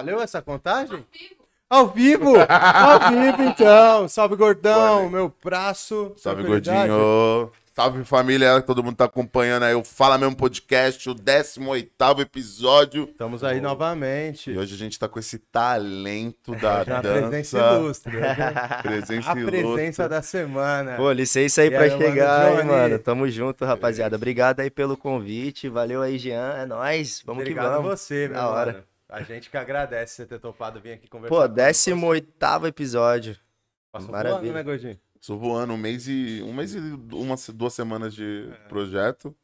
Valeu essa contagem? Ao vivo! Ao vivo, então! Salve, gordão! Boa, Meu braço. salve, gordinho. Salve, família. Todo mundo tá acompanhando aí o Fala Mesmo Podcast, o 18º episódio. Estamos aí novamente. E hoje a gente tá com esse talento da é uma presença dança. ilustre. né? Presença A presença da semana. Pô, licença aí E pra aí, mano, chegar, Johnny? mano. Tamo junto, rapaziada. Obrigado aí pelo convite. Valeu aí, Jean. É nóis. Vamos Obrigado que vamos. a você, meu Da hora. mano. A gente que agradece você ter topado vir aqui conversar. Pô, com 18 episódio. Passou maravilha. voando, né, Gordinho? Estou voando um mês e um mês e uma, duas semanas de É. projeto.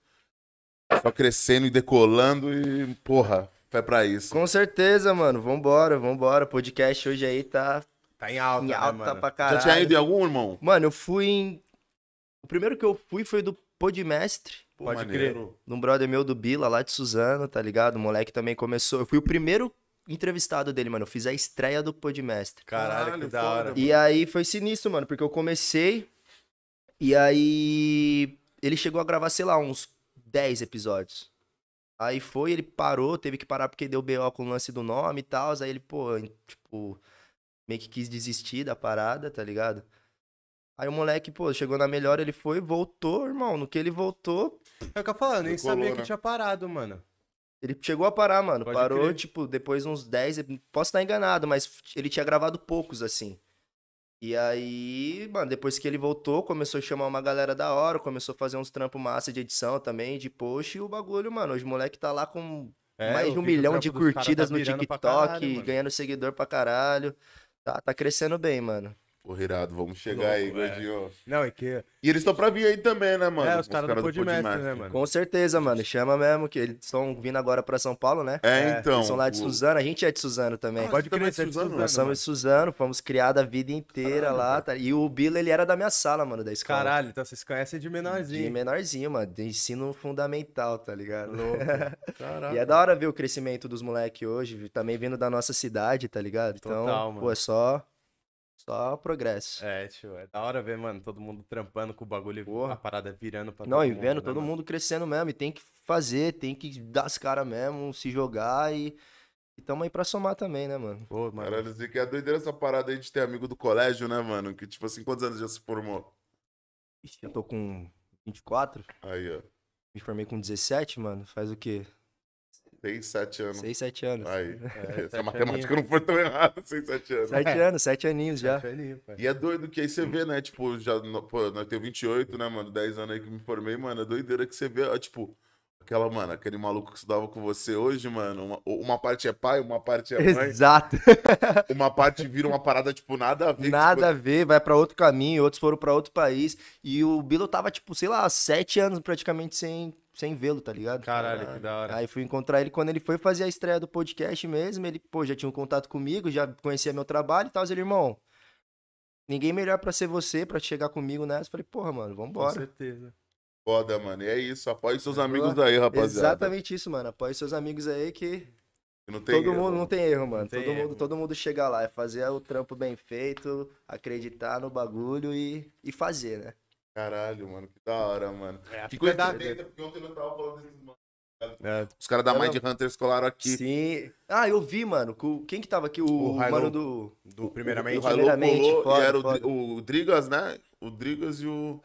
Só crescendo e decolando e, porra, fé pra isso. Com certeza, mano. Vambora, vambora. Podcast hoje aí tá Tá em alta, em né, alta mano? pra caralho. Já tinha ido em algum, irmão? Mano, eu fui em... O primeiro que eu fui foi do Podmestre. Pô, Pode maneiro. de um brother meu do Bila, lá de Suzano, tá ligado? O moleque também começou. Eu fui o primeiro entrevistado dele, mano. Eu fiz a estreia do Podmestre. Caralho, Caralho, que da hora. mano. E aí foi sinistro, mano, porque eu comecei e aí ele chegou a gravar, sei lá, uns 10 episódios. Aí foi, ele parou, teve que parar porque deu BO com o lance do nome e tal. Aí ele, pô, tipo, meio que quis desistir da parada, tá ligado? Aí o moleque, pô, chegou na melhor, ele foi, voltou, irmão. No que ele voltou, É o que eu falo, nem Decolou, sabia né? que tinha parado, mano. ele chegou a parar, mano. Pode Parou, crer. tipo, depois uns 10. ep- Posso estar enganado, mas ele tinha gravado poucos, assim. E aí, mano, depois que ele voltou, começou a chamar uma galera da hora, começou a fazer uns trampos massa de edição também, de post, e o bagulho, mano, hoje o moleque tá lá com É, mais eu de um milhão de tá curtidas no virando pra TikTok, caralho, ganhando seguidor pra caralho. Tá, tá crescendo bem, mano. Porra, irado, vamos chegar aí, Louco, é. gordinho. Não, é que... E eles estão pra vir aí também, né, mano? é, os caras do Podmestre, né, mano? Com certeza, mano. Chama mesmo, que eles estão vindo agora pra São Paulo, né? É, É, então. Eles são lá de o- Suzano, a gente é de Suzano também. Ah, Pode também crer, é de de Suzano? Suzano, Nós somos de Suzano, fomos criados a vida inteira Caralho, lá. tá? E o Bilo, ele era da minha sala, mano, da escola. Caralho, então vocês conhecem de De menorzinho. menorzinho, mano. De ensino fundamental, tá ligado? Louco. Caralho. E é da hora ver o crescimento dos moleques hoje, também vindo da nossa cidade, tá ligado? Então, Total, pô, mano. é só, só progresso. É, tio, é da hora ver, mano, todo mundo trampando com o bagulho, Porra. a parada virando pra Não, todo e vendo né, todo mano? mundo crescendo mesmo, e tem que fazer, tem que dar as caras mesmo, se jogar e, e tamo aí pra somar também, né, mano? Pô, mano. Caralho, assim, que é doideira essa parada aí de ter amigo do colégio, né, mano? Que, tipo assim, quantos anos já se formou? Ixi, eu tô com 24, Aí, ó. me formei com 17, mano, faz o quê? Seis, sete anos. 6, 7 anos. Aí. É, Essa sete matemática não foi tão errada, seis, sete anos. 7 anos, 7 aninhos já. Sete aninhos. E é doido que aí você vê, né? Tipo, já, pô, nós tenho 28, né, mano? 10 anos aí que me formei, mano. É doideira que você vê, ó, tipo, aquela, mano, aquele maluco que estudava com você hoje, mano. Uma, uma parte é pai, uma parte é mãe, Exato. uma parte vira uma parada, tipo, nada a ver. Nada a ver, vai pra outro caminho, outros foram pra outro país. E o Bilo tava, tipo, sei lá, 7 anos praticamente sem, sem vê-lo, tá ligado? Caralho, que da hora. Aí fui encontrar ele quando ele foi fazer a estreia do podcast mesmo. Ele, pô, já tinha um contato comigo, já conhecia meu trabalho e tal. Ele, irmão, ninguém melhor pra ser você, pra chegar comigo nessa. Eu Falei, porra, mano, Com vambora. certeza. Foda, mano. E é isso. Apoie seus amigos aí, rapaziada. Exatamente isso, mano. Apoie seus amigos aí que Não tem todo erro. mundo não tem erro, mano. tem todo, erro, mundo, todo mundo chega lá. É fazer o trampo bem feito, acreditar no bagulho e, e fazer, né? Caralho, mano. Que da hora, mano. É, Que coisa da- porque ontem eu tava falando desses mano. É, Os caras da Não, Mind Hunters colaram aqui. Sim. Ah, eu vi, mano. Quem que tava aqui? O, O Hilo. mano do. do primeiramente. O Halo Primeiramente, colou foda, e era o, foda. O Drigas, né? O Drigas e o.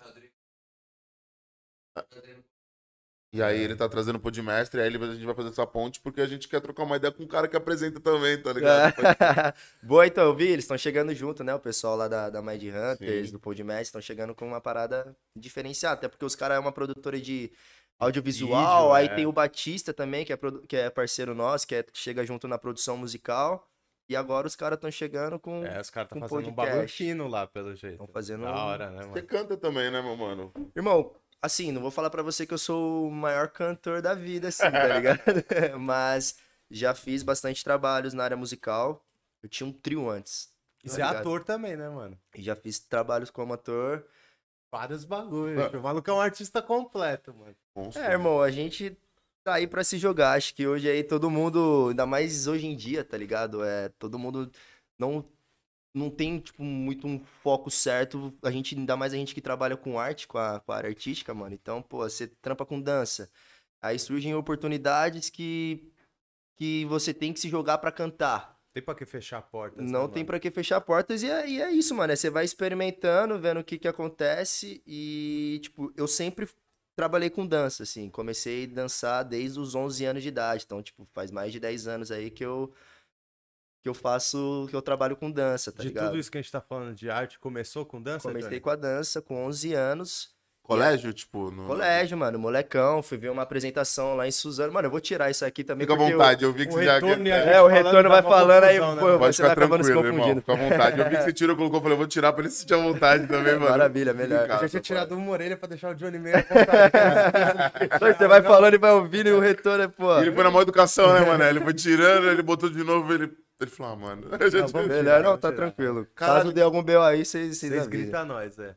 E aí ele tá trazendo o Podmestre, e aí ele- a gente vai fazer essa ponte porque a gente quer trocar uma ideia com um cara que apresenta também, tá ligado? Boa, então, eu vi, eles estão chegando junto, né? O pessoal lá da, da Mind Hunters, Sim. do Podmess, estão chegando com uma parada diferenciada. Até porque os caras é uma produtora de audiovisual. Vídeo, aí é. tem o Batista também, que é, que é parceiro nosso, que, é- chega junto na produção musical. E agora os caras estão chegando com. É, os caras tá com fazendo um podcast. bagulho fino lá, pelo jeito. Estão fazendo. Da um- hora, né, Você mano? canta também, né, meu mano? Irmão, assim, não vou falar pra você que eu sou o maior cantor da vida, assim, tá ligado? Mas já fiz bastante trabalhos na área musical. Eu tinha um trio antes. E tá você é ator também, né, mano? E já fiz trabalhos como ator. Vários bagulhos. Ah. O maluco é um artista completo, mano. Monstro. É, irmão, a gente tá aí pra se jogar. Acho que hoje aí todo mundo, ainda mais hoje em dia, tá ligado? É, todo mundo não não tem tipo muito um foco certo. A gente ainda mais a gente que trabalha com arte, com a, com a área artística, mano. Então, pô, você trampa com dança. Aí surgem oportunidades que, que você tem que se jogar pra cantar. Tem pra que fechar portas. Não né, tem pra que fechar portas e é, e é isso, mano. É você vai experimentando, vendo o que que acontece e, tipo, eu sempre trabalhei com dança, assim. Comecei a dançar desde os 11 anos de idade. Então, tipo, faz mais de 10 anos aí que eu que eu faço, que eu trabalho com dança, tá De ligado? tudo isso que a gente tá falando de arte, começou com dança, Comecei Johnny? com a dança com 11 anos. Colégio, tipo, no... Colégio, mano, molecão. Fui ver uma apresentação lá em Suzano. Mano, eu vou tirar isso aqui também. Fica à eu- vontade, eu vi que O você já... retorno e gente É, o retorno dá vai falando aí, né, pô? Pode você ficar vai acabando se tranquilo, irmão. confundindo. Fica à vontade. Eu vi que você tirou, colocou, falei, eu vou tirar pra ele se sentir à vontade também, mano. Maravilha, melhor. Eu já tinha tirado uma orelha pra deixar o Johnny meio à vontade. Você vai falando e vai ouvindo e o retorno é, pô. E ele foi na maior educação, né, mano? Ele foi tirando, ele botou de novo, ele... Ele falou, ah, mano... Não, vamos Melhor não, tá tirar. tranquilo. Caralho. Caso dê algum BO aí, vocês gritam a nós, é.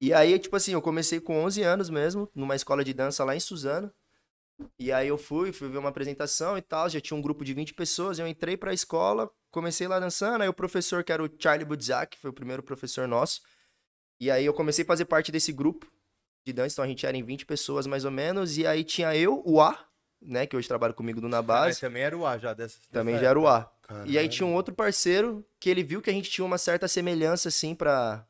E aí, tipo assim, eu comecei com 11 anos mesmo, numa escola de dança lá em Suzano. E aí eu fui, fui ver uma apresentação e tal, já tinha um grupo de 20 pessoas, eu entrei pra escola, comecei lá dançando, aí o professor, que era o Charlie Budzak, foi o primeiro professor nosso. E aí eu comecei a fazer parte desse grupo de dança, então a gente era em 20 pessoas mais ou menos, e aí tinha eu, o A, né, que hoje trabalha comigo do Mas Nabase, também era o A já dessa. também já era o A. Caralho. E aí tinha um outro parceiro que ele viu que a gente tinha uma certa semelhança, assim, pra,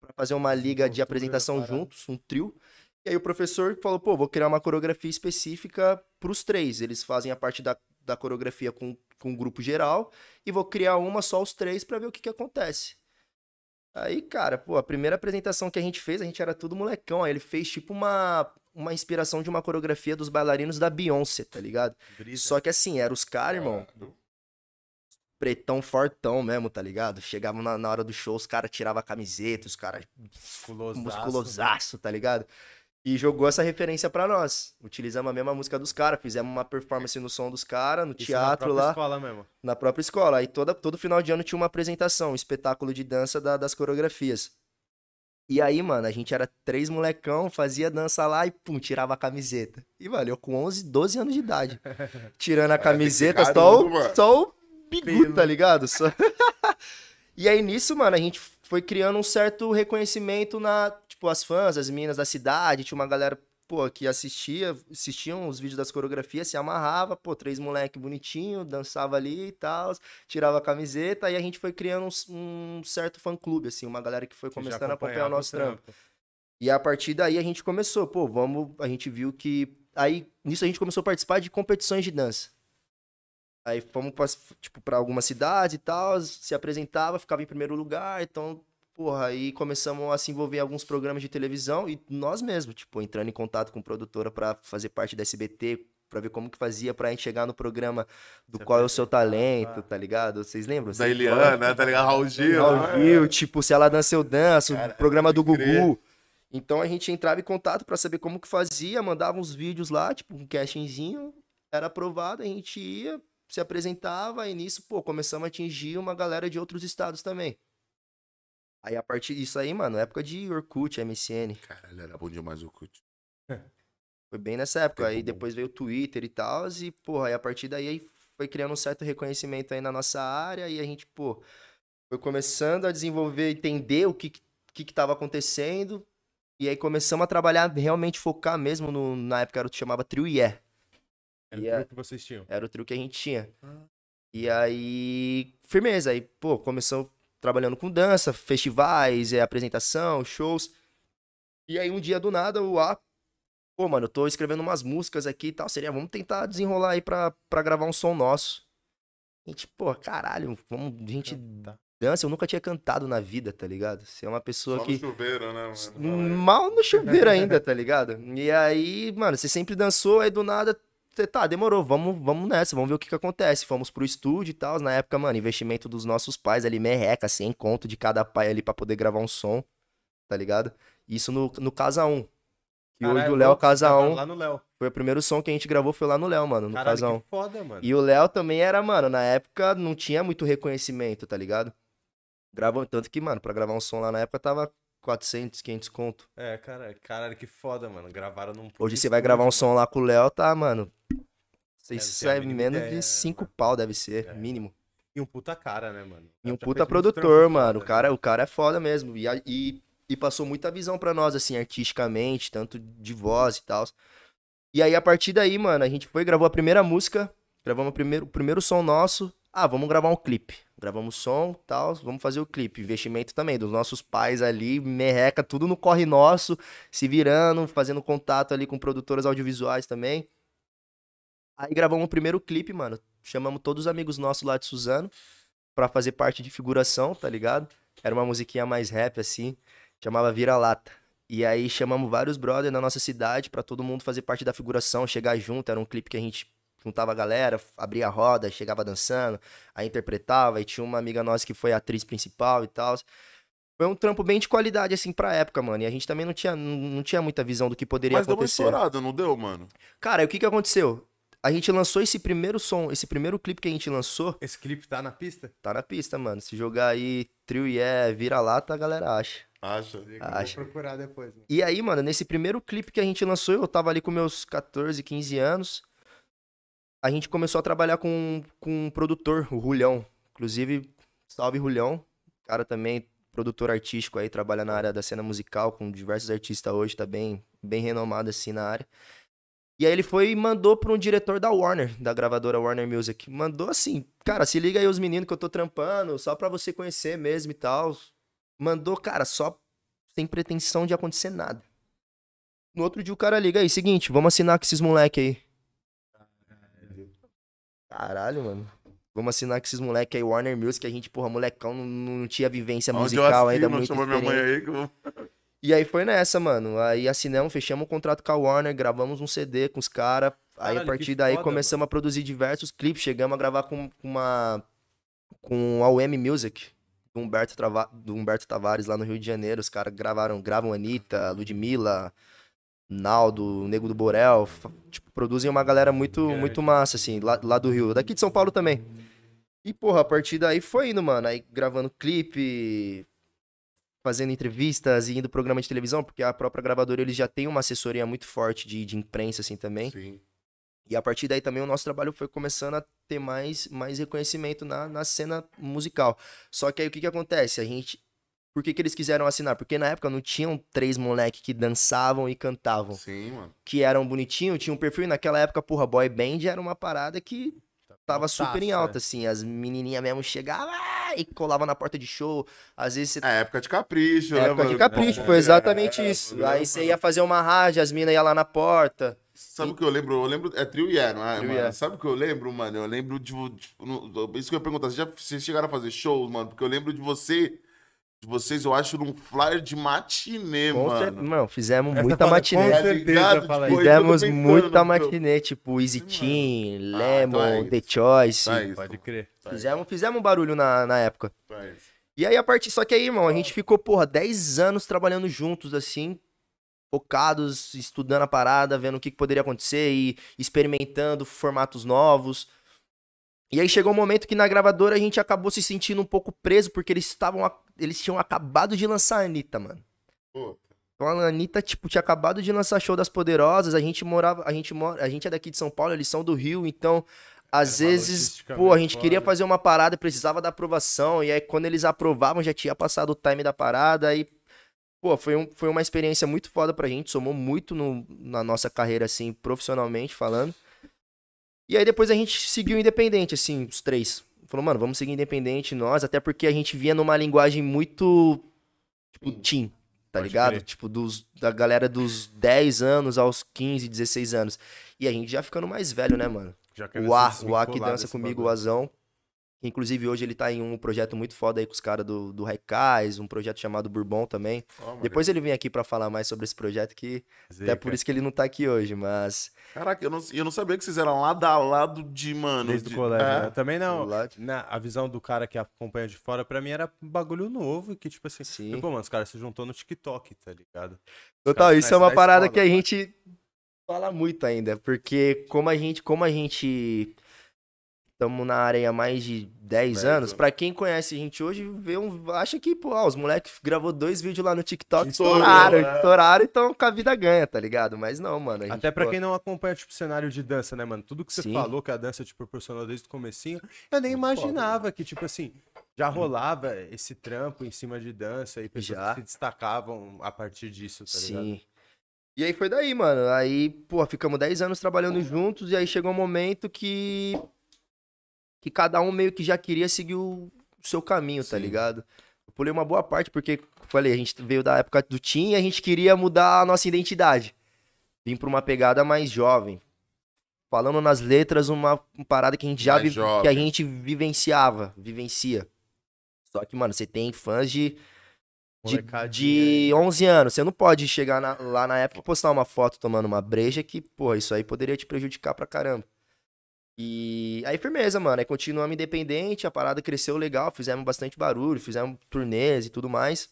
pra fazer uma liga de apresentação juntos, um trio. E aí o professor falou, pô, vou criar uma coreografia específica pros três. Eles fazem a parte da, da coreografia com, com o grupo geral e vou criar uma só os três pra ver o que que acontece. Aí, cara, pô, a primeira apresentação que a gente fez, a gente era tudo molecão. Aí ele fez tipo uma, uma inspiração de uma coreografia dos bailarinos da Beyoncé, tá ligado? Brisa. Só que assim, eram os caras, irmão, pretão fortão mesmo, tá ligado? Chegavam na, na hora do show, os caras tiravam a camiseta, os caras Musculosaço. musculosaço, tá ligado? E jogou essa referência pra nós. Utilizamos a mesma música dos caras, fizemos uma performance no som dos caras, no Isso na teatro própria lá, escola mesmo. na própria escola. Aí toda, todo final de ano tinha uma apresentação, um espetáculo de dança da- das coreografias. E aí, mano, a gente era três molecão, fazia dança lá e pum, tirava a camiseta. E, mano, eu com 11, 12 anos de idade. Tirando a Cara, tem que ser camiseta, só, o, só o bigu, tá ligado? Só... e aí, nisso, mano, a gente foi criando um certo reconhecimento na, tipo, as fãs, as meninas da cidade, tinha uma galera, pô, que assistia, assistiam os vídeos das coreografias, se amarrava, pô, três moleque bonitinho, dançava ali e tal, tirava a camiseta, e a gente foi criando um, um certo fã-clube, assim, uma galera que foi começando a acompanhar o nosso trampo. E a partir daí a gente começou, pô, vamos, a gente viu que aí nisso a gente começou a participar de competições de dança. Aí fomos pra, tipo para algumas cidades e tal, se apresentava, ficava em primeiro lugar, então, porra, aí começamos a se envolver em alguns programas de televisão e nós mesmos, tipo, entrando em contato com produtora pra fazer parte da SBT, pra ver como que fazia pra gente chegar no programa do Se qual é o seu apresentar, talento, tá. tá ligado? Vocês lembram? Da Eliana, tá ligado? Raul Gil. Raul Gil, tipo, se ela dança, eu danço, Cara, programa do crer. Gugu. Então a gente entrava em contato pra saber como que fazia, mandava uns vídeos lá, tipo, um castingzinho, era aprovado, a gente ia, se apresentava, e nisso, pô, começamos a atingir uma galera de outros estados também. Aí a partir disso aí, mano, época de Orkut, MSN, Caralho, era bom demais o Cut. foi bem nessa época. Aí depois veio o Twitter e tal, e, porra, aí a partir daí aí foi criando um certo reconhecimento aí na nossa área, e a gente, pô, foi começando a desenvolver, entender o que que, que que tava acontecendo, e aí começamos a trabalhar, realmente focar mesmo no, na época era o que chamava Trio IE. Era E o truque que vocês tinham. Era o trio que a gente tinha. E aí, firmeza. Aí, pô, começou trabalhando com dança, festivais, é, apresentação, shows. E aí, um dia do nada, o A. Pô, mano, eu tô escrevendo umas músicas aqui e tal. Seria, vamos tentar desenrolar aí pra, pra gravar um som nosso. A gente, pô, caralho, vamos, a gente dança. Eu nunca tinha cantado na vida, tá ligado? Você é uma pessoa Só que. no chuveiro, né, mano? Mal no chuveiro ainda, tá ligado? E aí, mano, você sempre dançou, aí do nada, tá, demorou, vamos, vamos nessa, vamos ver o que que acontece. Fomos pro estúdio e tal, na época, mano, investimento dos nossos pais ali, merreca, sem conto de cada pai ali pra poder gravar um som, tá ligado? Isso no, no Casa 1. Que hoje o Léo Casa tava 1 Lá no Léo. foi o primeiro som que a gente gravou, foi lá no Léo, mano, no Caralho, Casa 1. que foda, mano. E o Léo também era, mano, na época não tinha muito reconhecimento, tá ligado? Grava, tanto que, mano, pra gravar um som lá na época tava 400, 500 conto. É, cara, caralho, que foda, mano. Gravaram num. Hoje você vai gravar um som lá com o Léo, tá, mano? A é menos ideia, né, de 5 mano? pau, deve ser, É. mínimo. E um puta cara, né, mano? E um puta produtor, trampo mano. O foda, cara, né? o cara é foda mesmo. E, e, e passou muita visão pra nós, assim, artisticamente, tanto de voz e tal. E aí, a partir daí, mano, a gente foi, gravou a primeira música, gravamos o primeiro, o primeiro som nosso. Ah, vamos gravar um clipe. Gravamos som tal, vamos fazer o clipe. Investimento também dos nossos pais ali, merreca, tudo no corre nosso, se virando, fazendo contato ali com produtoras audiovisuais também. Aí gravamos o primeiro clipe, mano. Chamamos todos os amigos nossos lá de Suzano pra fazer parte de figuração, tá ligado? Era uma musiquinha mais rap, assim, chamava Vira-Lata. E aí chamamos vários brothers na nossa cidade pra todo mundo fazer parte da figuração, chegar junto. Era um clipe que a gente juntava a galera, abria a roda, chegava dançando, aí interpretava, e tinha uma amiga nossa que foi a atriz principal e tal. Foi um trampo bem de qualidade, assim, pra época, mano. E a gente também não tinha, não não tinha muita visão do que poderia Mas deu uma acontecer. estourada, não deu, mano? Cara, e o que que aconteceu? A gente lançou esse primeiro som, esse primeiro clipe que a gente lançou, Esse clipe tá na pista? tá na pista, mano. Se jogar aí trio e é vira-lata, a galera acha. Acha. Acho. Vou procurar depois. Mano. E aí, mano, nesse primeiro clipe que a gente lançou, eu tava ali com meus 14, 15 anos. A gente começou a trabalhar com, com um produtor, o Rulhão. Inclusive, salve Rulhão. Cara também, produtor artístico aí, trabalha na área da cena musical com diversos artistas hoje, tá bem, bem renomado assim na área. E aí ele foi e mandou pra um diretor da Warner, da gravadora Warner Music. Mandou assim, cara, se liga aí os meninos que eu tô trampando, só pra você conhecer mesmo e tal. Mandou, cara, só sem pretensão de acontecer nada. No outro dia o cara liga aí, seguinte, vamos assinar com esses moleque aí. Caralho, mano. Vamos assinar com esses moleque aí, Warner Music, a gente, porra, molecão, não, não tinha vivência Onde eu musical assino, ainda muito minha mãe aí que eu. E aí foi nessa, mano. Aí assinamos, fechamos um contrato com a Warner, gravamos um CD com os caras. Aí a partir daí foda, começamos a produzir diversos clipes. Chegamos a gravar com com uma. com a UM Music, do Humberto, Trava, do Humberto Tavares lá no Rio de Janeiro. Os caras gravaram, gravam Anitta, Ludmilla, Naldo, Nego do Borel. Tipo, produzem uma galera muito, Grande. muito massa, assim, lá, lá do Rio. Daqui de São Paulo também. E, porra, a partir daí foi indo, mano. Aí gravando clipe, fazendo entrevistas e indo programa de televisão, porque a própria gravadora eles já tem uma assessoria muito forte de, de imprensa, assim, também. Sim. E a partir daí também o nosso trabalho foi começando a ter mais, mais reconhecimento na, na cena musical. Só que aí o que que acontece? A gente... Por que que eles quiseram assinar? Porque na época não tinham três moleques que dançavam e cantavam. Sim, mano. Que eram bonitinhos, tinham um perfil. E naquela época, porra, boy band era uma parada que tava super em Altaço, alta, assim. As menininhas mesmo chegavam e colavam na porta de show. Às vezes você É época de capricho, né, época de mano? capricho, É, foi exatamente é, isso. é, Aí você ia fazer uma rádio, as minas iam lá na porta. Sabe o que eu lembro? Eu lembro. É trio yeah, não é, Trio mano? Yeah. Sabe o que eu lembro, mano? Eu lembro de. isso que eu ia perguntar. Vocês, já, vocês chegaram a fazer shows, mano? Porque eu lembro de você. De vocês, eu acho, num flyer de matinê, Com mano. cer- Mano, fizemos Essa muita fala- matinê. Com Tá certeza, Tipo, Fizemos pensando, muita matinê, tipo Easy Sim, Teen, Ah, então Lemon, é The. Choice. Tá isso. Pode crer. Fizemos, fizemos um barulho na, na época. Tá. E aí, a partir. Só que aí, irmão, a gente ficou, porra, 10 anos trabalhando juntos, assim, focados, estudando a parada, vendo o que, que poderia acontecer e experimentando formatos novos. E aí chegou um momento que na gravadora a gente acabou se sentindo um pouco preso, porque eles estavam. Eles tinham acabado de lançar a Anitta, mano. Então a Anitta, tipo, tinha acabado de lançar show das Poderosas, a gente morava, a gente mora, a gente é daqui de São Paulo, eles são do Rio, então às Era uma vezes, pô, a gente queria fazer uma parada, precisava da aprovação, e aí quando eles aprovavam já tinha passado o time da parada, aí pô, foi, um, foi uma experiência muito foda pra gente, somou muito no- na nossa carreira assim, profissionalmente falando. E aí depois a gente seguiu independente assim, os três. Falou, mano, vamos seguir independente nós, até porque a gente via numa linguagem muito tipo teen, tá Pode ligado? crer. Tipo, dos, da galera dos 10 anos aos 15, 16 anos. E a gente já ficando mais velho, né, mano? Já O A, o A que dança comigo, o bagulho. Azão. Inclusive, hoje ele tá em um projeto muito foda aí com os caras do, do Raikais, um projeto chamado Bourbon também. mano. Depois ele vem aqui pra falar mais sobre esse projeto, que até Zica. por isso que ele não tá aqui hoje, mas... Caraca, eu não, eu não sabia que vocês eram lado a lado de, mano. Desde de, o colégio, é. né? Também não. Lá- Na, a visão do cara que acompanha de fora, pra mim, era um bagulho novo. Que, tipo assim, Sim. pô, mano, os caras se juntou no TikTok, tá ligado? Total, isso é uma da parada escola, que a pai. gente fala muito ainda, porque como a gente, como a gente estamos na área há mais de 10 Dez anos, pra quem conhece a gente hoje, vê um, acha que, pô, ah, os moleques gravou dois vídeos lá no TikTok, Estourou, estouraram, né? estouraram, então com a vida ganha, tá ligado? Mas não, mano. gente, Até pra pô, quem não acompanha, tipo, cenário de dança, né, mano? Tudo que você Sim. falou que a dança te proporcionou desde o comecinho, eu nem Muito foda, imaginava que, tipo assim, já rolava esse trampo em cima de dança e pessoas Já. que se destacavam a partir disso, tá ligado? Sim. E aí foi daí, mano. Aí, pô, ficamos 10 anos trabalhando juntos e aí chegou um momento que. Que cada um meio que já queria seguir o seu caminho, tá Sim. ligado? Eu pulei uma boa parte porque, falei, a gente veio da época do Team e a gente queria mudar a nossa identidade. Vim pra uma pegada mais jovem. Falando nas letras, uma, parada que a gente já vi- que a gente vivenciava, vivencia. Só que, mano, você tem fãs de de, de 11 anos. Você não pode chegar na- lá na época e postar uma foto tomando uma breja que, pô, isso aí poderia te prejudicar pra caramba. E aí, firmeza, mano. Aí continuamos independente, a parada cresceu legal, fizemos bastante barulho, fizemos turnês e tudo mais.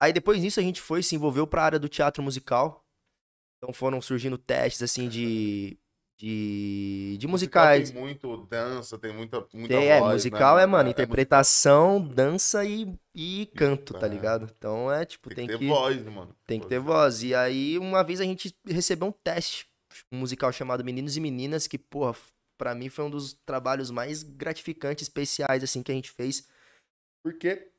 Aí depois disso a gente foi, se envolveu pra área do teatro musical. Então foram surgindo testes, assim, de. de, de musicais. Tem muito dança, tem muita, muita Tem, é, voz, musical né, é, mano, musical. interpretação, dança e, e canto, tá É. ligado? Então é, tipo, Tem, tem, que ter que, voz, mano. tem que ter voz. E aí, uma vez a gente recebeu um teste, um musical chamado Meninos e Meninas, que, porra, pra mim foi um dos trabalhos mais gratificantes, especiais, assim, que a gente fez. Porque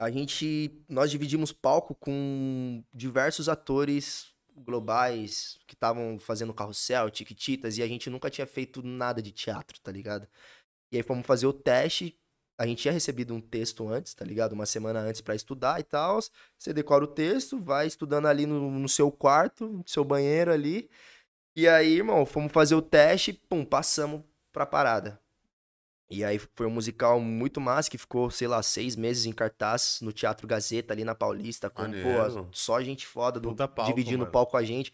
a gente, nós dividimos palco com diversos atores globais que estavam fazendo carrossel, tiquititas, e a gente nunca tinha feito nada de teatro, tá ligado? E aí fomos fazer o teste, a gente tinha recebido um texto antes, tá ligado? Uma semana antes pra estudar e tal. Você decora o texto, vai estudando ali no, no seu quarto, no seu banheiro ali. E aí, irmão, fomos fazer o teste, pum, passamos pra parada. E aí foi um musical muito massa, que ficou, sei lá, seis meses em cartaz no Teatro Gazeta, ali na Paulista, com, pô, só gente foda, do, Puta palco, dividindo o palco com a gente.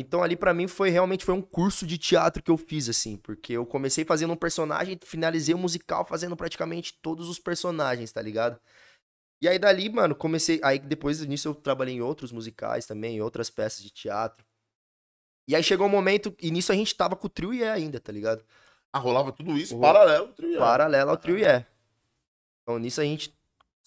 Então ali pra mim foi realmente foi um curso de teatro que eu fiz, assim, porque eu comecei fazendo um personagem, finalizei o musical fazendo praticamente todos os personagens, tá ligado? E aí dali, mano, comecei. Aí depois disso eu trabalhei em outros musicais também, em outras peças de teatro. E aí chegou um momento, e nisso a gente tava com o trio e é ainda, tá ligado? Ah, rolava tudo isso O- paralelo, trio. Paralelo ao trio e é. Então nisso a gente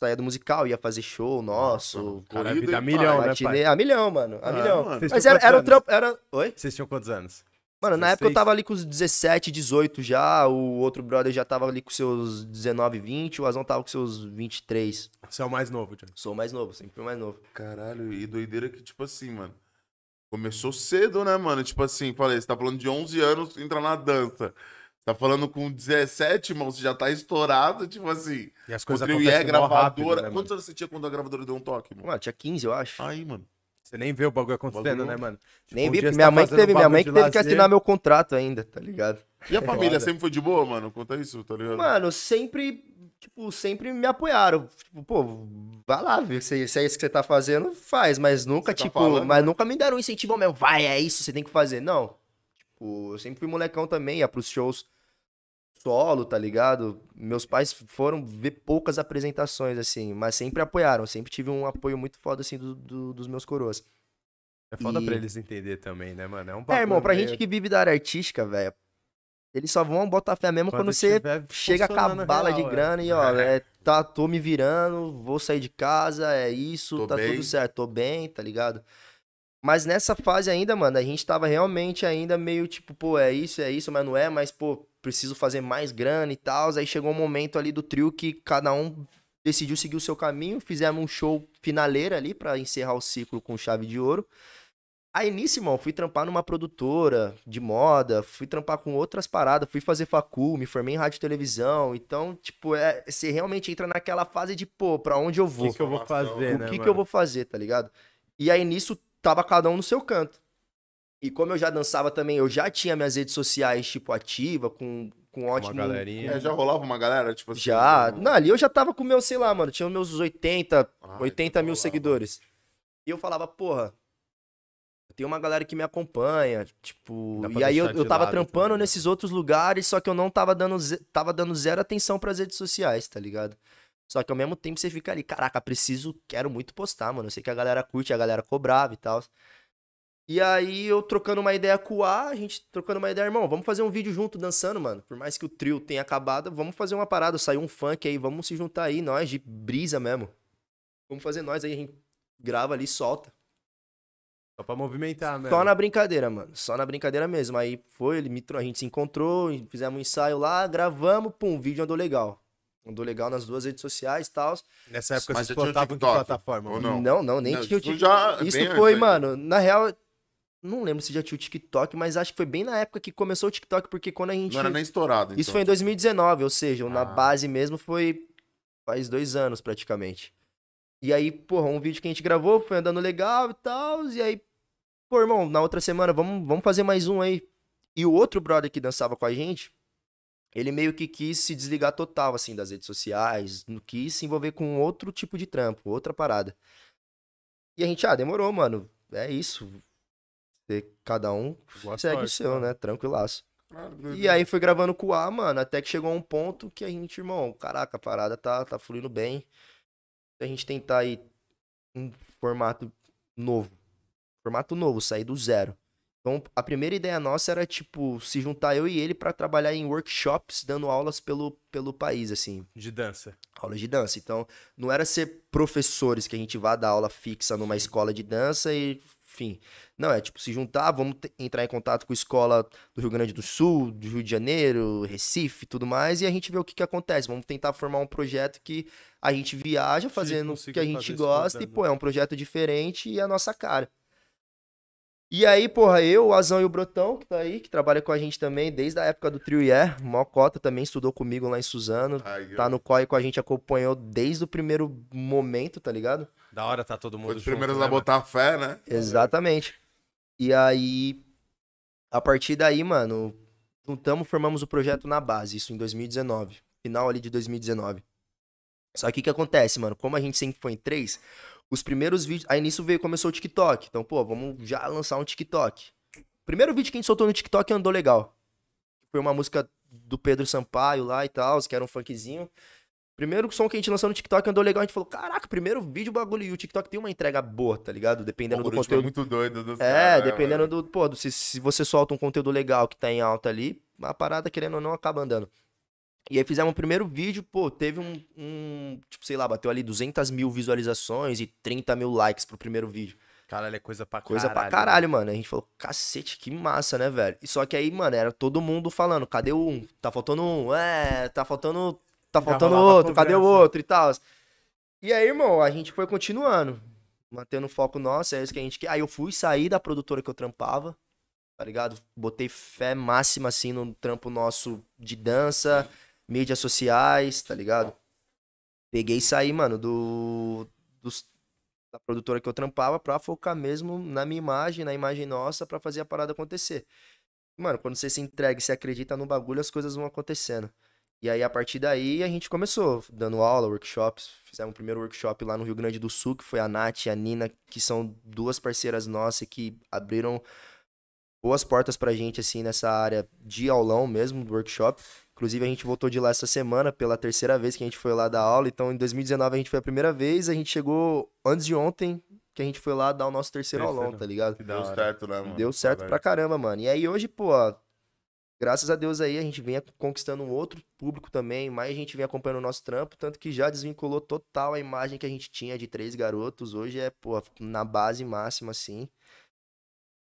saía do musical, ia fazer show nosso. Cara, Corrida vida e milhão, pá. né, matinê- pai? A milhão, mano. A Ah, milhão. mano. Mas era, era o trampo. Era... Oi? Vocês tinham quantos anos? Mano, na época eu 16? tava ali com os 17, 18 já, o outro brother já tava ali com seus 19, 20, o Azão tava com seus 23. Você é o mais novo, John. Sou o mais novo, sempre fui o mais novo. Caralho, e doideira que, tipo assim, mano. Começou cedo, né, mano? Tipo assim, falei, você tá falando de 11 anos, entra na dança. Tá falando com 17, irmão, você já tá estourado, tipo assim. E as coisas e é acontecem rápido, gravadora. né, mano? Quantos anos você tinha quando a gravadora deu um toque, mano? Mano, tinha 15, eu acho. Aí, mano. Você nem vê o bagulho acontecendo, Bagulho- né, mano? Tipo, Nem um vi, porque minha tá mãe que teve, minha mãe que teve que lazer, assinar meu contrato ainda, tá ligado? E a família sempre foi de boa, mano? Conta isso, tá ligado? Mano, sempre, tipo, sempre me apoiaram. Tipo, pô, vai lá, viu? Se, se é isso que você tá fazendo, faz. Mas nunca, Você tá tipo, falando, mas né? nunca me deram um incentivo mesmo. Vai, é isso, você tem que fazer. Não. Tipo, eu sempre fui molecão também, ia pros shows solo, tá ligado? Meus pais foram ver poucas apresentações, assim, mas sempre apoiaram. Sempre tive um apoio muito foda, assim, do- do- dos meus coroas. É foda E- pra eles entender também, né, mano? É um É, irmão, pra meio- gente que vive da área artística, velho, eles só vão botar fé mesmo quando, Quando você chega com a bala real, de é. grana e, ó, é, tá, tô me virando, vou sair de casa, é isso, Tô tá bem. tudo certo, tô bem, tá ligado? Mas nessa fase ainda, mano, a gente tava realmente ainda meio tipo, pô, é isso, é isso, mas não é, mas, pô, preciso fazer mais grana e tal. Aí chegou um momento ali do trio que cada um decidiu seguir o seu caminho, fizemos um show finaleira ali pra encerrar o ciclo com chave de ouro. Aí nisso, irmão, fui trampar numa produtora de moda, fui trampar com outras paradas, fui fazer facul, me formei em rádio e televisão. Então, tipo, é, você realmente entra naquela fase de, pô, pra onde eu O vou? que, que eu vou fazer, o né, que, que eu vou fazer, tá ligado? E aí nisso tava cada um no seu canto. E como eu já dançava também, eu já tinha minhas redes sociais, tipo, ativa, com, com ótimo. galerinha. É, já rolava uma galera, tipo assim. Já. como- Não, ali eu já tava com meus, sei lá, mano, tinha meus 80, Ah, 80 então mil rolava. seguidores. E eu falava, porra, tem uma galera que me acompanha, tipo. E aí eu, eu tava lado trampando também, né? nesses outros lugares, só que eu não tava dando, tava dando zero atenção pras redes sociais, tá ligado? Só que ao mesmo tempo você fica ali, caraca, preciso, quero muito postar, mano. Eu sei que a galera curte, a galera cobrava e tal. E aí eu trocando uma ideia com o A, a gente trocando uma ideia, irmão, vamos fazer um vídeo junto dançando, mano. Por mais que o trio tenha acabado, vamos fazer uma parada, saiu um funk aí, vamos se juntar aí, nós, de brisa mesmo. Vamos fazer nós aí, a gente grava ali, e solta. Só pra movimentar, mesmo. Só na brincadeira, mano. Só na brincadeira mesmo. Aí foi, ele me, a gente se encontrou, fizemos um ensaio lá, gravamos, pum, o vídeo andou legal. Andou legal nas duas redes sociais e tal. Nessa época Mas vocês postavam em que TikTok, plataforma? ou? Não. Não, não, nem Não, tinha o isso Tik- já é Isso bem foi, mano, na real, não lembro se já tinha o TikTok, mas acho que foi bem na época que começou o TikTok, porque quando a gente. Não era nem estourado. Isso então. foi em 2019, ou seja, na Ah. base mesmo foi faz dois anos praticamente. E aí, porra, um vídeo que a gente gravou foi andando legal e tal, e aí, pô, irmão, na outra semana, vamos, vamos fazer mais um aí. E o outro brother que dançava com a gente, ele meio que quis se desligar total, assim, das redes sociais, não quis se envolver com outro tipo de trampo, outra parada. E a gente, ah, demorou, mano, é isso. Cada um Boa segue o sorte, seu, cara. né? Tranquilaço. E aí foi gravando com o A, mano, até que chegou a um ponto que a gente, irmão, caraca, a parada tá, tá fluindo bem. A gente tentar aí um formato novo. Formato novo, sair do zero. Então, a primeira ideia nossa era, tipo, se juntar eu e ele pra trabalhar em workshops, dando aulas pelo, pelo país, assim, De dança. aulas de dança. Então, não era ser professores que a gente vá dar aula fixa numa escola de dança e, enfim. Não, é tipo se juntar, vamos entrar em contato com escola do Rio Grande do Sul, do Rio de Janeiro, Recife, tudo mais, e a gente vê o que que acontece. Vamos tentar formar um projeto que a gente viaja fazendo o que a gente gosta e, pô, é um projeto diferente e é a nossa cara. E aí, porra, eu, o Azão e o Brotão, que tá aí, que trabalha com a gente também desde a época do Trio Yeah, Mocota também estudou comigo lá em Suzano, Aí, tá no COI com a gente, acompanhou desde o primeiro momento, tá ligado? Da hora tá todo mundo Foi os junto, primeiros né, a botar fé, né? Exatamente. E aí, a partir daí, mano, juntamos, formamos o projeto na base, isso em 2019, final ali de 2019. Só que o que acontece, mano? Como a gente sempre foi em três, os primeiros vídeos. Aí nisso veio, começou o TikTok. Então, pô, vamos já lançar um TikTok. O primeiro vídeo que a gente soltou no TikTok andou legal. Foi uma música do Pedro Sampaio lá e tal, que era um funkzinho. Primeiro som que a gente lançou no TikTok andou legal, a gente falou, caraca, primeiro vídeo, bagulho. E o TikTok tem uma entrega boa, tá ligado? Dependendo do é conteúdo. muito doido. Dos É, caras, né, dependendo mano? do. Pô, do- se, se você solta um conteúdo legal que tá em alta ali, a parada, querendo ou não, acaba andando. E aí fizemos o primeiro vídeo, pô, teve um, um, Tipo, sei lá, bateu ali 200 mil visualizações e 30 mil likes pro primeiro vídeo. Caralho, é coisa pra Coisa caralho. pra caralho, mano. A gente falou, cacete, que massa, né, velho? E só que aí, mano, era todo mundo falando, cadê o um? Tá faltando um, é, tá faltando. Tá faltando outro, cadê o outro e tal. E aí, irmão, a gente foi continuando. Mantendo o foco nosso, é isso que a gente quer. Aí eu fui sair da produtora que eu trampava, tá ligado? Botei fé máxima, assim, no trampo nosso de dança, mídias sociais, tá ligado? Peguei e saí, mano, do, da produtora que eu trampava pra focar mesmo na minha imagem, na imagem nossa, pra fazer a parada acontecer. Mano, quando você se entrega e se acredita no bagulho, as coisas vão acontecendo. E aí, a partir daí, a gente começou dando aula, workshops. Fizemos o primeiro workshop lá no Rio Grande do Sul, que foi a Nath e a Nina, que são duas parceiras nossas que abriram boas portas pra gente, assim, nessa área de aulão mesmo, do workshop. Inclusive, a gente voltou de lá essa semana, pela terceira vez que a gente foi lá dar aula. Então, em 2019, a gente foi a primeira vez. A gente chegou antes de ontem, que a gente foi lá dar o nosso terceiro, aulão, Terceiro. tá ligado? Que da Deu certo, né, mano? Deu certo pra caramba, mano. E aí hoje, pô, ó, graças a Deus aí a gente vem conquistando um outro público também, mais gente vem acompanhando o nosso trampo, tanto que já desvinculou total a imagem que a gente tinha de três garotos. Hoje é, pô, na base máxima, assim.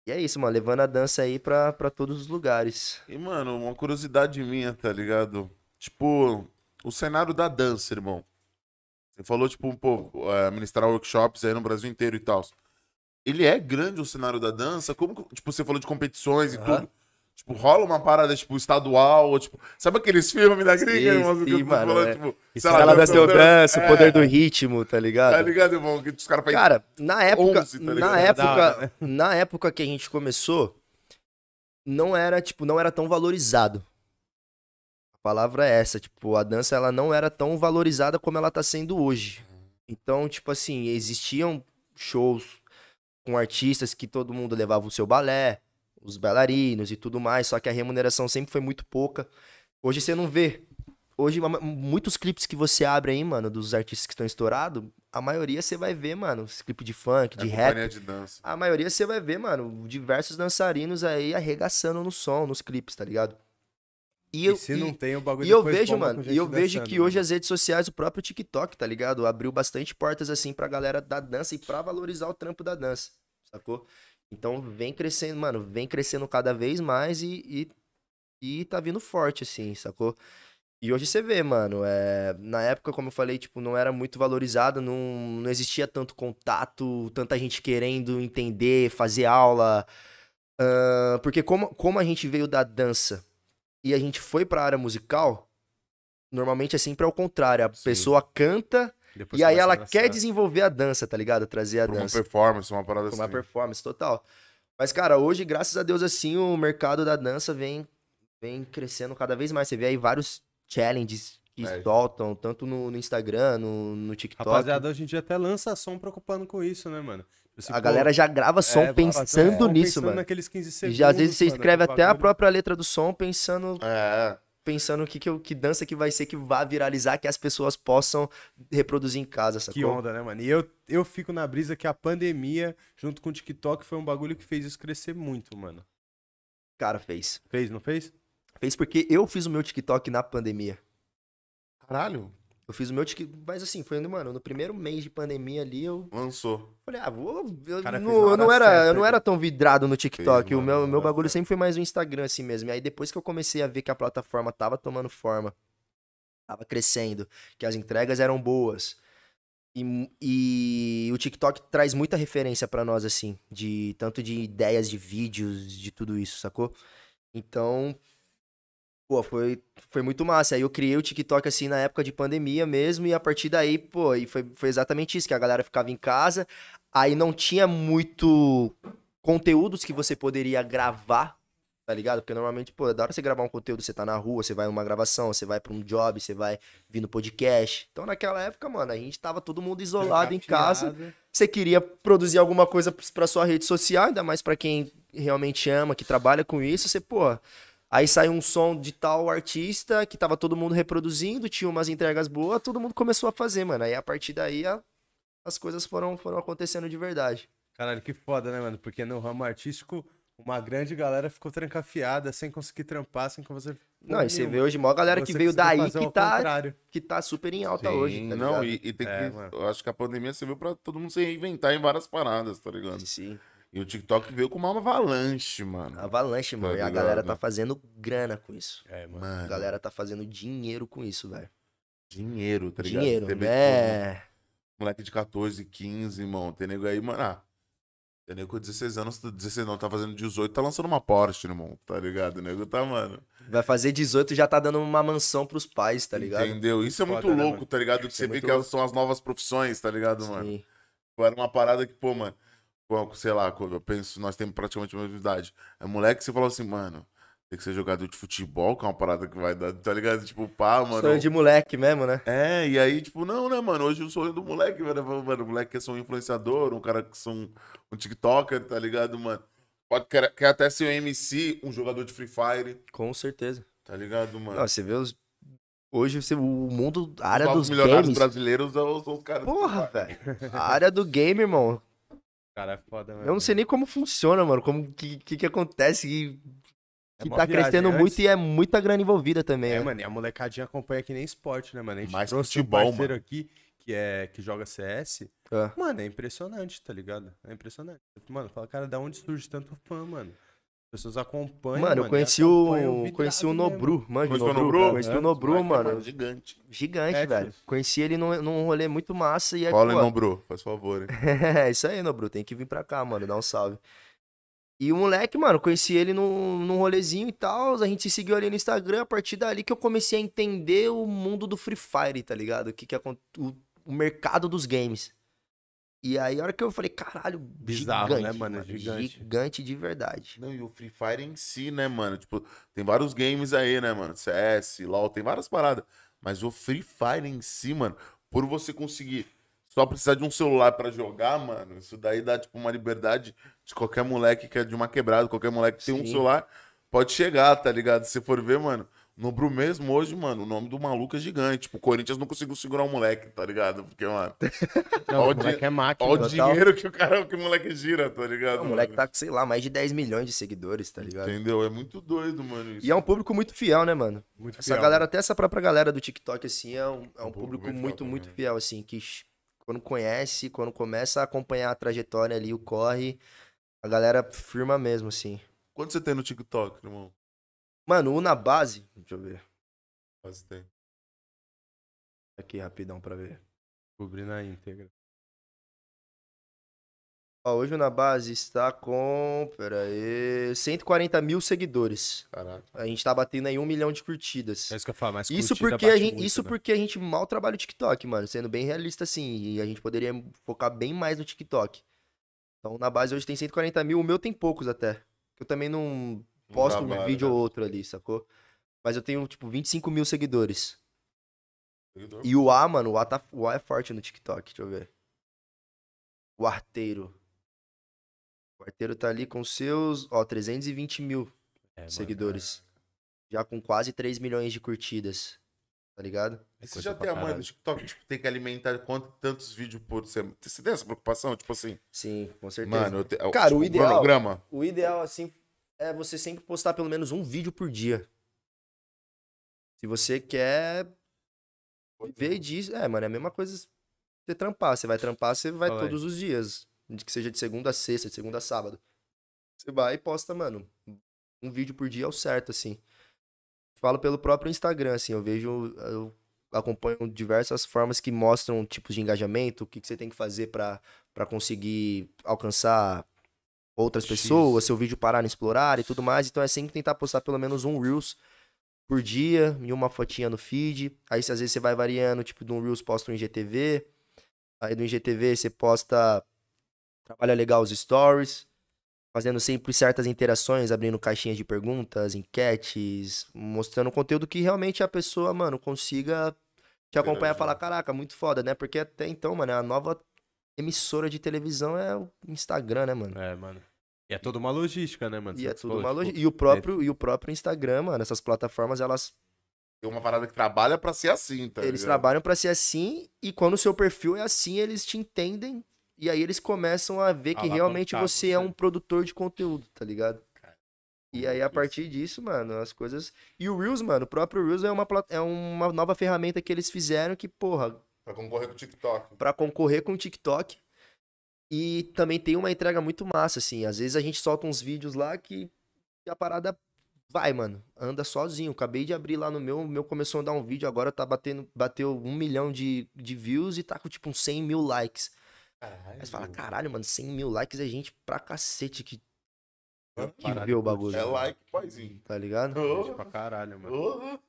E é isso, mano, levando a dança aí pra, pra todos os lugares. E, mano, uma curiosidade minha, tá ligado? Tipo, o cenário da dança, irmão. Você falou, tipo, pô, é, ministrar workshops aí no Brasil inteiro e tal. Ele é grande o cenário da dança? Como, tipo, você falou de competições e tudo. Tipo, rola uma parada, tipo, estadual, ou, tipo... Sabe aqueles filmes da gringa, Sim, irmão? sim, que eu tô mano, falando, é. tipo, Isso sei lá, Ela eu dança, o é, poder do ritmo, tá ligado? Tá ligado, irmão? Que os caras fazem... Cara, na época, 11, tá na Da época, hora, na época que a gente começou, não era, tipo, não era tão valorizado. A palavra é essa, tipo, a dança ela não era tão valorizada como ela tá sendo hoje. Então, tipo assim, existiam shows com artistas que todo mundo levava o seu balé, os bailarinos e tudo mais, só que a remuneração sempre foi muito pouca. Hoje você não vê. Hoje, muitos clipes que você abre aí, mano, dos artistas que estão estourados, a maioria você vai ver, mano, esse clipe de funk, É de rap. companhia de dança. A maioria você vai ver, mano, diversos dançarinos aí arregaçando no som, nos clipes, tá ligado? E, E eu, se e- não tem o bagulho e eu vejo, mano, e eu vejo dançando, que hoje mano. as redes sociais, o próprio TikTok, tá ligado? Abriu bastante portas, assim, pra galera da dança e pra valorizar o trampo da dança, sacou? Então vem crescendo, mano, vem crescendo cada vez mais e, e, e tá vindo forte, assim, sacou? E hoje você vê, mano, é, na época, como eu falei, tipo, não era muito valorizado, não, não existia tanto contato, tanta gente querendo entender, fazer aula. Ah, porque como, como a gente veio da dança e a gente foi pra área musical, normalmente é sempre ao contrário. A Sim. pessoa canta Depois e aí a ela quer desenvolver a dança, tá ligado? Trazer a uma dança. performance, uma parada uma assim. performance total. Mas, cara, hoje, graças a Deus, assim, o mercado da dança vem, vem crescendo cada vez mais. Você vê aí vários challenges que É. soltam, tanto no, no Instagram, no, no TikTok. Rapaziada, em dia até lança som preocupando com isso, né, mano? Tipo assim, a pô, galera já grava som é, pensando som nisso, pensando mano. naqueles 15 E segundos. já, às vezes você mano, escreve até a própria letra do som pensando, É. pensando que, que, eu- que dança que vai ser que vai viralizar, que as pessoas possam reproduzir em casa, sacou? Que onda, né, mano? E eu, eu fico na brisa que a pandemia, junto com o TikTok, foi um bagulho que fez isso crescer muito, mano. Cara, fez. Fez, não fez? Fez porque eu fiz o meu TikTok na pandemia. Caralho, Eu fiz o meu TikTok, mas assim, foi, mano, no primeiro mês de pandemia ali, eu lançou. Falei, ah, vou. Eu, Cara, não, eu não era, certa, eu não né? era tão vidrado no TikTok. Fez, o meu, meu bagulho sempre foi mais o Instagram, assim mesmo. E aí, depois que eu comecei a ver que a plataforma tava tomando forma, tava crescendo, que as entregas eram boas. E, e o TikTok traz muita referência pra nós, assim, de tanto de ideias de vídeos, de tudo isso, sacou? Então, pô, foi, foi muito massa. Aí eu criei o TikTok, assim, na época de pandemia mesmo, e a partir daí, pô, e foi, foi exatamente isso, que a galera ficava em casa, aí não tinha muito conteúdos que você poderia gravar, tá ligado? Porque normalmente, pô, é da hora você gravar um conteúdo, você tá na rua, você vai numa gravação, você vai pra um job, você vai vir no podcast. Então, naquela época, mano, a gente tava todo mundo isolado em casa, você queria produzir alguma coisa pra sua rede social, ainda mais pra quem realmente ama, que trabalha com isso, você, pô, aí saiu um som de tal artista que tava todo mundo reproduzindo, tinha umas entregas boas, todo mundo começou a fazer, mano. Aí a partir daí a- as coisas foram, foram acontecendo de verdade. Caralho, que foda, né, mano? Porque no ramo artístico, uma grande galera ficou trancafiada, sem conseguir trampar, sem que você. Não, e você vê hoje mó galera que veio daí que tá, que tá super em alta Sim, hoje, tá não, e, e tem É, que. mano. Eu acho que a pandemia serviu pra todo mundo se reinventar em várias paradas, tá ligado? Sim, E o TikTok veio com uma avalanche, mano. avalanche, mano. e a galera tá fazendo grana com isso. É, mano. A Mano, galera tá fazendo dinheiro com isso, velho. dinheiro, tá ligado? Dinheiro, vê, né? moleque de 14, 15, irmão. Tem nego aí, mano. Ah, tem nego com 16 anos, 16 não, tá fazendo 18, tá lançando uma Porsche, irmão. Tá ligado? O nego tá, mano. Vai fazer 18 já tá dando uma mansão pros pais, tá ligado? Entendeu? Isso é Foda, muito né, louco, mano? tá ligado? Isso Você é vê que louco. são as novas profissões, tá ligado, mano? Sim. Pô, Era uma parada que, pô, mano, sei lá, eu penso, nós temos praticamente a mesma idade. É moleque, você falou assim, mano, tem que ser jogador de futebol, que é uma parada que vai dar, tá ligado? Tipo, pá, mano. Sonho de moleque mesmo, né? É, e aí, tipo, não, né, mano? Hoje o sonho do moleque, mano, mano, o moleque quer ser um influenciador, um cara que são um TikToker, tá ligado, mano? Pode, quer, quer até ser um MC, um jogador de Free Fire, Com certeza. tá ligado, mano? Não, você vê os. Hoje você, o mundo, a área Os dos milionários games. brasileiros são os caras. Porra, velho. A área do game, irmão. Cara, é foda, mano. Eu não sei nem como funciona, mano. Como que, que, que acontece. Que, É que mó tá viagem. crescendo Antes- muito e é muita grana envolvida também. É, né? mano, e a molecadinha acompanha que nem esporte, né, mano? A gente Mais trouxe futebol, um parceiro mano. aqui que, é, que joga CS. Ah. Mano, é impressionante, tá ligado? É impressionante. Mano, fala, cara, da onde surge tanto fã, mano? As pessoas acompanham. Mano, eu conheci o. vidrado Conheci o mesmo. Nobru, mano. Conheceu o Nobru? Nobru? Conheci É, o Nobru, Moleque, mano. Gigante. Gigante, É, velho. Conheci ele num, num rolê muito massa e aí, Cola, pô, não, bro. Faz favor, hein? É, isso aí, Nobru. Tem que vir pra cá, mano. Dar um salve. E o moleque, mano, conheci ele num, num rolezinho e tal. A gente se seguiu ali no Instagram. A partir dali que eu comecei a entender o mundo do Free Fire, tá ligado? O que que acon- o, o mercado dos games. E aí, a hora que eu falei, caralho, Bizarro, gigante, né, mano? Gigante. Gigante de verdade. Não, e o Free Fire em si, né, mano? Tipo, tem vários games aí, né, mano? CS, LoL, tem várias paradas. Mas o Free Fire em si, mano, por você conseguir só precisar de um celular pra jogar, mano, isso daí dá, tipo, uma liberdade de qualquer moleque que é de uma quebrada, qualquer moleque que tem um Sim. celular, pode chegar, tá ligado? Se for ver, mano, no Bru mesmo, hoje, mano, o nome do maluco é gigante. Tipo, o Corinthians não conseguiu segurar um moleque, tá ligado? Porque, mano, Não, o o moleque é máquina. olha o dinheiro que o cara, que o moleque gira, tá ligado? O moleque tá com, sei lá, mais de 10 milhões de seguidores, tá ligado? Entendeu? É muito doido, mano. Isso. E é um público muito fiel, né, mano? Muito Essa fiel. galera, até essa própria galera do TikTok, assim, é um, é um Um público público muito, também, muito né? fiel, assim, que quando conhece, quando começa a acompanhar a trajetória ali, o corre, a galera firma mesmo, assim. Quanto você tem no TikTok, irmão? Mano, o na base, deixa eu ver. Quase tem. Aqui, rapidão pra ver. Descobri na íntegra. Ó, hoje o Na Base está com, pera aí, 140 mil seguidores. Caraca. A gente tá batendo aí um milhão de curtidas. É isso que eu falo, mas Isso porque, a gente, muito, isso né? porque a gente mal trabalha o TikTok, mano. Sendo bem realista, assim. E a gente poderia focar bem mais no TikTok. Então, na base hoje tem 140 mil. O meu tem poucos até. Eu também Não posto um vídeo né? ou outro ali, sacou? Mas eu tenho, tipo, 25 mil seguidores. Seguidor. E o A, mano, o A, tá, o A é forte no TikTok, deixa eu ver. O arteiro. O arteiro tá ali com seus, ó, 320 mil É, mano, seguidores. Já com quase 3 milhões de curtidas. Tá ligado? Mas Você já tem a mãe do TikTok, tipo, tem que alimentar quanto, tantos vídeos por semana. Você tem essa preocupação? Tipo assim, Sim, com certeza. mano, eu te... Cara, tipo, o ideal- cronograma. O ideal, assim, é você sempre postar pelo menos um vídeo por dia. Se você quer viver disso. É, mano, é a mesma coisa você trampar. Você vai trampar, você vai Fala aí. todos os dias. De que seja de segunda a sexta, de segunda a sábado. Você vai e posta, mano, um vídeo por dia é o certo, assim. Falo pelo próprio Instagram, assim, eu vejo. Eu acompanho diversas formas que mostram tipos de engajamento, o que, que você tem que fazer pra conseguir alcançar outras X. pessoas, seu vídeo parar no explorar e tudo mais. Então é sempre tentar postar pelo menos um Reels por dia e uma fotinha no feed. Aí às vezes você vai variando, tipo, de um Reels posta um IGTV. Aí do IGTV você posta trabalha legal os stories, fazendo sempre certas interações, abrindo caixinhas de perguntas, enquetes, mostrando conteúdo que realmente a pessoa, mano, consiga te acompanhar e falar, caraca, muito foda, né? Porque até então, mano, a nova emissora de televisão é o Instagram, né, mano? É, mano. E é toda uma logística, né, mano? E Você é tudo falou, uma tipo, logística. E o próprio, e o próprio Instagram, mano, essas plataformas, elas Tem uma parada que trabalha pra ser assim, tá eles ligado? trabalham pra ser assim e quando o seu perfil é assim, eles te entendem e aí eles começam a ver que Ah, realmente contar você você. é um produtor de conteúdo, tá ligado? E aí a isso. partir disso, mano, as coisas e o Reels, mano, o próprio Reels é uma é uma nova ferramenta que eles fizeram que, porra, Pra concorrer com o TikTok. Pra concorrer com o TikTok. E também tem uma entrega muito massa, assim. Às vezes a gente solta uns vídeos lá que a parada vai, mano. Anda sozinho. Acabei de abrir lá no meu, o meu começou a dar um vídeo, agora tá batendo, bateu um milhão de, de views e tá com tipo uns 100 mil likes. Aí você fala, caralho, mano, 100 mil likes é gente pra cacete que, que vê o bagulho. É like, paizinho. Tá ligado? Gente pra caralho, mano.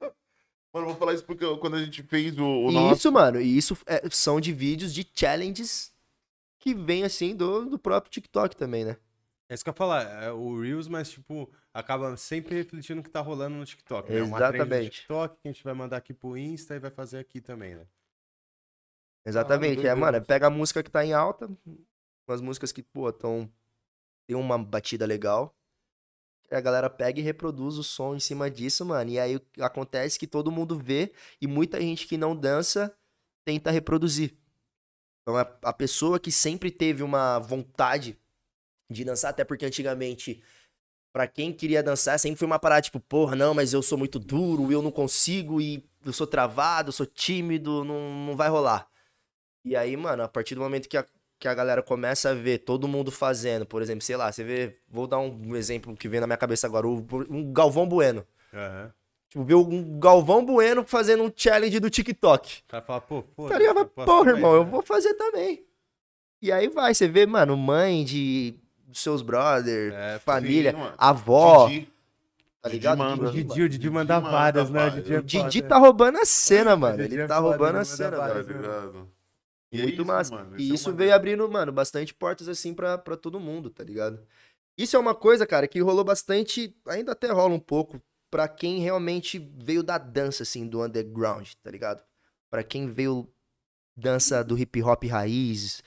Mano, vou falar isso porque quando a gente fez o, o nosso. Isso, mano, e isso é- são de vídeos de challenges que vem assim do, do próprio TikTok também, né? É isso que eu ia falar, é o Reels, mas, tipo, acaba sempre refletindo o que tá rolando no TikTok. Né? Exatamente. TikTok que a gente vai mandar aqui pro Insta e vai fazer aqui também, né? Exatamente, é, doideira. mano, pega a música que tá em alta, umas músicas que, pô, tão, tem uma batida legal, a galera pega e reproduz o som em cima disso, mano, e aí o- acontece que todo mundo vê, e muita gente que não dança tenta reproduzir. Então a, a pessoa que sempre teve uma vontade de dançar, até porque antigamente, pra quem queria dançar, sempre foi uma parada, tipo, porra, não, mas eu sou muito duro, eu não consigo, e eu sou travado, eu sou tímido, não, não vai rolar. E aí, mano, a partir do momento que a, que a galera começa a ver todo mundo fazendo, por exemplo, sei lá, você vê, vou dar um exemplo que vem na minha cabeça agora, o- um Galvão Bueno. Aham. Tipo, ver um Galvão Bueno fazendo um challenge do TikTok. O cara fala, pô, pô. Tá ligado? Porra, também, irmão, eu né? vou fazer também. E aí vai, você vê, mano, mãe de seus brother, É, família, mano. avó, Didi. tá Didi ligado? manda. O Didi, Didi, o Didi manda várias, né? O. Didi, é Didi tá roubando a cena, mano. Didi Ele é tá foda, roubando a cena, Tá velho. ligado? E é Muito isso, massa. mano, E é isso uma veio abrindo, mano, bastante portas assim pra, pra todo mundo, tá ligado? Isso é uma coisa, cara, que rolou bastante, ainda até rola um pouco, pra quem realmente veio da dança, assim, do underground, tá ligado? Pra quem veio dança do hip hop raiz,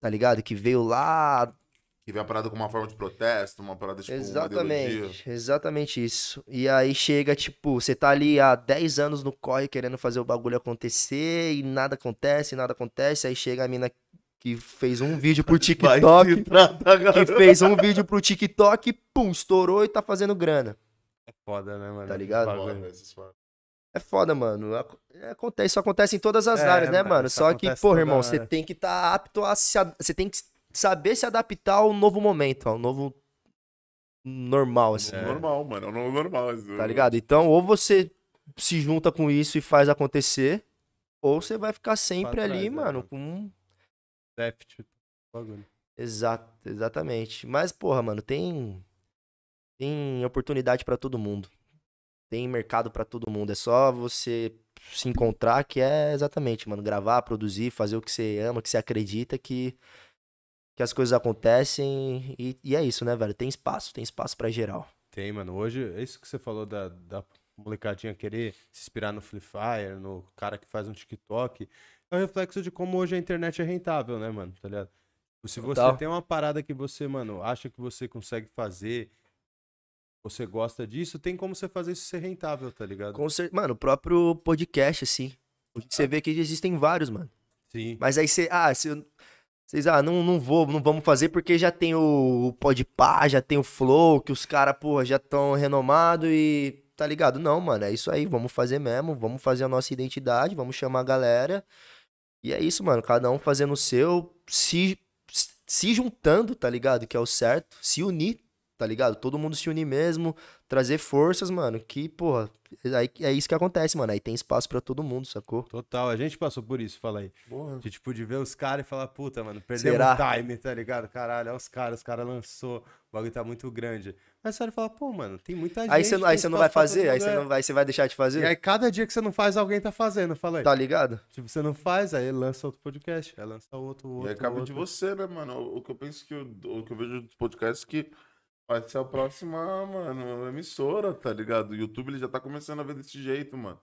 tá ligado? Que veio lá. Que vem a parada com uma forma de protesto, uma parada tipo. uma ideologia. exatamente, exatamente isso. E aí chega, tipo, você tá ali há 10 anos no corre querendo fazer o bagulho acontecer e nada acontece, nada acontece. Aí chega a mina que fez um vídeo pro TikTok. Que fez um vídeo pro TikTok, pum, estourou e tá fazendo grana. É foda, né, mano? Tá ligado? Foda, esses foda. É foda, mano. É, Acontece, isso acontece em todas as É, áreas, né, mano, mano? Só que, porra, irmão, você tem que estar apto a se. Você tem que saber se adaptar ao novo momento, ao novo normal, assim. É. Normal, mano. É o novo normal. isso. Tá ligado? Então, ou você se junta com isso e faz acontecer, ou você vai ficar sempre Pra ali, trás, né, mano, mano? com Déficit. Bagulho. Exato, exatamente. Mas, porra, mano, tem. Tem oportunidade pra todo mundo. Tem mercado pra todo mundo. É só você se encontrar, que é exatamente, mano, gravar, produzir, fazer o que você ama, que você acredita que, que as coisas acontecem. E, e é isso, né, velho? Tem espaço, tem espaço pra geral. Tem, mano. Hoje, é isso que você falou da, da molecadinha querer se inspirar no Free Fire, no cara que faz um TikTok, é um reflexo de como hoje a internet é rentável, né, mano? Tá ligado? Se você Total. tem uma parada que você, mano, acha que você consegue fazer, você gosta disso, tem como você fazer isso ser rentável, tá ligado? Com cer- Mano, o próprio podcast, assim. Você vê que existem vários, mano. Sim. Mas aí você. Ah, vocês, ah, não, não vou, não vamos fazer porque já tem o, o Podpah, já tem o Flow, que os caras, porra, já estão renomados e. Tá ligado? Não, mano, é isso aí, vamos fazer mesmo, vamos fazer a nossa identidade, vamos chamar a galera. E é isso, mano, cada um fazendo o seu, se, se juntando, tá ligado? Que é o certo, se unir, tá ligado? Todo mundo se unir mesmo, trazer forças, mano, que, porra, aí, é isso que acontece, mano. Aí tem espaço pra todo mundo, sacou? Total, a gente passou por isso, fala aí. Porra. De, tipo, de ver os caras e falar, puta, mano, perdemos o time, tá ligado? Caralho, olha os caras, os caras lançou, o bagulho tá muito grande. Mas você olha e fala, pô, mano, tem muita gente. Aí você, não- aí você não vai fazer? Aí você é. não vai, você vai deixar de fazer? E aí, cada dia que você não faz, alguém tá fazendo, fala aí. Tá ligado? Tipo, você não faz, aí lança outro podcast, aí lança outro, E outro, aí cabe outro. de você, né, mano? O, o que eu penso que o, o que eu vejo dos podcasts é que vai ser a próxima, mano, emissora, tá ligado? O YouTube ele já tá começando a ver desse jeito, mano.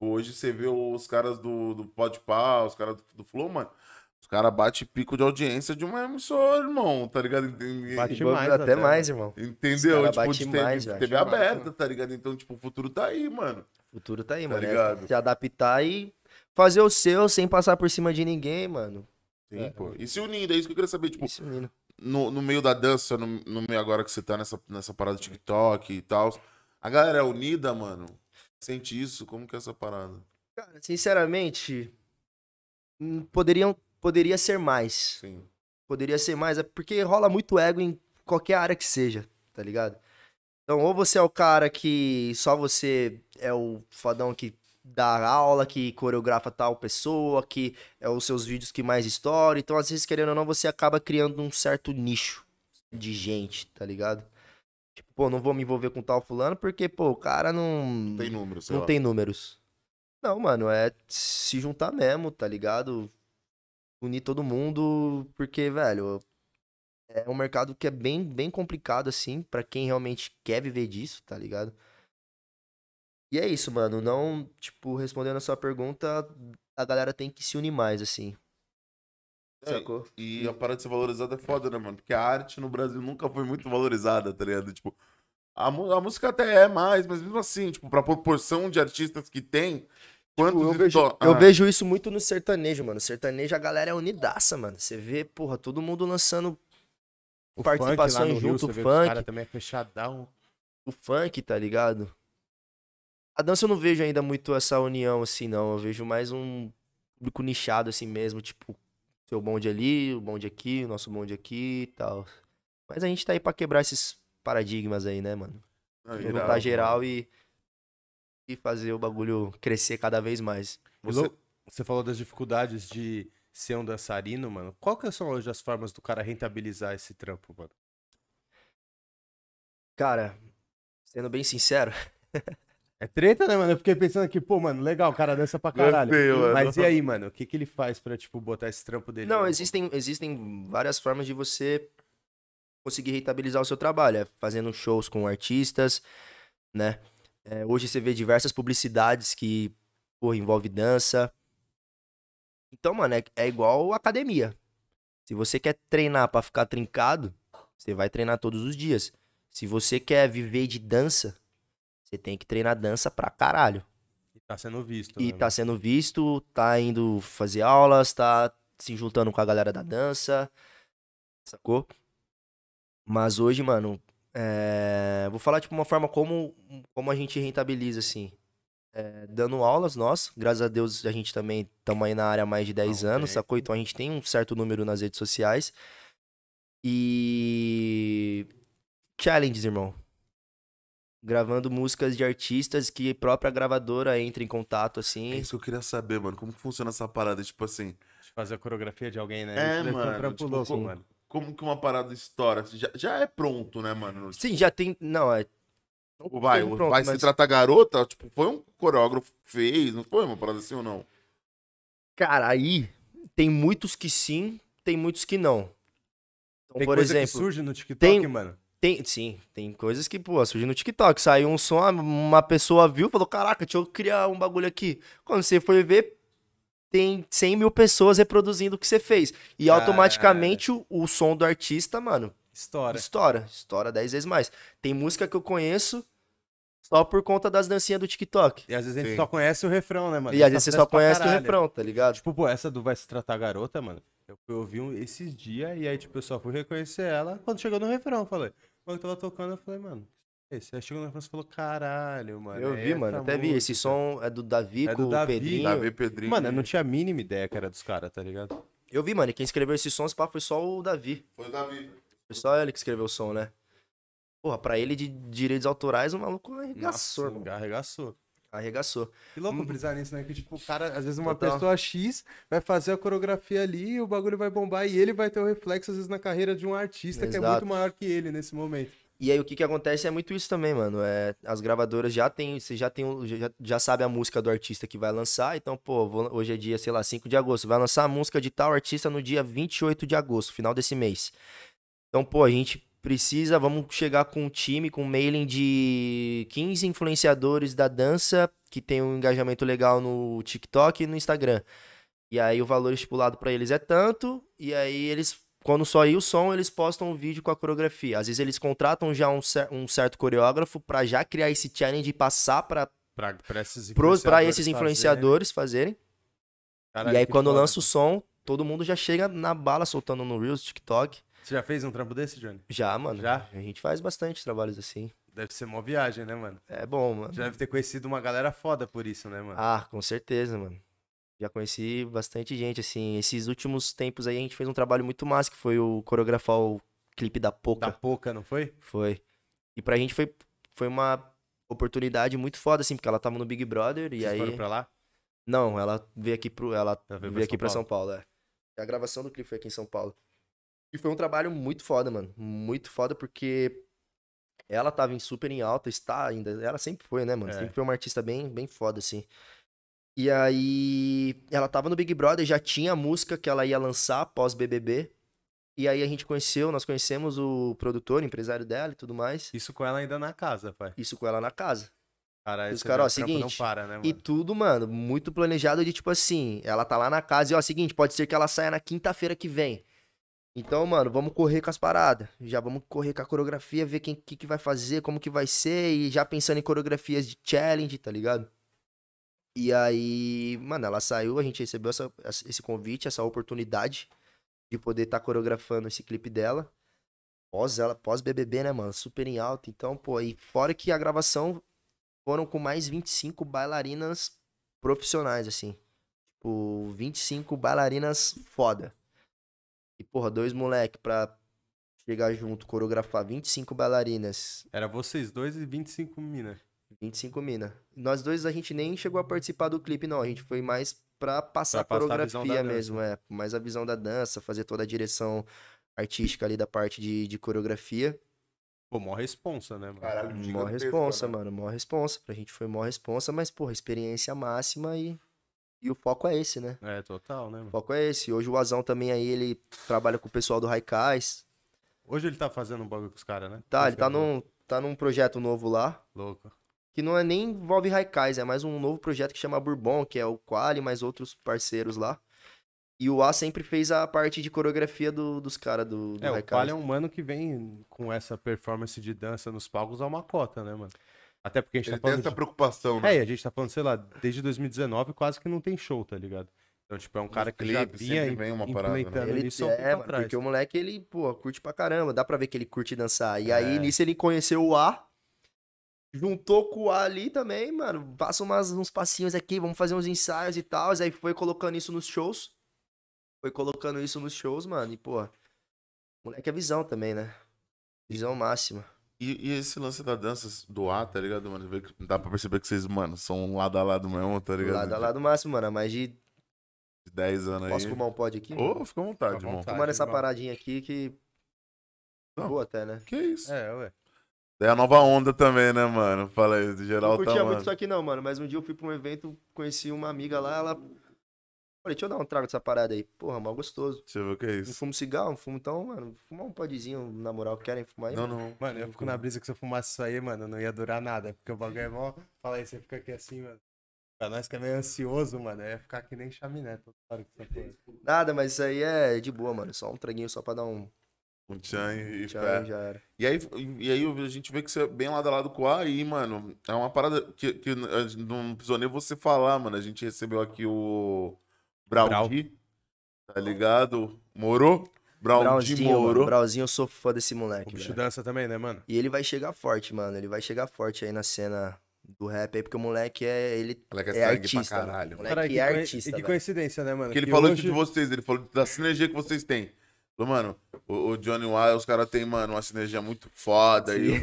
Hoje você vê os caras do, do Podpah, os caras do, do Flow, mano. Os caras batem pico de audiência de uma emissora, irmão, tá ligado? Bate mais até, até, mais, irmão. Entendeu? cara Tipo, bate de TV, mais, de velho. TV Bate mais, aberta, tá ligado? Então, tipo, o futuro tá aí, mano. O futuro tá aí, Tá mano. É ligado? se adaptar e fazer o seu sem passar por cima de ninguém, mano. Sim, É. pô. E se unindo, é isso que eu queria saber, tipo. No, no meio da dança, no, no meio agora que você tá nessa, nessa parada do TikTok e tal, a galera é unida, mano. Sente isso? Como que é essa parada? Cara, sinceramente, hum, poderiam, poderia ser mais. Sim. Poderia ser mais, é porque rola muito ego em qualquer área que seja, tá ligado? Então, ou você é o cara que só você é o fodão que dá aula, que coreografa tal pessoa, que é os seus vídeos que mais estoura. Então, às vezes, querendo ou não, você acaba criando um certo nicho de gente, tá ligado? Tipo, pô, não vou me envolver com tal fulano porque, pô, o cara não. Tem número, sei não lá. tem números. Não, mano, é se juntar mesmo, tá ligado? Unir todo mundo, porque, velho, é um mercado que é bem, bem complicado, assim, pra quem realmente quer viver disso, tá ligado? E é isso, mano. Não, tipo, respondendo a sua pergunta, a galera tem que se unir mais, assim. É, Sacou? E a parada de ser valorizada é foda, né, mano? Porque a arte no Brasil nunca foi muito valorizada, tá ligado? Tipo, a, a música até é mais, mas mesmo assim, tipo, pra proporção de artistas que tem, Tipo, eu vejo, esto- eu Ah, vejo isso muito no sertanejo, mano. Sertanejo, a galera é unidaça, mano. Você vê, porra, todo mundo lançando O participação funk lá no Rio, junto, você vê o funk. cara também é fechadão. o funk, tá ligado? A dança eu não vejo ainda muito essa união assim, não. Eu vejo mais um público nichado assim mesmo, tipo, seu bonde ali, o bonde aqui, o nosso bonde aqui e tal. Mas a gente tá aí pra quebrar esses paradigmas aí, né, mano? ah, Juntar geral e, e fazer o bagulho crescer cada vez mais. Você- Você... você falou das dificuldades de ser um dançarino, mano. Qual que são hoje as formas do cara rentabilizar esse trampo, mano? Cara, sendo bem sincero, É treta, né, mano? Eu fiquei pensando aqui, pô, mano, legal, o cara dança pra caralho. Gostei, mano. Mas e aí, mano? O que, que ele faz pra, tipo, botar esse trampo dele? Não, existem, existem várias formas de você conseguir rentabilizar o seu trabalho. É fazendo shows com artistas, né? É, hoje você vê diversas publicidades que, pô, envolve dança. Então, mano, é, é igual academia. Se você quer treinar pra ficar trincado, você vai treinar todos os dias. Se você quer viver de dança, você tem que treinar dança pra caralho. E tá sendo visto. E né, tá sendo visto, tá indo fazer aulas, tá se juntando com a galera da dança, sacou? Mas hoje, mano, é... vou falar tipo uma forma como, como a gente rentabiliza, assim. É, dando aulas, nós, graças a Deus, a gente também estamos aí na área há mais de 10 Há um anos, tempo. sacou? Então a gente tem um certo número nas redes sociais. E. Challenges, irmão. Gravando músicas de artistas que a própria gravadora entra em contato, É assim. isso que eu queria saber, mano. Como que funciona essa parada? Tipo assim, De fazer a coreografia de alguém, né? É, Isso mano, tipo, louco, como- mano. como que uma parada estoura? Já, já é pronto, né, mano? Sim, já tem. Não, é. Tipo, vai, o pronto, vai se mas- tratar garota, tipo, foi um coreógrafo que fez, não foi uma parada assim ou não? Cara, aí tem muitos que sim, tem muitos que não. Então, Tem por coisa exemplo, que surge no TikTok, tem- mano. Tem, sim, tem coisas que, pô, surge no TikTok. Saiu um som, uma pessoa viu, falou: Caraca, deixa eu criar um bagulho aqui. Quando você foi ver, tem 100 mil pessoas reproduzindo o que você fez. E automaticamente o, o som do artista, mano, Estoura. estoura. Estoura 10 vezes mais. Tem música que eu conheço só por conta das dancinhas do TikTok. E às vezes a gente Sim. só conhece o refrão, né, mano? E às vezes você só conhece o refrão, tá ligado? Tipo, pô, essa do Vai Se Tratar Garota, mano. Eu, eu vi um, esses dias e aí, tipo, eu só fui reconhecer ela quando chegou no refrão. Eu falei, quando eu tava tocando, eu falei, mano, esse. Aí chegou no refrão e falou, caralho, mano. eu é vi, mano, até vi. Esse música." som é do Davi É com do o Davi. Pedrinho. Davi Pedrinho. Mano, eu não tinha a mínima ideia que era dos caras, tá ligado? Eu vi, mano, e quem escreveu esse som, esse pá, foi só o Davi. Foi o Davi. Foi só ele que escreveu o som, né? Porra, pra ele de direitos autorais, o maluco arregaçou, Nossa, irmão. arregaçou. Arregaçou. Que louco Hum. brisar nisso, né? Que, tipo, o cara, às vezes uma Total. pessoa X vai fazer a coreografia ali e o bagulho vai bombar e ele vai ter o reflexo, às vezes, na carreira de um artista que é Exato. muito maior que ele nesse momento. E aí o que que acontece é muito isso também, mano. É, as gravadoras já tem, você já tem, já, já sabe a música do artista que vai lançar, então, pô, vou- hoje é dia, sei lá, 5 de agosto, vai lançar a música de tal artista no dia 28 de agosto, final desse mês. Então, pô, a gente precisa, vamos chegar com um time, com um mailing de 15 influenciadores da dança que tem um engajamento legal no TikTok e no Instagram. E aí o valor estipulado pra eles é tanto, e aí eles, quando sair o som, eles postam um vídeo com a coreografia. Às vezes eles contratam já um, cer- um certo coreógrafo pra já criar esse challenge e passar pra esses pros- pra influenciadores esses fazerem. influenciadores fazerem. Caralho, e aí quando foda, lança o som, todo mundo já chega na bala soltando no Reels, TikTok. Você já fez um trampo desse, Johnny? Já, mano. Já? A gente faz bastante trabalhos assim. Deve ser uma viagem, né, mano? É bom, mano. Já deve ter conhecido uma galera foda por isso, né, mano? Ah, com certeza, mano. Já conheci bastante gente, assim. Esses últimos tempos aí a gente fez um trabalho muito massa, que foi o coreografar o clipe da Poca. Da pouca, não foi? Foi. E pra gente foi, foi uma oportunidade muito foda, assim, porque ela tava no Big Brother e Vocês aí. foram pra lá? Não, ela veio aqui pro. Ela Ela veio, veio pra aqui São pra São Paulo, é. A gravação do clipe foi aqui em São Paulo. E foi um trabalho muito foda, mano. Muito foda, porque ela tava em super em alta, está ainda. Ela sempre foi, né, mano? É. Sempre foi uma artista bem, bem foda, assim. E aí, ela tava no Big Brother, já tinha a música que ela ia lançar pós BBB. E aí a gente conheceu, nós conhecemos o produtor, o empresário dela e tudo mais. Isso com ela ainda na casa, pai. Isso com ela na casa. Caralho, Os você cara, vê, ó, o trampo não seguinte, para, né, mano? E tudo, mano, muito planejado de tipo assim, ela tá lá na casa e ó, seguinte, pode ser que ela saia na quinta-feira que vem. Então, mano, vamos correr com as paradas. Já vamos correr com a coreografia, ver quem que, que vai fazer, como que vai ser e já pensando em coreografias de challenge, tá ligado? E aí, mano, ela saiu, a gente recebeu essa- esse convite, essa oportunidade de poder estar coreografando esse clipe dela. Pós ela, pós BBB, né, mano? Super em alta. Então, pô, e fora que a gravação foram com mais 25 bailarinas profissionais, assim. Tipo, 25 bailarinas foda. E, porra, dois moleque pra chegar junto, coreografar 25 bailarinas, Era vocês dois e 25 mina. 25 mina. Nós dois a gente nem chegou a participar do clipe, não. A gente foi mais pra passar Pra a passar a coreografia dança. mesmo, é. Mais a visão da dança, fazer toda a direção artística ali da parte de, de coreografia. Pô, mó responsa, né, mano? Caralho, Mó responsa, né? mano. Mó responsa. Pra gente foi mó responsa, mas, porra, experiência máxima e. E o foco é esse, né? É, total, né, O mano? foco é esse. Hoje o Azão também aí, ele trabalha com o pessoal do Raikais. Hoje ele tá fazendo um bagulho com os caras, né? Tá, ele tá num, tá num projeto novo lá. Louco. Que não é nem envolve Raikais, é mais um novo projeto que chama Bourbon, que é o Quali, mais outros parceiros lá. E o A sempre fez a parte de coreografia do- dos caras do, do É, o Haikais. Palha é um mano que vem com essa performance de dança nos palcos a uma cota, né, mano? Até porque a gente Ele tá tem falando. essa de- preocupação, É, né? e a gente tá falando, sei lá, desde 2019 quase que não tem show, tá ligado? Então, tipo, é um cara que já vinha sempre vem uma parada, né? implementando Ele isso é, mano, atrás. porque o moleque, ele, pô, curte pra caramba. Dá pra ver que ele curte dançar. E aí, É. nisso, ele conheceu o A. Juntou com o A ali também, mano. Passa umas, uns passinhos aqui, vamos fazer uns ensaios e tal. Aí foi colocando isso nos shows. Foi colocando isso nos shows, mano. E, pô, moleque é visão também, né? Visão máxima. E, e esse lance da dança do ar, tá ligado, mano? Dá pra perceber que vocês, mano, são lado a lado mesmo, tá ligado? Lado a lado máximo, mano. Há mais de. De 10 anos aí. Posso fumar um pod aqui? Ô, fica à vontade, irmão. Fumando essa paradinha aqui que. Não. Boa até, né? Que isso? É, ué. É a nova onda também, né, mano? Fala aí, de geral não tá, curtia mano. muito isso aqui não, mano. Mas um dia eu fui pra um evento, conheci uma amiga lá, ela. Falei, deixa eu dar um trago dessa parada aí. Porra, mal gostoso. Deixa eu ver o que é Não isso. fumo cigarro, não fumo então, mano. Fumar um podzinho, na moral, querem fumar aí? Não, não. Mano, eu fico na brisa que se eu fumasse isso aí, mano, não ia durar nada. Porque o bagulho é mó. Fala aí, você fica aqui assim, mano. Pra nós que é meio ansioso, mano, ia ficar que nem chaminé toda hora que você. Nada, mas isso aí é de boa, mano. Só um traguinho só pra dar um. Um tchan e Já, fé. já era. E aí, e aí a gente vê que você é bem lado a lado com a aí, mano. É uma parada que, que não precisou nem você falar, mano. A gente recebeu aqui o Braudi, tá ligado? Morou? Braudi morou. Brauzinho, eu sou fã desse O moleque, bicho velho. dança também, né, mano? E ele vai chegar forte, mano. Ele vai chegar forte aí na cena do rap aí, porque o moleque é. Ele Moleque é é artista. pra caralho. Moleque é artista. e que velho. coincidência, né, mano? Porque ele Que falou hoje... de vocês, ele falou da sinergia que vocês têm. Falou, mano, o, o Johnny Wild, os caras têm, mano, uma sinergia muito foda. E, Sim.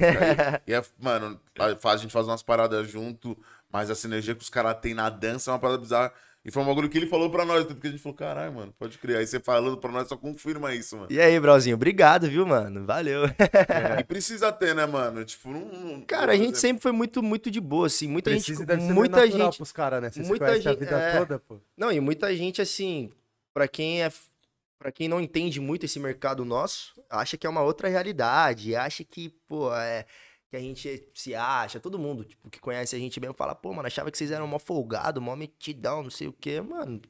e, e é, mano, a, a gente faz umas paradas junto, mas a sinergia que os caras têm na dança é uma parada bizarra. E foi um bagulho que ele falou pra nós, porque a gente falou, caralho, mano, pode criar. Aí você falando pra nós só confirma isso, mano. E aí, Brauzinho, obrigado, viu, mano? Valeu. E precisa ter, né, mano? Tipo, não. não- Cara, a gente exemplo, sempre foi muito, muito de boa, assim. Muita Precisa gente. deve ser Muita gente. pros caras, né? Vocês muita se conhecem a gente- vida é. toda, pô. Não, e muita gente, assim, pra quem é. Pra quem não entende muito esse mercado nosso, acha que é uma outra realidade, acha que, pô, é. Que a gente se acha, todo mundo, tipo, que conhece a gente bem, fala, pô, mano, achava que vocês eram mó folgado, mó metidão, não sei o quê, mano.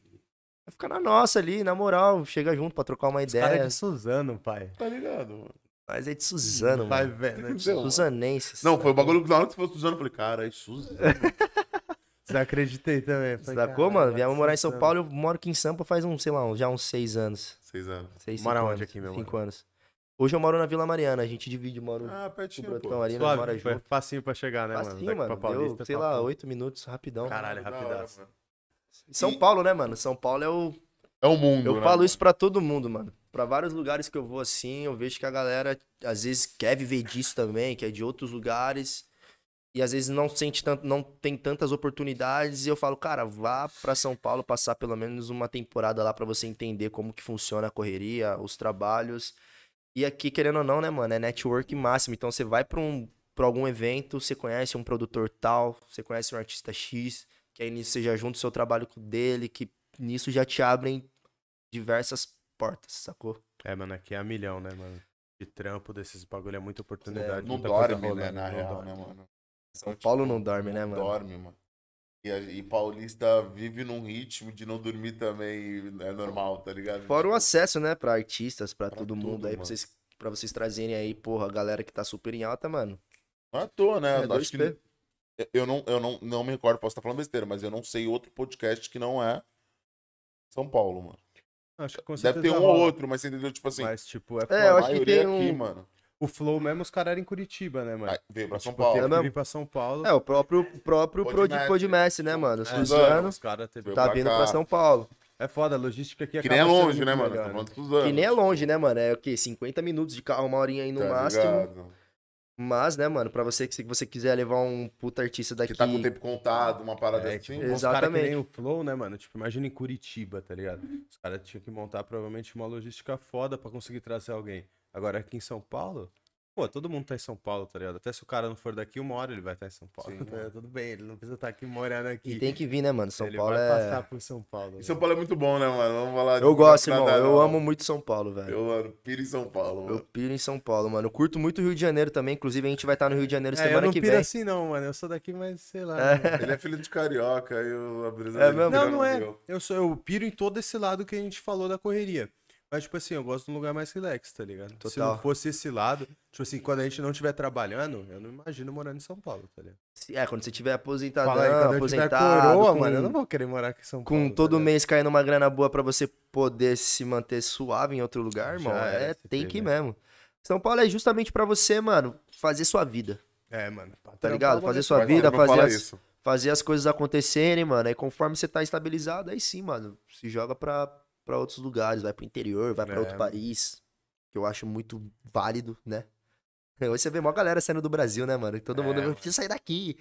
Vai ficar na nossa ali, na moral, chega junto pra trocar uma Os ideia. de Suzano, pai. Tá ligado, mano? Mas é de Suzano, Vai mano. vendo. né? Suzanenses. Não, foi o bagulho que na hora que você falou Suzano, eu falei, cara, é Suzano. Você acreditei também. Falei, Sacou, mano? vai Viemos morar em São. Paulo, eu moro aqui em Sampa faz uns, sei lá, uns- já uns seis anos. Seis anos. Seis, Mora onde anos, aqui, meu Cinco anos. Hoje eu moro na Vila Mariana, a gente divide, moro Ah, no pertinho, Brotão pô. ali, nós mora Suave, foi junto. facinho pra chegar, né, mano? Facinho, mano. pra Paulista, Deu, sei papo. lá, oito minutos, rapidão. Caralho, hora, rapidaço. mano. São E- Paulo, né, mano? São Paulo é o... É o mundo, Eu né, falo mano? isso pra todo mundo, mano. Pra vários lugares que eu vou assim, eu vejo que a galera às vezes quer viver disso também, que é de outros lugares. E às vezes não sente tanto, não tem tantas oportunidades. E eu falo, cara, vá pra São Paulo passar pelo menos uma temporada lá pra você entender como que funciona a correria, os trabalhos. E aqui, querendo ou não, né, mano, é network máximo. Então você vai pra, um, pra algum evento, você conhece um produtor tal, você conhece um artista X, que aí nisso você já junta o seu trabalho com o dele, que nisso já te abrem diversas portas, sacou? É, mano, aqui é a milhão, né, mano? De trampo desses bagulho é muita oportunidade. Não muita coisa dorme, né, rolando, na não real, dorme. né, mano? São Paulo tipo, não dorme, né, mano? dorme, mano. E, a- e paulista vive num ritmo de não dormir também, é normal, tá ligado? Fora o Tipo, acesso, né, pra artistas, pra, Pra todo tudo, mundo aí, pra vocês, pra vocês trazerem aí, porra, a galera que tá super em alta, mano. Não é à toa, né? É, Acho 2P. que, eu não, eu não, não me recordo, posso estar falando besteira, mas eu não sei outro podcast que não é São Paulo, mano. Acho que com Deve ter um ou outro, mas você entendeu? Tipo assim, Mas, tipo, é, É, eu a acho que maioria tem aqui, um- mano. O Flow mesmo, os caras eram em Curitiba, né, mano? Aí veio pra São Tipo, Paulo. teve É pra São Paulo. É, o próprio, o próprio Podmestre. Podmestre, né, mano? É, Suzano os teve... Veio tá pra vindo cá. pra São Paulo. É foda, a logística aqui Que nem é longe, né, mano? melhor. Que nem é longe, né, mano? É o quê? 50 minutos de carro, uma horinha aí no tá máximo. ligado? Mas, né, mano, pra você que se você quiser levar um puta artista daqui. Que tá com o tempo contado, uma parada É, assim. tipo, Exato. os caras que Exatamente. nem o Flow, né, mano? Tipo, imagina em Curitiba, tá ligado? Os caras tinham que montar provavelmente uma logística foda pra conseguir trazer alguém. Agora aqui em São Paulo, pô, todo mundo tá em São Paulo, tá ligado? Até se o cara não for daqui, uma hora ele vai estar em São Paulo. Sim, tá ligado? Tudo bem, ele não precisa estar aqui morando aqui. E tem que vir, né, mano? São ele Paulo vai é. passar por São Paulo. E São Paulo é muito bom, né, mano? Vamos falar de Eu gosto, nada, irmão. Eu não. amo muito São Paulo, velho. Eu, mano, piro em São Paulo, Eu mano. piro em São Paulo, mano. Eu curto muito o Rio de Janeiro também. Inclusive, a gente vai estar no Rio de Janeiro É, eu semana não que piro vem. assim não, mano. Eu sou daqui, mas sei lá. É. né? Ele é filho de carioca, aí eu a brisa É mesmo? Não, não é. meu. Eu, sou, eu piro em todo esse lado que a gente falou da correria. Mas, tipo assim, eu gosto de um lugar mais relax, tá ligado? Se Total. não fosse esse lado, tipo assim, quando a gente não estiver trabalhando, eu não imagino morando em São Paulo, tá ligado? Se- É, quando você tiver aposentadão, Fala aí, quando eu tiver aposentado, coroa, com, mano, eu não vou querer morar aqui em São Paulo. com tá todo ligado? mês caindo uma grana boa pra você poder se manter suave em outro lugar, irmão. Já É, se tem que ir pegar. mesmo. São Paulo é justamente pra você, mano, fazer sua vida, É, mano. tá ligado? Fazer sua Mas vida, fazer as, isso. fazer as coisas acontecerem, mano. Aí conforme você tá estabilizado, aí sim, mano, se joga pra, pra outros lugares, vai pro interior, vai pra É, outro país, que eu acho muito válido, né? Hoje você vê mó galera saindo do Brasil, né, mano? Todo É, mundo, preciso sair daqui.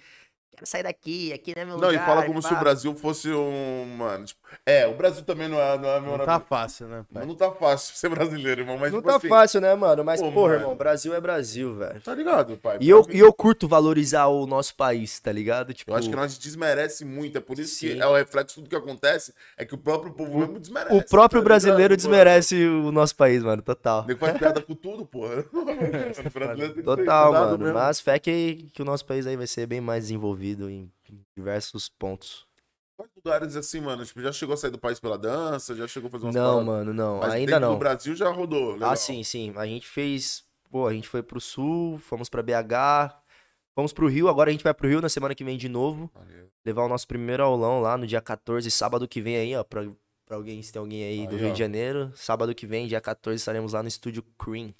Quero sair daqui, aqui não é meu Não, lugar. e fala como se o Brasil fosse um. Mano, tipo, é, o Brasil também não é, não é meu Não tá fácil, né? pai? Não tá fácil ser brasileiro, irmão. Mas, Não tipo tá assim, fácil, né, mano? Mas, Pô, porra, mano. irmão, Brasil é Brasil, velho. Tá ligado, pai? E eu, e eu curto valorizar o nosso país, tá ligado? Tipo, Eu acho que nós desmerece muito, é por isso que Sim. é o reflexo de tudo que acontece, é que o próprio povo mesmo desmerece. o próprio tá brasileiro ligado, mano? desmerece o nosso país, mano, total. Nego faz piada com tudo, porra. O brasileiro tem que ser Total, mano. mesmo. Mas fé que, que o nosso país aí vai ser bem mais desenvolvido em diversos pontos. Quais lugares assim, mano? Tipo, já chegou a sair do país pela dança? Já chegou a fazer umas Não, paradas? mano, não. Mas ainda não. do Brasil já rodou. Legal. Ah, sim, sim. A gente fez. Pô, a gente foi pro sul, fomos pra BH, fomos pro Rio, agora a gente vai pro Rio na semana que vem de novo. Valeu. Levar o nosso primeiro aulão lá no dia 14, sábado que vem aí, ó. Pra, pra alguém, se tem alguém aí do Aí, Rio ó. de Janeiro. Sábado que vem, dia 14, estaremos lá no estúdio Cream.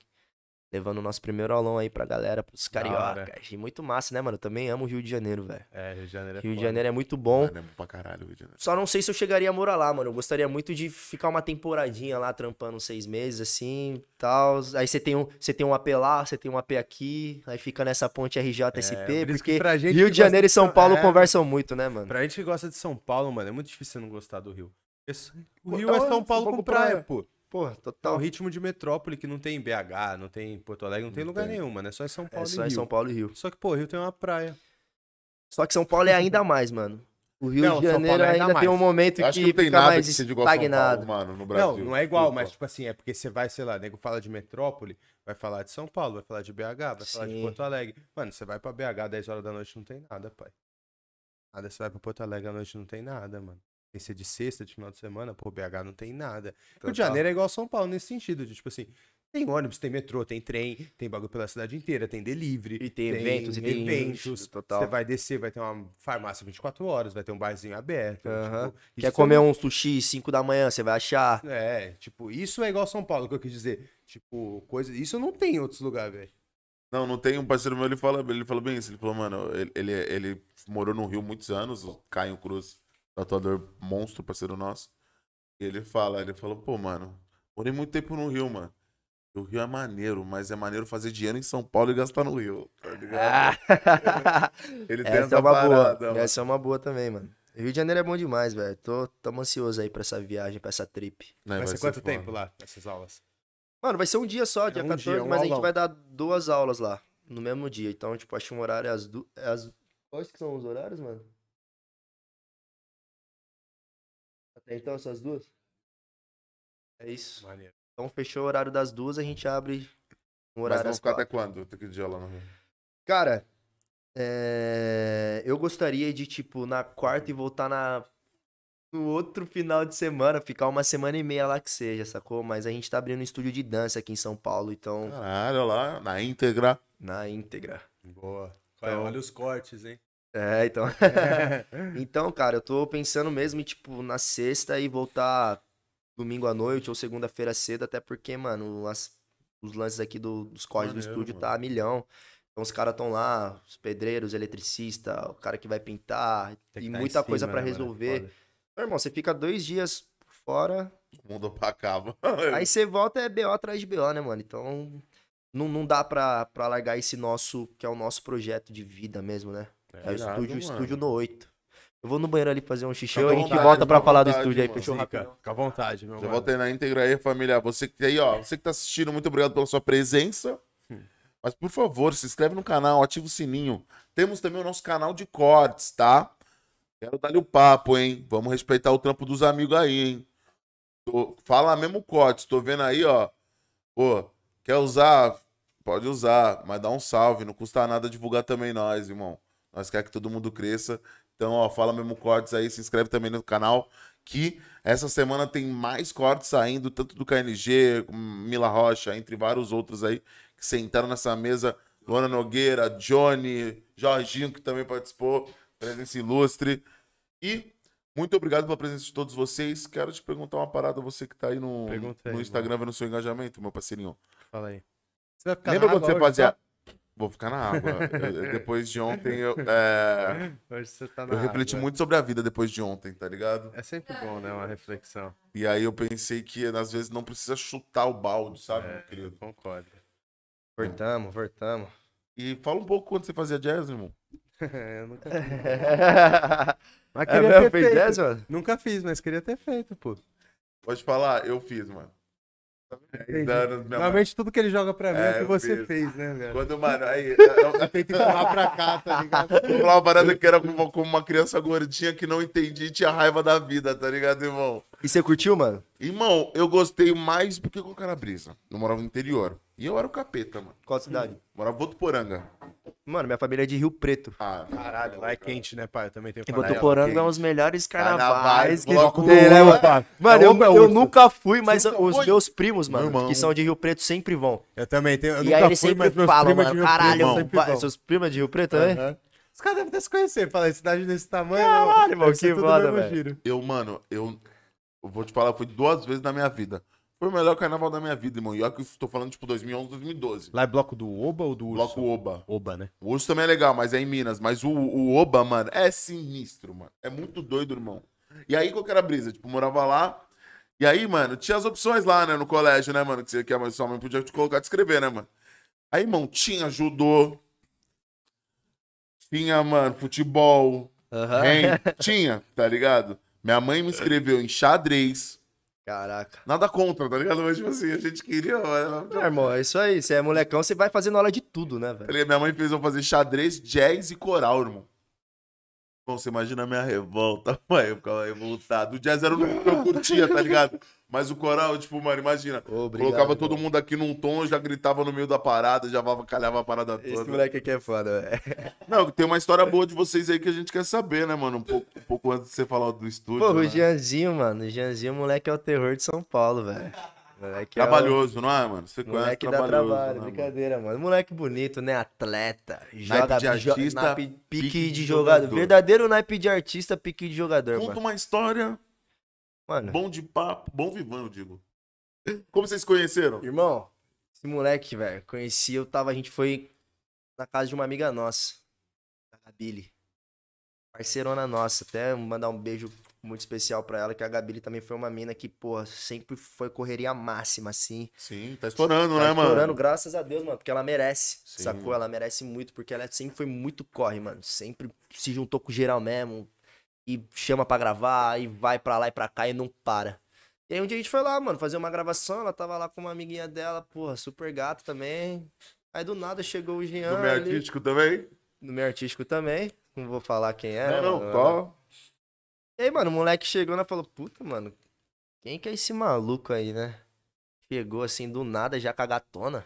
Levando o nosso primeiro aulão aí pra galera, pros cariocas. E muito massa, né, mano? Eu também amo o Rio de Janeiro, velho. É, Rio de Janeiro é Rio de foda. Janeiro é muito bom. Mano, é bom pra caralho Rio de Janeiro. Só não sei se eu chegaria a morar lá, mano. Eu gostaria muito de ficar uma temporadinha lá, trampando uns seis meses, assim, tal. Aí você tem um, você tem um AP lá, você tem um AP aqui, aí fica nessa ponte RJ-SP, É, por porque pra gente Rio de Janeiro e São Paulo é, conversam muito, né, mano? Pra gente que gosta de São Paulo, mano, é muito difícil você não gostar do Rio. Esse- O Pô, Rio é São Paulo com praia. praia, pô. Porra, É o total. ritmo de metrópole que não tem em BH, não tem em Porto Alegre, não tem Não lugar tem. nenhum, mano. É só em São É Paulo só e em Rio. São Paulo e Rio. Só que, pô, Rio tem uma praia. Só que São Paulo é ainda mais, mano. O Rio Não, de São Janeiro é ainda ainda tem um mais. momento Eu acho que que não tem fica nada mais que seja igual São estagnado. Paulo, mano, no Brasil. Não, não é igual, mas tipo assim, é porque você vai, sei lá, nego fala de metrópole, vai falar de São Paulo, vai falar de BH, vai falar de Sim. Porto Alegre. Mano, você vai pra BH 10 horas da noite não tem nada, pai. Nada, você vai pra Porto Alegre à noite não tem nada, mano. Tem que ser de sexta, de final de semana, pô, BH não tem nada. Rio de Total. Janeiro é igual São Paulo nesse sentido, de tipo assim, tem ônibus, tem metrô, tem trem, tem bagulho pela cidade inteira, tem delivery. E tem eventos, e tem eventos. total. Você vai descer, vai ter uma farmácia 24 horas, vai ter um barzinho aberto. Aham. tipo, Quer isso comer é um sushi 5 da manhã, você vai achar. é, tipo, isso é igual São Paulo, que eu quis dizer. Tipo, coisa. Isso não tem em outros lugares, velho. Não, não tem um parceiro meu, ele fala, ele falou bem isso. Ele falou, mano, ele, ele, ele morou no Rio muitos anos, o Caio Cruz, tatuador monstro, parceiro nosso. E ele fala, ele falou, pô, mano, morei muito tempo no Rio, mano. O Rio é maneiro, mas é maneiro fazer dinheiro em São Paulo e gastar no Rio, tá ligado? Ele tem Essa essa é uma parada, boa. mano. Essa é uma boa também, mano. Rio de Janeiro é bom demais, velho. Tô, tamo ansioso aí pra essa viagem, pra essa trip. Né, Vai ser ser quanto foda. tempo lá, nessas aulas? Mano, vai ser um dia só, dia um 14, dia, um mas a gente aulão. vai dar duas aulas lá, no mesmo dia. Então, tipo, acho que um horário é as duas. É as... Quais que são os horários, mano? Então, essas duas? É isso. Maneiro. Então, fechou o horário das duas, a gente abre um Mas horário vamos às ficar quatro. até quando? Tem que dia lá no Rio. Cara, é, eu gostaria de, tipo, na quarta e voltar na... no outro final de semana, ficar uma semana e meia lá que seja, sacou? Mas a gente tá abrindo um estúdio de dança aqui em São Paulo, então, Caralho, olha lá, na íntegra. na íntegra. Boa. Então- olha os cortes, hein? É, então. então, cara, eu tô pensando mesmo em, tipo, na sexta e voltar domingo à noite ou segunda-feira cedo, até porque, mano, as- os lances aqui do- dos códigos do estúdio mano. tá a milhão. Então os caras tão lá, os pedreiros, eletricista, o cara que vai pintar Tem e tá muita cima, coisa pra né, mano? É resolver. foda. Meu irmão, você fica dois dias fora, O mundo pra acaba. aí você volta é BO atrás de BO, né, mano? Então não, não dá pra, pra largar esse nosso, que é o nosso projeto de vida mesmo, né? É, o irado, estúdio, estúdio no 8. Eu vou no banheiro ali fazer um xixi e a gente vontade, volta pra falar do vontade, estúdio aí, mano. fechou Fica, rapidão. fica à vontade, meu Já mano. volta aí na íntegra aí, família. Você que tá aí, ó. Você que tá assistindo, muito obrigado pela sua presença. Mas, por favor, se inscreve no canal, ativa o sininho. Temos também o nosso canal de cortes, tá? Quero dar-lhe o papo, hein? Vamos respeitar o trampo dos amigos aí, hein? Tô- Fala mesmo cortes. Tô vendo aí, ó. Pô, quer usar? Pode usar, mas dá um salve. Não custa nada divulgar também nós, irmão. Nós quer que todo mundo cresça. Então, ó, fala mesmo cortes aí, se inscreve também no canal. Que essa semana tem mais cortes saindo, tanto do KNG, Mila Rocha, entre vários outros aí, que sentaram nessa mesa. Luana Nogueira, Johnny, Jorginho, que também participou, presença ilustre. E muito obrigado pela presença de todos vocês. Quero te perguntar uma parada, você que tá aí no, aí, no Instagram vendo seu engajamento, meu parceirinho. Fala aí. Você vai ficar Lembra quando você fazia. Vou ficar na água. Eu- depois de ontem, eu, é? Hoje você tá na eu refleti água. muito sobre a vida depois de ontem, tá ligado? É sempre bom, né? Uma reflexão. E aí eu pensei que às vezes não precisa chutar o balde, sabe, meu Eu querido? concordo. Voltamos, voltamos. E fala um pouco quando você fazia jazz, irmão. eu nunca fiz. é Mas queria mesmo? ter Fez feito. jazz, mano? Nunca fiz, mas queria ter feito, pô. Pode falar, eu fiz, mano. 10 Entendi. anos, minha mãe. Normalmente tudo que ele joga pra mim é, É, o que você fiz. fez, né, velho? Quando, mano, aí. Eu, eu Tenta empurrar pra cá, tá ligado? falar uma parada que era como, como uma criança gordinha que não entendia e tinha raiva da vida, tá ligado, irmão? E você curtiu, mano? Irmão, eu gostei mais porque com a brisa. Eu morava no interior. E eu era o capeta, mano. Qual cidade? Morava em Votuporanga. Mano, minha família é de Rio Preto. Ah, Caralho, lá é quente, né, pai? Eu também tenho E família. Votuporanga ok. é um dos melhores Carnavais, carnavais que bloco tem, do né, mano? Mano, É eu, é eu nunca fui, mas nunca os foi? meus primos, mano, Meu que são de Rio Preto, sempre vão. Eu também tenho. Eu e nunca aí eles fui, sempre falam, mano, caralho, vão. seus primos de Rio Preto também? Os caras devem até se conhecer, falar, cidade desse tamanho. Caralho, ser que foda, velho. giro. eu, mano, eu, eu vou te falar, fui duas vezes na minha vida. Foi o melhor carnaval da minha vida, irmão. E olha que eu tô falando, tipo, 2011, 2012. Lá é bloco do Oba ou do Urso? Bloco Oba. Oba, né? O Urso também é legal, mas é em Minas. Mas o, o Oba, mano, é sinistro, mano. É muito doido, irmão. E aí, qual que era a brisa? Tipo, morava lá. E aí, mano, tinha as opções lá, né, no colégio, né, mano? Que você que a sua mãe podia te colocar de escrever, né, mano? Aí, irmão, tinha judô. Tinha, mano, futebol. Hand, tinha, tá ligado? Minha mãe me inscreveu em xadrez. Caraca. Nada contra, tá ligado? Mas, tipo assim, a gente queria. mano. Ah, irmão, é isso aí. Você é molecão, você vai fazendo aula de tudo, né, velho? Minha mãe fez eu fazer xadrez, jazz e coral, irmão. Bom, você imagina a minha revolta, mãe, eu ficava revoltado. O jazz era o único que eu curtia, tá ligado? Mas o coral, tipo, mano, imagina. Obrigado, colocava todo mundo aqui num tom, já gritava no meio da parada, já calhava a parada Esse toda. moleque aqui é foda, velho. Não, tem uma história boa de vocês aí que a gente quer saber, né, mano? Um pouco, um pouco antes de você falar do estúdio. Pô, né? o Jeanzinho, mano. O Jeanzinho, moleque, é o terror de São Paulo, velho. Moleque é o- Trabalhoso, não é, mano? Você conhece Moleque dá trabalhoso. trabalho, né, brincadeira, mano. Moleque bonito, né? Atleta. Joga de jo- artista, naipe- pique pique de de jogador. jogador. Verdadeiro naipe de artista, pique de jogador, Conta mano. uma história, Mano, bom de papo, bom vivão, eu digo. Como vocês conheceram? irmão, esse moleque, velho, conheci, eu tava, a gente foi na casa de uma amiga nossa, a Gabile. Parceirona nossa, até mandar um beijo muito especial pra ela, que a Gabile também foi uma mina que, porra, sempre foi correria máxima, assim. Sim, tá estourando, Tá né, estourando, mano? graças a Deus, mano, porque ela merece, Sim. sacou? Ela merece muito, porque ela sempre foi muito corre, mano. Sempre se juntou com geral mesmo, e chama pra gravar, e vai pra lá e pra cá e não para. E aí um dia a gente foi lá, mano, fazer uma gravação, ela tava lá com uma amiguinha dela, porra, super gata também. Aí do nada chegou o Jean No meio ali, artístico também? no meio artístico também, não vou falar quem é. não, não, só. E aí, mano, o moleque chegou e falou, puta, mano, quem que é esse maluco aí, né? Chegou assim, do nada, já com a gatona.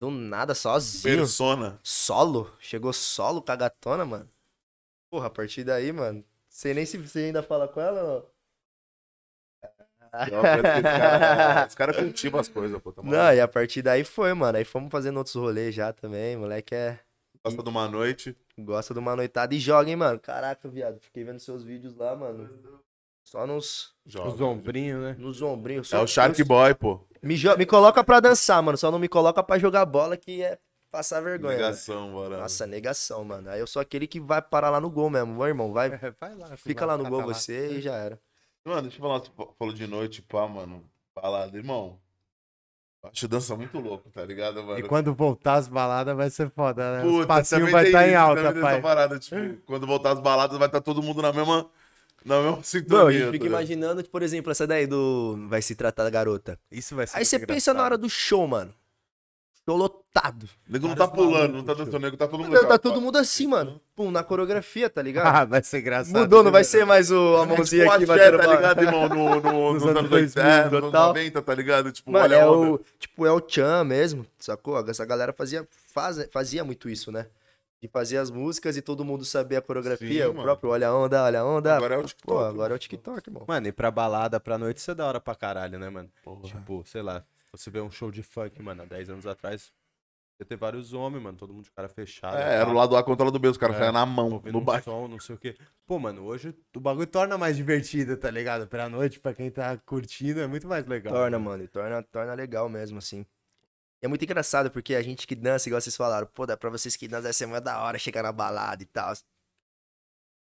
Do nada, sozinho. Persona. Solo. Chegou solo com a gatona, mano. Porra, a partir daí, mano, sei nem se você ainda fala com ela ou não. Eu acho que esse cara- Esse cara cultiva as coisas, pô. Tá? Não, e a partir daí foi, mano. Aí fomos fazendo outros rolês já também. Moleque é. Gosta de uma noite. Gosta de uma noitada e joga, hein, mano. Caraca, viado. Fiquei vendo seus vídeos lá, mano. Só nos, Joga. Os ombrinhos, né? nos ombrinhos. É o Shark Boy, pô. Me, jo- me coloca pra dançar, mano. Só não me coloca pra jogar bola, que é passar vergonha. mano. Negação, bora. Nossa, negação, mano. Aí eu sou aquele que vai parar lá no gol mesmo. Meu irmão, vai. Vai lá. Fica lá no gol cata lá. você e já era. Mano, deixa eu falar, você falou de noite, pá, mano. Balada, irmão. Acho dança muito louco, tá ligado, mano? E quando voltar as baladas vai ser foda, né? Os Puta, passinhos também vai estar em isso, alta, pai. essa parada, tipo, quando voltar as baladas vai estar todo mundo na mesma, na mesma sintonia. Não, a gente tá imaginando, por exemplo, essa daí do Vai Se Tratar da Garota. Isso vai ser Aí você muito pensa na engraçado. hora do show, mano. Show lotado. O nego não tá pulando, não tá dançando, nego tá todo mundo. Tá, ó, todo mundo assim, mano. Pum, na coreografia, tá ligado? Ah, vai ser engraçado. Mudou, não vai né? ser mais o, a É mãozinha aqui axé, batendo tá bola. ligado, irmão? No, no, Nos nos anos anos 2000, 2000, é, nos anos total. 90, tá ligado? Tipo, Mano, olha é a onda. o, tipo, é o Chan mesmo, sacou? Essa galera fazia, faz, fazia muito isso, né? De fazer as músicas e todo mundo saber a coreografia. Sim, o mano. próprio Olha a Onda, Olha a Onda. Agora é o TikTok. Pô, agora é o TikTok, irmão. Mano, e pra balada, pra noite, isso é da hora pra caralho, né, mano? Porra. Tipo, sei lá, você vê um show de funk, mano, há 10 anos atrás, você ter vários homens, mano, todo mundo de cara fechado. É, era o lado A contra o lado B, os caras É, saiam na mão, no um baixo. som, não sei o quê. Pô, mano, hoje o bagulho torna mais divertido, tá ligado? Pra noite, pra quem tá curtindo, é muito mais legal. Torna, mano, e torna, torna legal mesmo, assim. E é muito engraçado, porque a gente que dança, igual vocês falaram, pô, dá pra vocês que dançam, ser muito da hora chegar na balada e tal.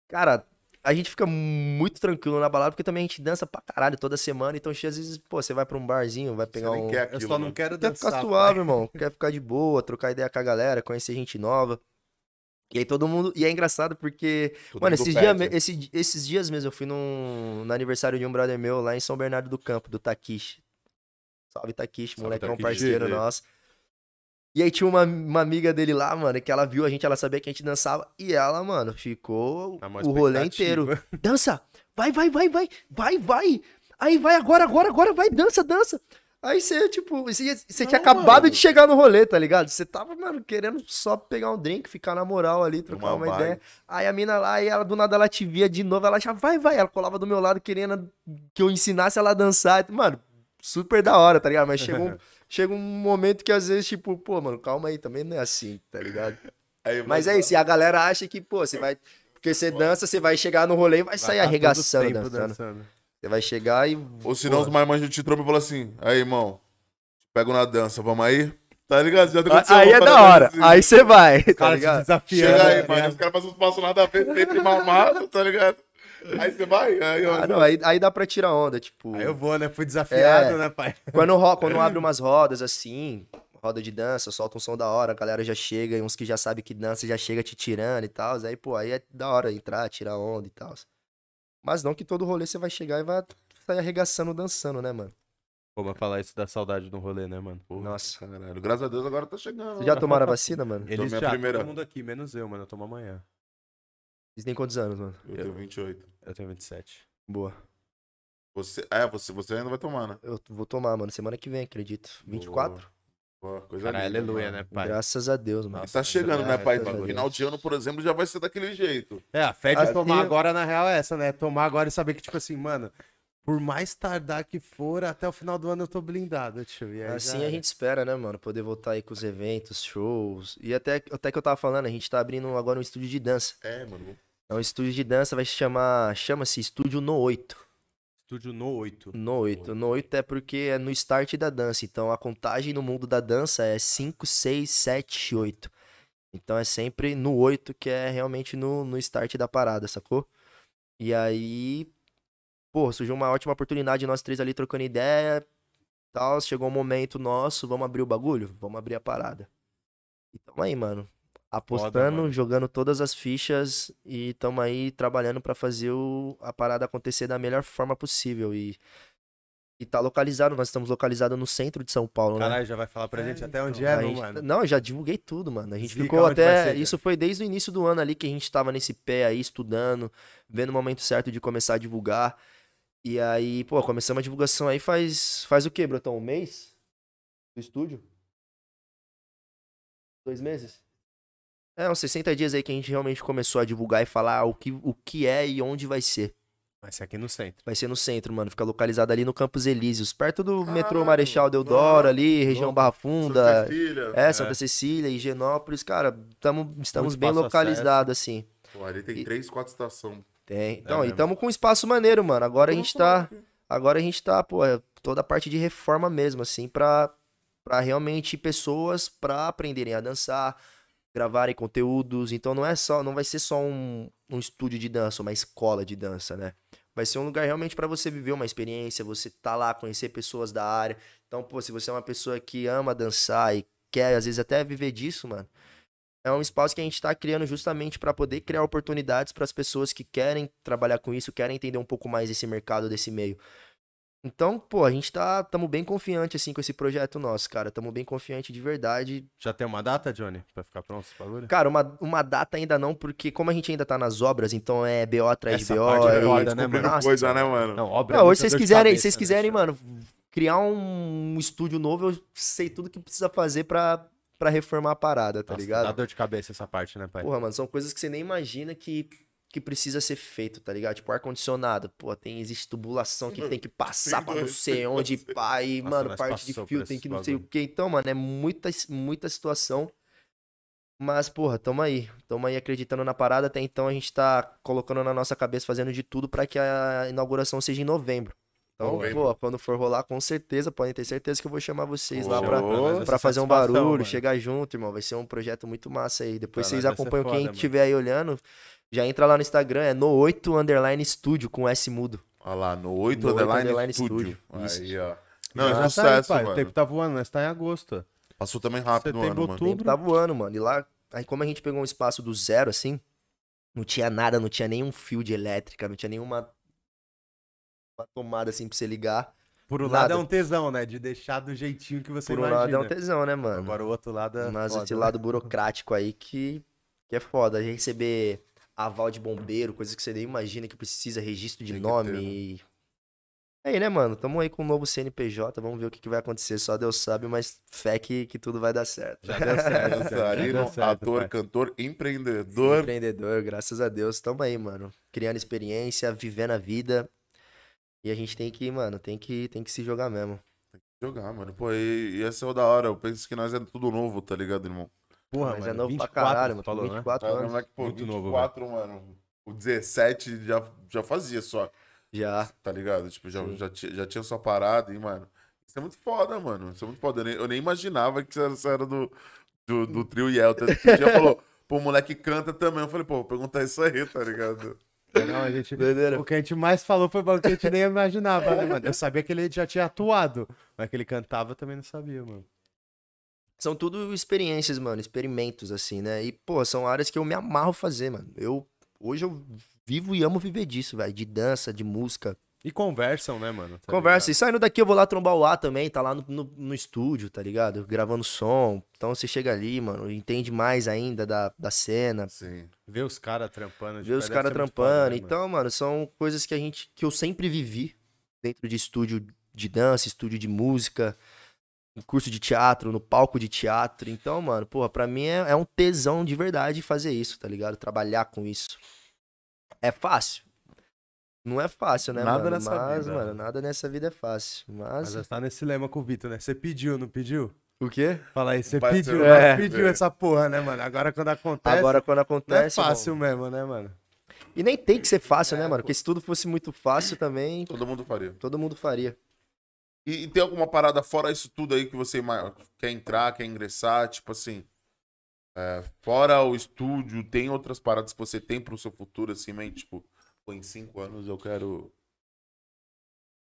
Cara, a gente fica muito tranquilo na balada, porque também a gente dança pra caralho toda semana. Então, às vezes, pô, você vai pra um barzinho, vai pegar um. quer Eu aquilo, só não mano. quero Quer dançar. ficar pai. suave, irmão. Quer ficar de boa, trocar ideia com a galera, conhecer gente nova. E aí todo mundo. E é engraçado porque. Todo mano, esses, dia, esse- esses dias mesmo eu fui num, no aniversário de um brother meu lá em São Bernardo do Campo, do Takishi. Salve Takishi, Salve, molecão Takishi. parceiro nosso. E aí tinha uma, uma amiga dele lá, mano, que ela viu a gente, ela sabia que a gente dançava. E ela, mano, ficou o rolê inteiro. Dança! Vai, vai, vai, vai! Vai, vai! Aí vai agora, agora, agora, vai, dança, dança! Aí você, tipo, você, você tinha acabado mano. de chegar no rolê, tá ligado? Você tava, mano, querendo só pegar um drink, ficar na moral ali, trocar Uma uma, ideia. Aí a mina lá, e ela do nada ela te via de novo, ela já vai, vai. Ela colava do meu lado querendo que eu ensinasse ela a dançar. Mano, super da hora, tá ligado? Mas chega um, chega um momento que às vezes, tipo, pô, mano, calma aí, também não é assim, tá ligado? Aí, Mas mano, é isso, e a galera acha que, pô, você vai. Porque você dança, você vai chegar no rolê e vai Vai sair tá arregaçando tempo dançando. Você vai chegar e. Ou senão os marmanjos te trombam e falam assim, aí, irmão, pego na dança, vamos aí? Tá ligado? Já Aí aconteceu aí é da hora. assim. Aí você vai, tá Cara, ligado? desafiando. Chega aí, né? mano. Os caras fazem uns passos nada a ver, sempre mamado, tá ligado? Aí você vai, aí, ó. Ah, não, aí, aí dá pra tirar onda, tipo. Aí eu vou, né? Fui desafiado, É. né, pai? Quando, ro- quando abre umas rodas assim, roda de dança, solta um som da hora, a galera já chega, e uns que já sabe que dança já chega te tirando e tal. Aí, pô, aí é da hora entrar, tirar onda e tal. Mas não que todo rolê você vai chegar e vai sair arregaçando dançando, né, mano? Pô, mas falar isso dá saudade no rolê, né, mano? Porra, Nossa. Caralho, graças a Deus agora tá chegando. Vocês já tomaram a vacina, mano? Eles já, primeira. todo mundo aqui, menos eu, mano. Eu tomo amanhã. Vocês têm quantos anos, mano? Eu tenho 28. Eu tenho 27. Boa. Você, é, você, você ainda vai tomar, né? Eu vou tomar, mano, semana que vem, acredito. 24? Pô, coisa Caralho, linda, aleluia, mano. né, pai? Graças a Deus, mano. Tá chegando, né, É, pai? a Deus. Final de ano, por exemplo, já vai ser daquele jeito. É, a fé de Assim, tomar eu- agora, na real, é essa, né? Tomar agora e saber que, tipo assim, mano, por mais tardar que for, até o final do ano eu tô blindado, tio. E aí Assim já a é. gente espera, né, mano? Poder voltar aí com os eventos, shows. E até, até que eu tava falando, a gente tá abrindo agora um estúdio de dança. É, mano. É um estúdio de dança, vai se chamar. Chama-se Estúdio No 8. Estúdio no 8. No 8. No 8 é porque é no start da dança. Então a contagem no mundo da dança é 5, 6, 7, 8. Então é sempre no 8 que é realmente no, no start da parada, sacou? E aí. Pô, surgiu uma ótima oportunidade, nós três ali trocando ideia. Tal, chegou um momento nosso, vamos abrir o bagulho? Vamos abrir a parada. E tamo aí, mano. Apostando, mano. jogando todas as fichas e tamo aí trabalhando pra fazer o- a parada acontecer da melhor forma possível. E, e tá localizado, nós estamos localizados no centro de São Paulo, né? Caralho, já vai falar pra gente até onde A é, meu gente- mano. Não, eu já divulguei tudo, mano. A gente Zica, ficou onde até. ser? Isso foi desde o início do ano ali que a gente tava nesse pé aí, estudando, vendo o momento certo de começar a divulgar. E aí, pô, começamos a divulgação aí faz. Faz o quê, Brotão? Um mês? Do estúdio? Dois meses? É, uns 60 dias aí que a gente realmente começou a divulgar e falar o que, o que é e onde vai ser. Vai ser aqui no centro. Vai ser no centro, mano. Fica localizado ali no Campos Elíseos, perto do metrô Caralho, Marechal Deodoro, ali, região. Barra Santa Funda. Cecília. É, Santa Cecília, Higienópolis, cara, tamo, estamos bem localizados, assim. Pô, ali tem E- três, quatro estações. Tem. Então, e mesmo. estamos com um espaço maneiro, mano. Agora a gente tá. Agora a gente tá, pô, é toda a parte de reforma mesmo, assim, pra, pra realmente pessoas pra aprenderem a dançar, gravarem conteúdos. Então não é só, não vai ser só um, um estúdio de dança, uma escola de dança, né? Vai ser um lugar realmente pra você viver uma experiência, você tá lá, conhecer pessoas da área. Então, pô, se você é uma pessoa que ama dançar e quer, às vezes, até viver disso, mano. É um espaço que a gente tá criando justamente pra poder criar oportunidades para as pessoas que querem trabalhar com isso, querem entender um pouco mais desse mercado, desse meio. Então, pô, a gente tá, tamo bem confiante, assim, com esse projeto nosso, cara. Tamo bem confiante de verdade. Já tem uma data, Johnny? Pra ficar pronto esse bagulho? Cara, uma, uma data ainda não, porque como a gente ainda tá nas obras, então é BO atrás Essa de BO. parte é foda, né, Descobrindo Nossa, coisa, né, mano? Não, óbvio. Não, hoje vocês quiserem, vocês quiserem, mano, criar um estúdio novo, eu sei tudo que precisa fazer pra, pra reformar a parada, tá Dá ligado? dor de cabeça essa parte, né, pai? Porra, mano, são coisas que você nem imagina que, que precisa ser feito, tá ligado? Tipo, ar-condicionado. Pô, tem, existe tubulação que tem que passar pra não sei onde, pá, e, Nossa, mano, parte de fio tem que não sei o que. Então, mano, é muita, muita situação. Mas, porra, tamo aí. Tamo aí acreditando na parada. Até então a gente tá colocando na nossa cabeça, fazendo de tudo pra que a inauguração seja em novembro. Então, Novembro. pô, quando for rolar, com certeza, podem ter certeza que eu vou chamar vocês lá pra, vai pra fazer um barulho, mano. chegar junto, irmão. Vai ser um projeto muito massa aí. Depois Pra vocês acompanham foda, quem estiver aí olhando. Já entra lá no Instagram, é no 8 underline studio com S mudo. Olha lá, no 8 No 8 Underline, Underline Studio. Studio. Isso. Aí, ó. Não, Já é tá sucesso, aí, pai. mano. O tempo tá voando, nós tá em agosto. Passou também rápido o Setembro, ano, mano. O tempo tá voando, mano. E lá, aí como a gente pegou um espaço do zero, assim, não tinha nada, não tinha nenhum fio de elétrica, não tinha nenhuma uma tomada assim pra você ligar. Por um Nada. lado é um tesão, né? De deixar do jeitinho que você Por um imagina. lado é um tesão, né, mano? Agora o outro lado é Mas foda, esse né? lado burocrático aí que, que é foda. A gente receber aval de bombeiro, coisas que você nem imagina que precisa, registro de Tem que nome. ter, né? e- Aí, né, mano? Tamo aí com o novo CNPJ, vamos ver o que, que vai acontecer. Só Deus sabe, mas fé que, que tudo vai dar certo. Já deu certo. já Dançarino, deu certo, ator, pai. cantor, empreendedor. Empreendedor, graças a Deus. Tamo aí, mano. Criando experiência, vivendo a vida. E a gente tem que, mano, tem que, tem que se jogar mesmo. Jogar, mano. Pô, e, e essa é o da hora. Eu penso que nós é tudo novo, tá ligado, irmão? Porra, Mas mano, é novo 24, pra caralho, mano. falou, né? 24 Cara, anos. moleque, pô, Muito novo, 24, mano. O 17 já, já fazia só, Já. tá ligado? Tipo, já, já, tinha- já tinha sua parada e, mano. Isso é muito foda, mano. Isso é muito foda. Eu nem, eu nem imaginava que você era, você era do, do, do trio Yel. Tanto que dia falou, pô, o moleque canta também. Eu falei, pô, vou perguntar isso aí, tá ligado? Não, a gente... Doideira. O que a gente mais falou foi o que a gente nem imaginava, né, mano? Eu sabia que ele já tinha atuado, mas que ele cantava eu também não sabia, mano. São tudo experiências, mano, experimentos, assim, né? E, pô, são áreas que eu me amarro fazer, mano. Eu, hoje eu vivo e amo viver disso, velho. De dança, de música. E conversam, né, mano? Tá Conversa. E saindo daqui, eu vou lá trombar o A também, tá lá no, no, no estúdio, tá ligado? Gravando som. Então você chega ali, mano, entende mais ainda da, da cena. Sim. Ver os caras trampando. Ver os caras muito trampando. foda, né, mano? então, mano, são coisas que a gente. que eu sempre vivi dentro de estúdio de dança, estúdio de música, em curso de teatro, no palco de teatro. Então, mano, porra, pra mim é, é um tesão de verdade fazer isso, tá ligado? Trabalhar com isso. É fácil. Não é fácil, né, Nada mano? nessa Mas, vida. mano, nada nessa vida é fácil. Mas. Mas já tá nesse lema com o Vitor, né? Você pediu, não pediu? O quê? Fala aí, você pediu, né? É. pediu essa porra, né, mano? Agora quando acontece, Agora, quando não é acontece. fácil irmão, mesmo, né, mano? E nem tem que ser fácil, né, É, mano? pô. Porque se tudo fosse muito fácil também, Todo mundo faria. todo mundo faria. E, e tem alguma parada fora isso tudo aí que você quer entrar, quer ingressar? Tipo assim. é, fora o estúdio, tem outras paradas que você tem pro seu futuro, assim, meio tipo, pô, em cinco anos eu quero.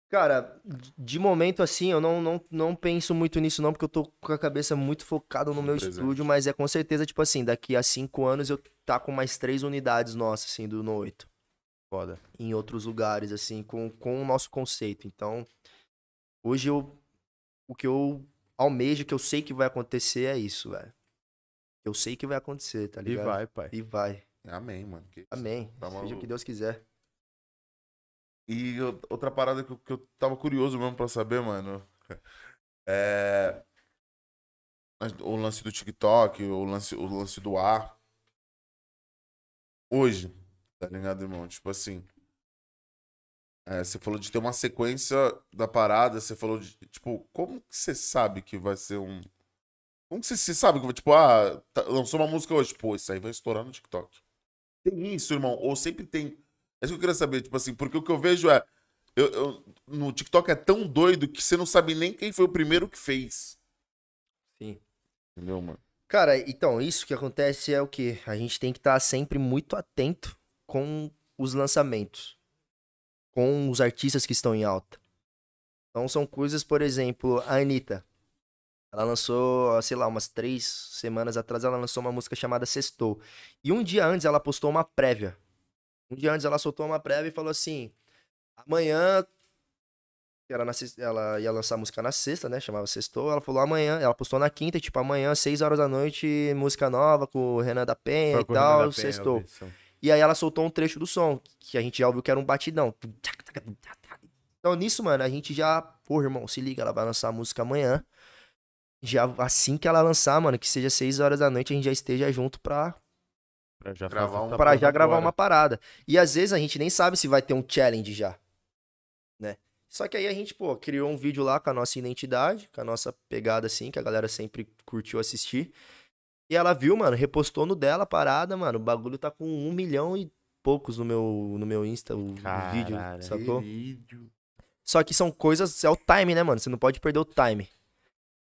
Cara, de momento assim, eu não, não, não penso muito nisso não, porque eu tô com a cabeça muito focada no No meu presente. estúdio, mas é com certeza, tipo assim, daqui a cinco anos eu tá com mais três unidades nossas, assim, do No 8. Foda. Em outros lugares, assim, com, com o nosso conceito. Então, hoje eu, o que eu almejo, que eu sei que vai acontecer é isso, velho. Eu sei que vai acontecer, tá E ligado? vai, pai. E vai. Amém, mano. Que. Amém. Tá Seja o que Deus quiser. E eu- outra parada que eu, que eu tava curioso mesmo pra saber, mano. É. O lance do TikTok, o lance, o lance do ar. Hoje, tá ligado, irmão? Tipo assim. É, você falou de ter uma sequência da parada, você falou de. Tipo, como que você sabe que vai ser um. Como que você, você sabe que vai, tipo, ah, tá- lançou uma música hoje, pô, isso aí vai estourar no TikTok. Tem isso, irmão? Ou sempre tem. É isso que eu queria saber, tipo assim, porque o que eu vejo é. Eu, eu- no TikTok é tão doido que você não sabe nem quem foi o primeiro que fez. Sim. Entendeu, mano? Cara, então, isso que acontece é o quê? A gente tem que estar sempre muito atento com os lançamentos, com os artistas que estão em alta. Então, são coisas, por exemplo, a Anitta. Ela lançou, sei lá, umas três semanas atrás, ela lançou uma música chamada Sextou. E um dia antes, ela postou uma prévia. Um dia antes, ela soltou uma prévia e falou assim: amanhã ela, na ela ia lançar a música na sexta, né? Chamava Sextou. Ela falou amanhã, ela postou na quinta, tipo, amanhã, seis horas da noite, música nova com o Renan da Penha Foi e tal, Sextou. E aí ela soltou um trecho do som, que a gente já ouviu que era um batidão. Então nisso, mano, a gente já. Porra, irmão, se liga, ela vai lançar a música amanhã. Já assim que ela lançar, mano, que seja seis horas da noite, a gente já esteja junto pra, Pra já Gravar um- pra já gravar uma parada. E às vezes a gente nem sabe se vai ter um challenge já. Né? Só que aí a gente, pô, criou um vídeo lá com a nossa identidade, com a nossa pegada assim, que a galera sempre curtiu assistir. E ela viu, mano, repostou no dela a parada, mano. O bagulho tá com um milhão e poucos no meu, no meu Insta, o, o vídeo, sacou? vídeo. Só que são coisas, é o time, né, mano? Você não pode perder o time.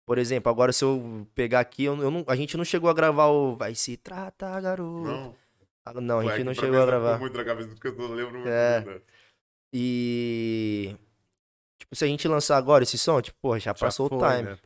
Por exemplo, agora se eu pegar aqui, eu, eu não- a gente não chegou a gravar o Vai se tratar, garoto. Não. Ah, Não, a gente não chegou a gravar. muito na cabeça porque eu não lembro muito. É. né? E. Tipo, se a gente lançar agora esse som, tipo, porra, já Já passou foi, o time, né,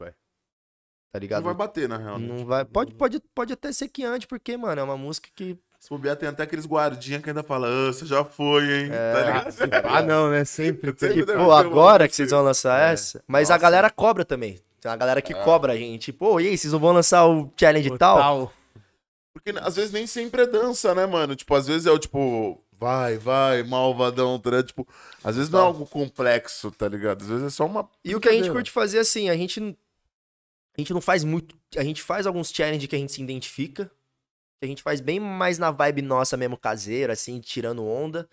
tá Não ligado? vai bater, na real. né? Não vai. Pode, pode, pode até ser que antes, porque, mano, é uma música que. Se bobear, tem até aqueles guardinhas que ainda falam, ah, você já foi, hein? É. Tá ligado? Ah, não, né? Sempre. Sempre Pô, agora que vocês vão lançar É. essa. Mas a Nossa. galera cobra também. Tem uma galera que cobra a gente. Tipo, "Ô, e aí, vocês não vão lançar o challenge e tal? Total. Porque às vezes nem sempre é dança, né, mano? Tipo, às vezes é o tipo, vai, vai, malvadão, tá? Tipo, às vezes não é algo complexo, tá ligado? Às vezes é só uma. E o que a gente curte fazer assim, a gente. A gente não faz muito. A gente faz alguns challenges que a gente se identifica. Que a gente faz bem mais na vibe nossa mesmo, caseira, assim, tirando onda.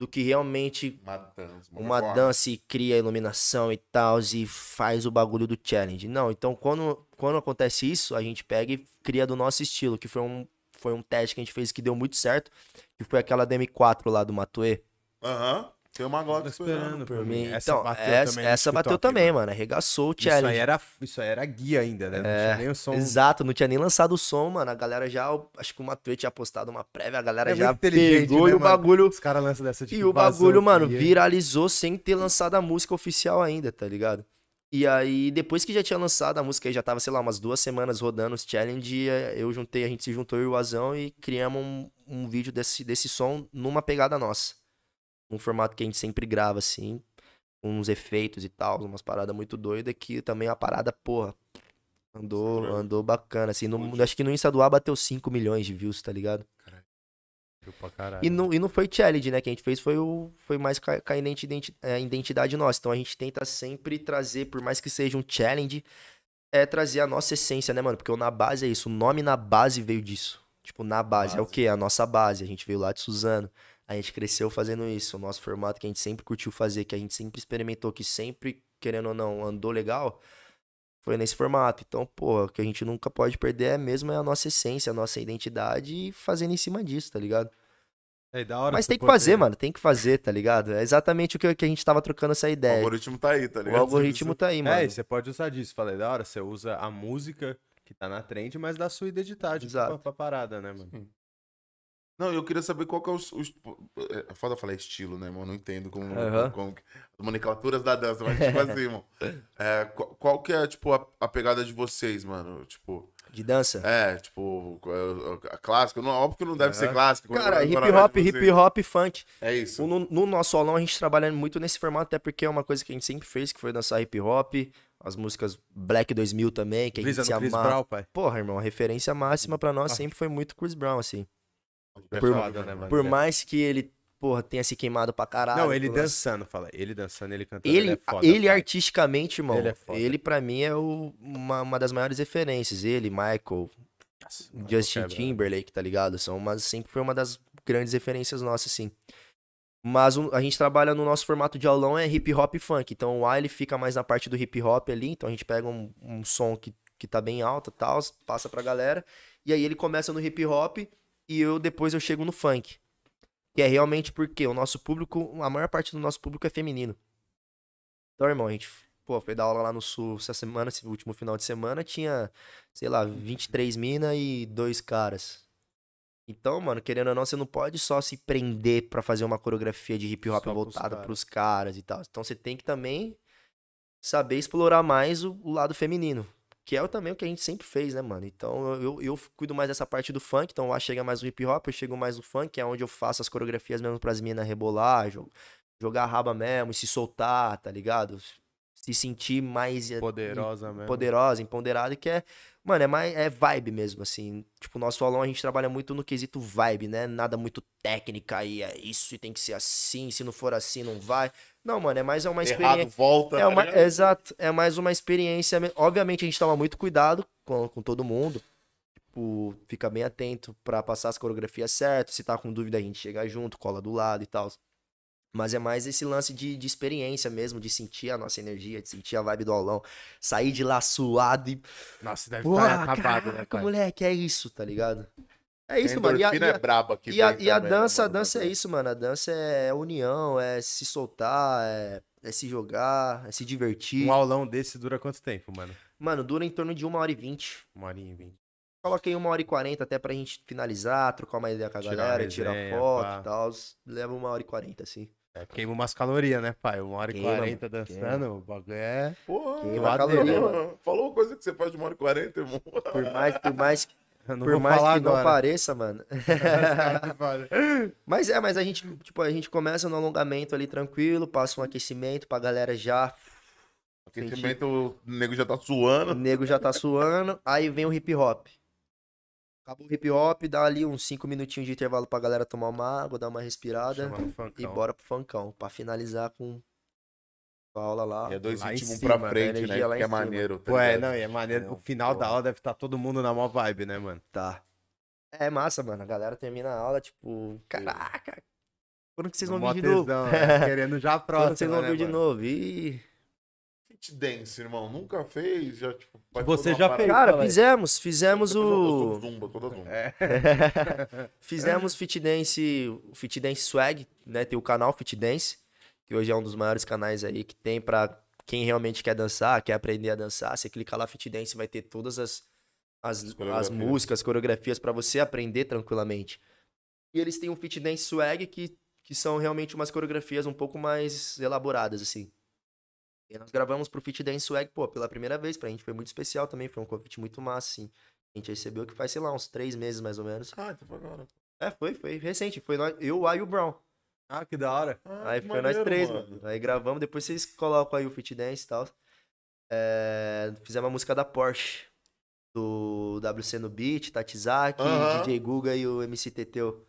Do que realmente Uma dança. uma dança e cria iluminação e tal, e faz o bagulho do challenge. Não, então quando, quando acontece isso, a gente pega e cria do nosso estilo, que foi um, foi um teste que a gente fez que deu muito certo, que foi aquela DM4 lá do Matue. Aham. Tem uma Glock esperando esperando. por mim. mim. Essa então, bateu essa, também essa bateu também, mano. mano. Arregaçou o Isso aí, challenge. era, isso aí era guia ainda, né? Não É, tinha nem o som. Exato, não tinha nem lançado o som, mano. A galera já, acho que o Matue tinha postado uma prévia, a galera É já pegou né, e o mano? bagulho Os caras lançam dessa tipo E o bagulho, mano, viralizou sem ter lançado a música oficial ainda, tá ligado? E aí, depois que já tinha lançado a música, aí já tava, sei lá, umas duas semanas rodando os challenge, eh, eu juntei, a gente se juntou eu e o Azão e criamos um, um vídeo desse, desse som numa pegada nossa. Um formato que a gente sempre grava, assim, com uns efeitos e tal, umas paradas muito doidas, que também é uma parada, porra, andou, andou bacana, assim. No, acho que no Insta do A bateu 5 milhões de views, tá ligado? Caralho. E não, e não foi challenge, né? Que a gente fez foi, o, foi mais com a, com a identi- é, identidade nossa. Então a gente tenta sempre trazer, por mais que seja um challenge, é trazer a nossa essência, né, mano? Porque o na base é isso. O nome na base veio disso. Tipo, na base, é o Base. quê? A nossa base. A gente veio lá de Suzano. A gente cresceu fazendo isso. O nosso formato que a gente sempre curtiu fazer, que a gente sempre experimentou, que sempre, querendo ou não, andou legal, foi nesse formato. Então, pô, o que a gente nunca pode perder é mesmo é a nossa essência, a nossa identidade e fazendo em cima disso, tá ligado? É, da hora Mas tem que fazer, mano. Tem que fazer, tá ligado? É exatamente o que, que a gente tava trocando essa O ideia. algoritmo tá aí, tá O ligado? algoritmo tá aí, mano. É, e você pode usar disso. Falei, da hora, você usa a música que tá na trend, mas da sua identidade Exato. pra, pra parada, né, mano? Não, eu queria saber qual que é os. os é foda falar estilo, né, mano? Não entendo como. Aham. como que- as nomenclaturas da dança, mas tipo assim, irmão. É, qual, qual que é, tipo, a, a pegada de vocês, mano? Tipo. De dança? É, tipo, a, a clássica. Não, óbvio que não deve ser Aham. clássica. Cara, hip hop, hip hop, funk. É isso. No, no nosso aulão a gente trabalha muito nesse formato, até porque é uma coisa que a gente sempre fez, que foi dançar hip hop. As músicas Black 2000 também, que a gente Brisa se no Chris. Brown, pai. Porra, irmão, a referência máxima pra nós Ah. sempre foi muito Chris Brown, assim. É Por- foda, né, mano? Por É. mais que ele, porra, tenha se queimado pra caralho. Não, ele dançando, fala. Ele dançando, ele cantando. Ele, é foda, ele pai. artisticamente, irmão, Ele ele, é foda. pra mim é o- uma, uma das maiores referências. Ele, Michael, Nossa, Justin quebra? Timberlake, tá ligado? São uma, sempre foi uma das grandes referências nossas, assim. Mas o- a gente trabalha no nosso formato de aulão é hip hop e funk. Então o A ele fica mais na parte do hip hop ali. Então a gente pega um, um som que, que tá bem alto e tal, passa pra galera. E aí ele começa no hip hop e eu depois eu chego no funk. Que é realmente porque o nosso público, a maior parte do nosso público é feminino. Então, irmão, a gente, pô, foi dar aula lá no sul essa semana, esse último final de semana, tinha, sei lá, 23 mina e dois caras. Então, mano, querendo ou não, você não pode só se prender pra fazer uma coreografia de hip hop Só voltada caras. pros caras e tal. Então você tem que também saber explorar mais o, o lado feminino. Que é o- também o que a gente sempre fez, né, mano? Então eu, eu, cuido mais dessa parte do funk, então lá chega mais o hip hop, eu chego mais no funk, que é onde eu faço as coreografias mesmo pras minas rebolar, jo- jogar raba mesmo e se soltar, tá ligado? Se sentir mais eh, Poderosa mesmo. poderosa, empoderada, que é, mano, é mais é vibe mesmo, assim. Tipo, o nosso aulão a gente trabalha muito no quesito vibe, né? Nada muito técnica e é isso e tem que ser assim, se não for assim não vai. Não, mano, é mais uma experiência. Errado, volta. É tá uma, ligado? exato, é mais uma experiência. me- Obviamente a gente toma muito cuidado com, com todo mundo. Tipo, fica bem atento pra passar as coreografias certas. Se tá com dúvida, a gente chega junto, cola do lado e tal. Mas é mais esse lance de, de experiência mesmo, de sentir a nossa energia, de sentir a vibe do aulão. Sair de lá suado e. Nossa, deve estar acabado, né, caraca, pai? moleque, é isso, tá ligado? É A isso, mano. E a, é braba aqui. e a, e a né, dança, a dança é isso, mano. A dança é união, é se soltar, é, é se jogar, é se divertir. Um aulão desse dura quanto tempo, mano? Mano, dura em torno de uma hora e vinte. Uma horinha e vinte. coloquei uma hora e quarenta até pra gente finalizar, trocar uma ideia com a Tirar galera, uma tirar resenha, foto pá. e tal. Leva uma hora e quarenta, assim. É, queima umas calorias, né, pai? Uma hora e Queima, quarenta dançando, o bagulho é. Porra, Queima caloria, mano. Falou uma coisa que você faz de uma hora e quarenta, irmão. Por mais, por mais, não por mais que falar não agora. pareça, mano. Mas é, mas a gente, tipo, a gente começa no alongamento ali tranquilo, passa um aquecimento pra galera já. Aquecimento, o nego já tá O suando. nego já tá suando, aí vem o hip hop. Acabou o hip hop, dá ali uns 5 minutinhos de intervalo pra galera tomar uma água, dar uma respirada e bora pro funkão, pra finalizar com a aula lá. E é dois Lá ritmos cima, pra né? frente, né? Que é maneiro. tá Ué, não, e é maneiro. Não, O final da porra. aula deve estar todo mundo na mó vibe, né, mano? Tá. É massa, mano. A galera termina a aula, tipo, caraca, quando que vocês vão vir de novo? é, Querendo já a próxima. Quando vocês vão né, vir de mano? novo? Ih. Fit dance, irmão. Nunca fez? Já, tipo, Você já fez? Cara, fizemos, fizemos Eu o. Zumba, toda zumba. É. Fizemos Fit Dance, o Fit Dance Swag, né? Tem o canal Fit Dance, que hoje é um dos maiores canais aí que tem pra quem realmente quer dançar, quer aprender a dançar. Você clica lá Fit Dance, vai ter todas as, as, as coreografias. músicas, coreografias pra você aprender tranquilamente. E eles têm um Fit Dance Swag que, que são realmente umas coreografias um pouco mais elaboradas, assim. E nós gravamos pro Fit Dance Swag, pô, pela primeira vez, pra gente foi muito especial também, foi um convite muito massa, assim. A gente recebeu que faz, sei lá, uns três meses mais ou menos. Ah, então foi agora. É, foi, foi recente. Foi nós, eu, o e o Brown. Ah, que da hora. Ah, aí foi nós três, mano. Aí gravamos, depois vocês colocam aí o Fit Dance e tal. É, fizemos a música da Porsche. Do WC no Beat, Tatizaki, Aham. DJ Guga e o MC Teteu.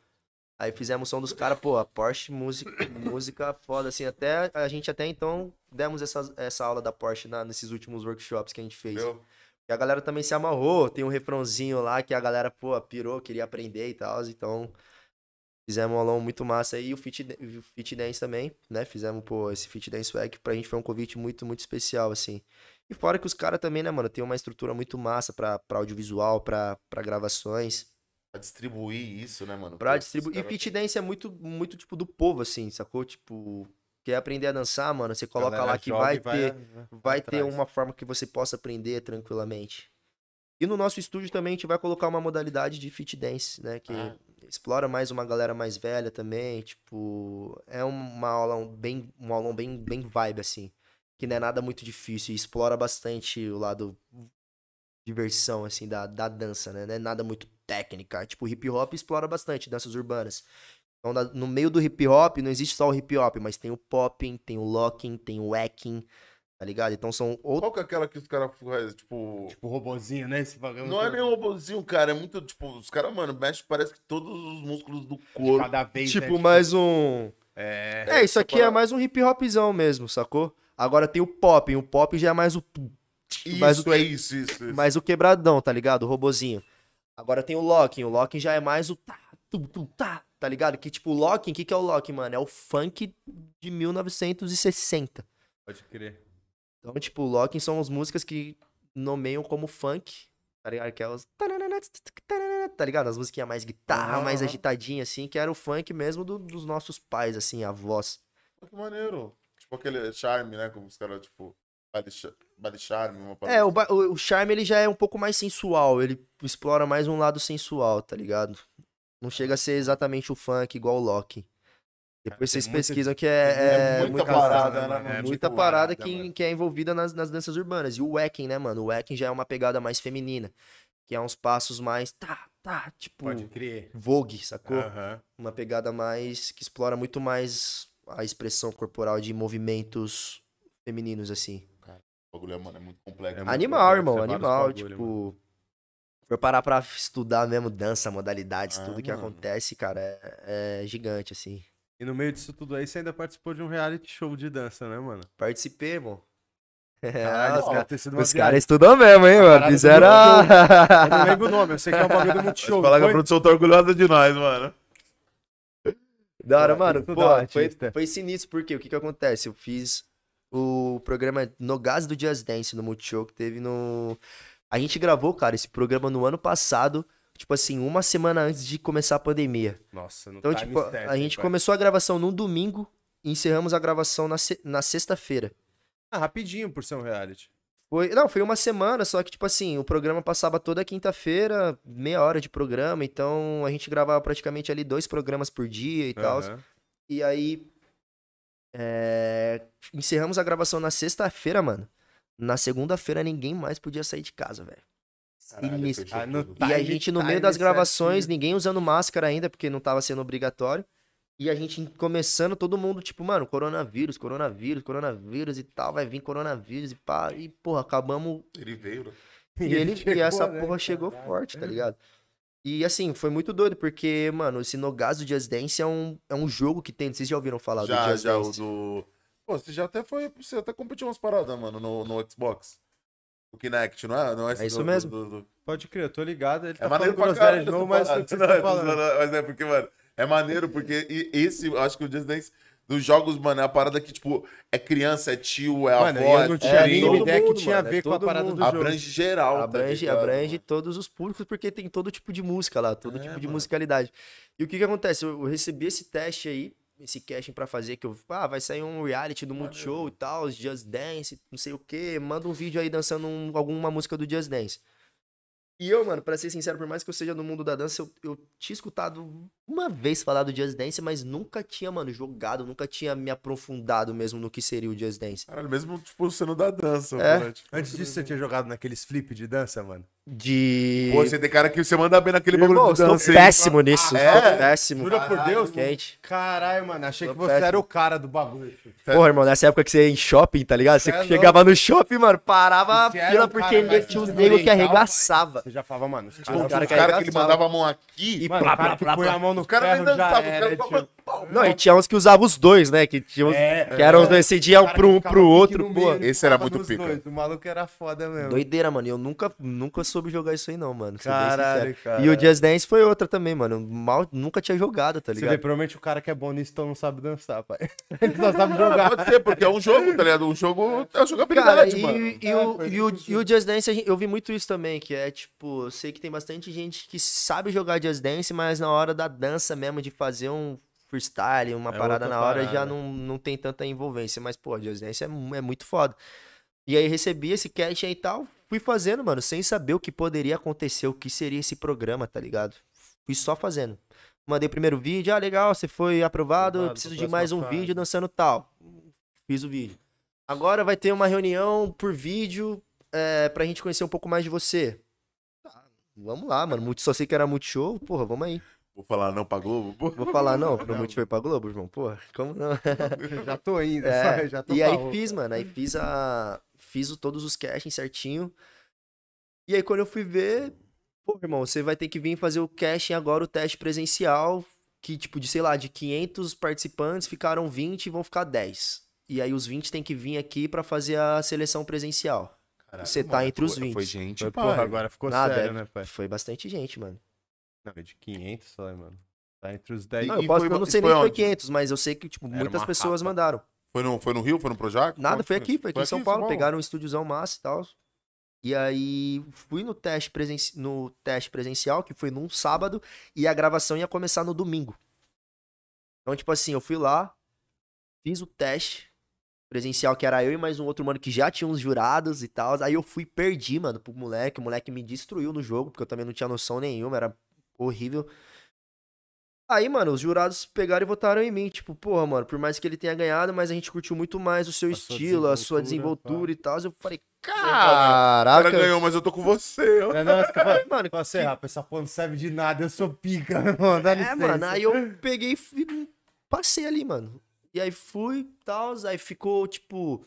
Aí fizemos o som dos caras, pô, a Porsche, música, música foda, assim, até a gente até então demos essa, essa aula da Porsche na- nesses últimos workshops que a gente fez. Entendeu? E a galera também se amarrou, tem um refrãozinho lá que a galera, pô, pirou, queria aprender e tal, então fizemos um aulão muito massa aí, e o Fit, o fit Dance também, né, fizemos, pô, esse Fit Dance Swag, pra gente foi um convite muito, muito especial, assim. E fora que os caras também, né, mano, tem uma estrutura muito massa pra, pra audiovisual, pra, pra gravações, Pra distribuir isso, né, mano? pra distribuir. E Fit Dance é muito, muito, tipo, do povo, assim, sacou? Tipo, quer aprender a dançar, mano, você coloca Galera lá que vai ter vai ter atrás. uma forma que você possa aprender tranquilamente. E no nosso estúdio também a gente vai colocar uma modalidade de fit dance, né? Que Ah. explora mais uma galera mais velha também. Tipo, é uma aula bem, um aulão bem, bem vibe, assim. Que não é nada muito difícil e explora bastante o lado diversão, assim, da, da dança, né? Não é nada muito técnica. Tipo, hip hop explora bastante danças urbanas. Então, no meio do hip hop, não existe só o hip hop, mas tem o popping, tem o locking, tem o wacking, tá ligado? Então são outros. Qual que é aquela que os caras fazem, tipo... Tipo, robozinho, né? Esse bagulho. Não é nem um robôzinho, cara. É muito, tipo, os caras, mano, mexe parece que todos os músculos do corpo. Cada vez, né? Tipo, mais um. É. É, isso aqui é mais um hip hopzão mesmo, sacou? Agora tem o pop, o pop já é mais o. Isso, mais o, é isso, isso, isso. mais o quebradão, tá ligado? O robozinho. Agora tem o locking, o locking já é mais o tá, tum, tum, tá, tá ligado? Que tipo, o locking, o que, que é o locking, mano? É o funk de 1960. Pode crer. Então, tipo, o locking são as músicas que nomeiam como funk, tá ligado? Que os... Tá ligado? As musiquinhas mais guitarra, Aham, mais agitadinha, assim, que era o funk mesmo do- dos nossos pais, assim, a voz. Que maneiro. Tipo aquele charme, né? Como os caras, tipo, baile charme, uma É, parada o, ba- o, o Charme, ele já é um pouco mais sensual, ele explora mais um lado sensual, tá ligado? Não chega a ser exatamente o funk igual o Loki. Depois tem vocês pesquisam que É é, é muita parada, né, né, mano? É muita muito parada que, mano. que é envolvida nas, nas danças urbanas. E o wacking, né, mano? O wacking já é uma pegada mais feminina. Que é uns passos mais. Tá, tá, tipo. Pode crer. Vogue, sacou? Aham. Uma pegada mais. que explora muito mais a expressão corporal de movimentos femininos, assim. O bagulho é, mano, é muito complexo. É muito Animal, complexo, irmão, é animal. bagulho, tipo. For parar pra estudar mesmo dança, modalidades, Ah, tudo que mano. acontece, cara, é, é gigante, assim. E no meio disso tudo aí, você ainda participou de um reality show de dança, né, mano? Participei, irmão. Caralho, uma os caras estudam mesmo, hein, mano? Fizeram. Eu não lembro o nome, eu sei que é um bagulho do Multishow. Falar que a produção tá orgulhosa de nós, mano. Da hora, mano. que Pô, foi, foi sinistro, porque o que que acontece? Eu fiz o programa No Gás do Jazz Dance no Multishow, que teve no... A gente gravou, cara, esse programa no ano passado, tipo assim, uma semana antes de começar a pandemia. Nossa, no Então, tipo, certo, a gente começou a gravação num domingo e encerramos a gravação na, se- na sexta-feira. Ah, rapidinho por ser um reality. Foi, não, foi uma semana, só que, tipo assim, o programa passava toda quinta-feira, meia hora de programa, então a gente gravava praticamente ali dois programas por dia e tal. Aham. E aí. É, encerramos a gravação na sexta-feira, mano. Na segunda-feira ninguém mais podia sair de casa, velho. Sinistro. Ah. E a gente, no meio das gravações, ninguém usando máscara ainda, porque não tava sendo obrigatório. E a gente começando, todo mundo, tipo, mano, coronavírus, coronavírus, coronavírus e tal, vai vir coronavírus e pá. E, porra, acabamos. Ele veio, né? E, ele, e chegou, essa né? porra chegou Caralho. forte, tá ligado? E assim, foi muito doido, porque, mano, esse Nogás do Just Dance é um, é um jogo que tem. Vocês já ouviram falar do Já, Just já, o Dance? do. Pô, você já até foi. Você até competiu umas paradas, mano, no, no Xbox. O Kinect, não é? Não é, esse É isso do- mesmo. do- do- Pode crer, eu tô ligado. Ele tá É maneiro falando pra de novo, mas Não, tá é, falando? Mas é porque, mano, é maneiro porque esse, eu acho que o Just Dance dos jogos, mano, é a parada que, tipo, é criança, é tio, é Mano, avó, eu não é tinha é a todo ideia que tinha a mano, é ver com a parada mundo. do jogo. Abrange geral, tá Abrange, ligado, abrange mano? todos os públicos, porque tem todo tipo de música lá, todo É, tipo de musicalidade. E o que que acontece? Eu, eu recebi esse teste aí, esse casting pra fazer, que eu, ah, vai sair um reality do Multishow e tal, Just Dance, não sei o que, manda um vídeo aí dançando um- alguma música do Just Dance. E eu, mano, pra ser sincero, por mais que eu seja no mundo da dança, eu, eu tinha escutado uma vez falar do Just Dance, mas nunca tinha, mano, jogado, nunca tinha me aprofundado mesmo no que seria o Just Dance. Caralho, mesmo, tipo, sendo da dança, É. né? Tipo, Antes disso, você tinha jogado naqueles flip de dança, mano? De. Pô, você tem cara que você manda bem naquele bagulho eu de dança. hein? péssimo nisso, É? sou péssimo. Jura por Deus? Quente. Caralho, mano, achei Tô que você péssimo. era o cara do bagulho. Porra, irmão, nessa época que você ia em shopping, tá ligado? Você É chegava no shopping, mano, parava a fila porque mais tinha os negros que arregaçava. Você já falava, mano, os caras... Os cara que ele mandava a mão aqui. E Mano, plá, o plá, plá, põe plá. a mão no Os caras nem os era, caras tio. Não, e tinha uns que usavam os dois, né? Que, tinha uns, É, que eram, é. esse dia um cara pro, um pro outro, pô. Esse era muito pica. dois. O maluco era foda mesmo. Doideira, mano. E eu nunca, nunca soube jogar isso aí, não, mano. Caralho, cara. E o Just Dance foi outra também, mano. Mal, nunca tinha jogado, tá Você vê, ligado? provavelmente o cara que é bom nisso então não sabe dançar, pai. Ele só sabe jogar. Pode ser, porque é um jogo, tá ligado? Um jogo é Cara, jogabilidade, e, mano. e É, o, foi e, o, e o Just Dance, eu vi muito isso também, que é tipo, eu sei que tem bastante gente que sabe jogar Just Dance, mas na hora da dança mesmo, de fazer um freestyle, uma É parada na hora, já parada. não, não tem tanta envolvência. Mas, pô, Just Dance é, é muito foda. E aí recebi esse catch aí e tal, fui fazendo, mano, sem saber o que poderia acontecer, o que seria esse programa, tá ligado? Fui só fazendo. Mandei o primeiro vídeo, ah, legal, você foi aprovado, Aprovado, preciso de mais um fase. vídeo dançando tal. Fiz o vídeo. Agora vai ter uma reunião por vídeo é, pra gente conhecer um pouco mais de você. Tá, vamos lá, mano. Só sei que era Multishow, porra, vamos aí. Vou falar não pra Globo, pô. Vou falar não pro Multishow e pra Globo, irmão. Porra, como não? já tô indo, É, já tô e aí outra. fiz, mano. Aí fiz a. Fiz todos os castings certinho. E aí quando eu fui ver, pô, irmão, você vai ter que vir fazer o casting agora, o teste presencial, que tipo, de sei lá, de 500 participantes, ficaram 20 e vão ficar 10. E aí os 20 tem que vir aqui pra fazer a seleção presencial. Caralho, Você tá entre os foi- 20. Foi gente, Foi, pai. Porra, agora ficou Nada, sério, né, pai? Foi bastante gente, mano. Não, é de 500 só, mano. Tá entre os 10. Não, E eu, posso, foi- eu não sei foi nem se foi onde? 500, mas eu sei que, tipo, Era muitas pessoas rapa. mandaram. Foi no, foi no Rio? Foi no Projac? Nada, Onde foi aqui, foi aqui em São Paulo. Paulo. Pegaram um estúdiozão massa e tal. E aí fui no teste, presenci... no teste presencial, que foi num sábado, e a gravação ia começar no domingo. Então, tipo assim, eu fui lá, fiz o teste presencial, que era eu e mais um outro mano que já tinha uns jurados e tal. Aí eu fui perdi, mano, pro moleque. O moleque me destruiu no jogo, porque eu também não tinha noção nenhuma, era horrível. Aí, mano, os jurados pegaram e votaram em mim. Tipo, porra, mano, por mais que ele tenha ganhado, mas a gente curtiu muito mais o seu A sua estilo, a sua desenvoltura, desenvoltura e tal. Eu falei, O cara caraca. ganhou, mas eu tô com você. ó. Não, não, você fala, Mano, fala assim, rapaz, essa porra não serve de nada, eu sou pica, mano, dá É, licença. mano, aí eu peguei e passei ali, mano. E aí fui e tal, aí ficou, tipo...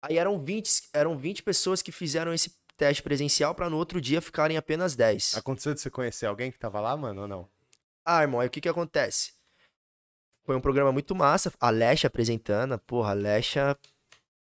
Aí eram 20, eram 20 pessoas que fizeram esse teste presencial pra no outro dia ficarem apenas 10. Aconteceu de você conhecer alguém que tava lá, mano, ou não? Ah, irmão, aí o que que acontece? Foi um programa muito massa, a Lesha apresentando, porra, a Lesha,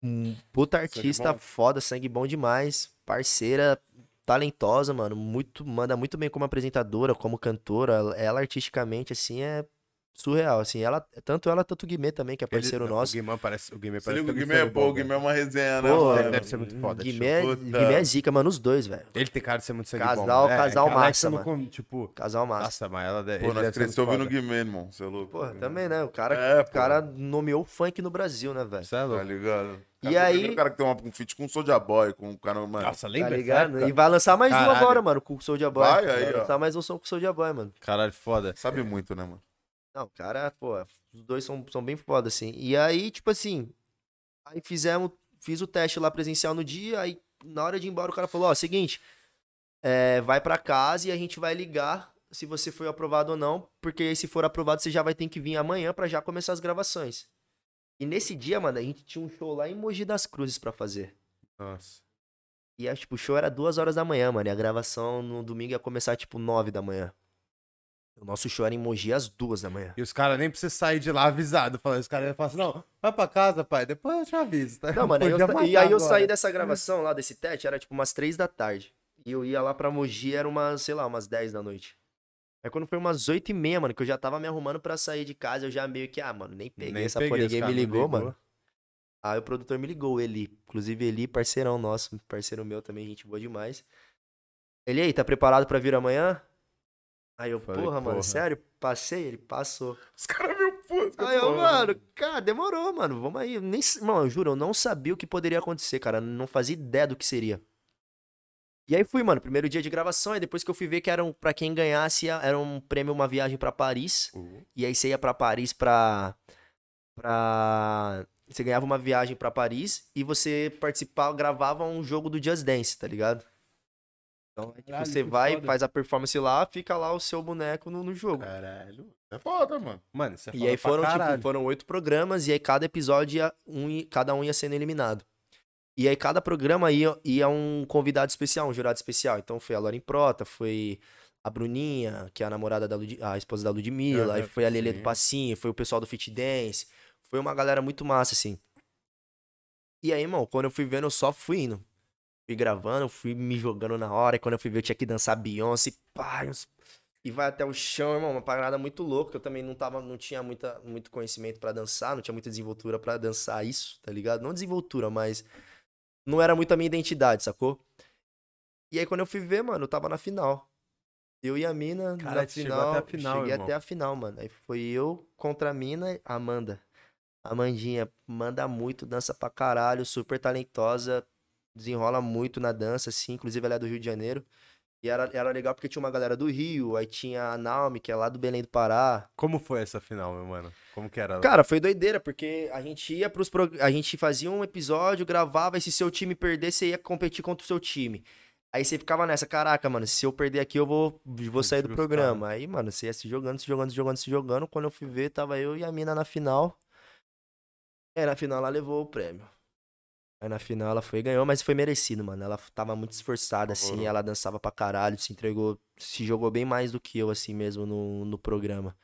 um puta artista foda, sangue bom demais, parceira, talentosa, mano, muito, manda muito bem como apresentadora, como cantora, ela artisticamente, assim, é surreal, assim. Ela, tanto ela, tanto o Guimê também, que é parceiro Ele- nosso. O Guimê parece. O Guimê parece. o é Guimê, muito pô, o bom, Guimê é uma resenha, né, Pô, mano? Deve, ser muito foda. Guimê, é- Puta. Guimê é zica, mano, os dois, velho. Ele tem cara de ser muito sangue Casal- bom. É, casal aquela massa, mano. no com- Tipo, Casal massa. nossa, mas ela deve. Pô, ele nós crescemos ouvindo o. Guimê, irmão. Você é louco? Porra, também, né? O cara, É, o pô. cara nomeou o funk no Brasil, né, velho? Você é Tá ligado? E Cara, o aí- primeiro cara que tem uma, um feat com o Soulja Boy, com o cara, mano. Nossa, Tá lembra? dessa ligado? E vai lançar mais um Caralho. agora, mano, com o Soulja Boy. Vai aí, ó. lançar mais um som com o Soulja Boy, mano. Caralho, foda. Sabe muito, né, mano? Não, o cara, pô, os dois são, são bem foda, assim. E aí, tipo assim, aí fizemos, fiz o teste lá presencial no dia, aí na hora de ir embora o cara falou, ó, seguinte, é, vai pra casa e a gente vai ligar se você foi aprovado ou não, porque se for aprovado você já vai ter que vir amanhã pra já começar as gravações. E nesse dia, mano, a gente tinha um show lá em Mogi das Cruzes pra fazer. Nossa. E aí, tipo, o show era duas horas da manhã, mano. E a gravação no domingo ia começar, tipo, nove da manhã. O nosso show era em Mogi às duas da manhã. E os caras nem precisam sair de lá avisado. Falando, os caras iam falar assim: não, vai pra casa, pai, depois eu te aviso. Tá? Não, mano, eu e aí eu agora. saí dessa gravação lá, desse teste, era tipo umas três da tarde. E eu ia lá pra Mogi, era umas, sei lá, umas 10 da noite. Aí quando foi umas oito e meia, mano, que eu já tava me arrumando pra sair de casa, eu já meio que, ah, mano, nem peguei Nem essa peguei, porra, ninguém me ligou, ligou. mano. Aí o produtor me ligou, o Eli. Inclusive, Eli, parceirão nosso, parceiro meu também, gente boa demais. Ele aí, tá preparado pra vir amanhã? Aí eu, Falei, porra, mano, porra. sério? Passei? Ele passou. Os caras meio putos. Aí eu, mano, cara, demorou, mano. Vamos aí. Nem, mano, eu juro, eu não sabia o que poderia acontecer, cara. Não fazia ideia do que seria. E aí fui, mano, primeiro dia de gravação, e depois que eu fui ver que era um, pra quem ganhasse, era um prêmio, uma viagem pra Paris. Uh, E aí você ia pra Paris pra. pra. Você ganhava uma viagem pra Paris e você participava, gravava um jogo do Just Dance, tá ligado? Então, aí, tipo, Caralho, você vai, foda. faz a performance lá, fica lá o seu boneco no, no jogo. Caralho. É foda, mano. Mano, você E aí foram, tipo, foram oito programas, e aí cada episódio, ia, um, cada um ia sendo eliminado. E aí cada programa ia, ia um convidado especial, um jurado especial. Então foi a Lauren Prota, foi a Bruninha, que é a namorada da Lud... a esposa da Ludmilla, aí Aham, foi a Lelê do. Passinho, foi o pessoal do Fit Dance. Foi uma galera muito massa, assim. E aí, irmão, quando eu fui vendo, eu só fui indo. Fui gravando, fui me jogando na hora, e quando eu fui ver, eu tinha que dançar Beyoncé, pá, e vai até o chão, irmão, uma parada muito louca, que eu também não tava, não tinha muita, muito conhecimento pra dançar, não tinha muita desenvoltura pra dançar isso, tá ligado? Não desenvoltura, mas não era muito a minha identidade, sacou? E aí quando eu fui ver, mano, eu tava na final. Eu e a mina Cara, na final, até a final, cheguei irmão. até a final, mano. Aí foi eu contra a mina, a Amanda. Amandinha manda muito, dança pra caralho, super talentosa, desenrola muito na dança, assim. Inclusive, ela é do Rio de Janeiro. E era, era legal porque tinha uma galera do Rio, aí tinha a Naomi, que é lá do Belém do Pará. Como foi essa final, meu mano? Como que era? Cara, foi doideira, porque a gente ia pros. Prog... A gente fazia um episódio, gravava, e se seu time perder, você ia competir contra o seu time. Aí você ficava nessa, caraca, mano, se eu perder aqui, eu vou, vou sair do programa. Aí, mano, você ia se jogando, se jogando, se jogando, se jogando. Quando eu fui ver, tava eu e a mina na final. Aí na final ela levou o prêmio. Aí na final ela foi e ganhou, mas foi merecido, mano. Ela tava muito esforçada, assim, ela dançava pra caralho, se entregou, se jogou bem mais do que eu, assim mesmo, no, no programa.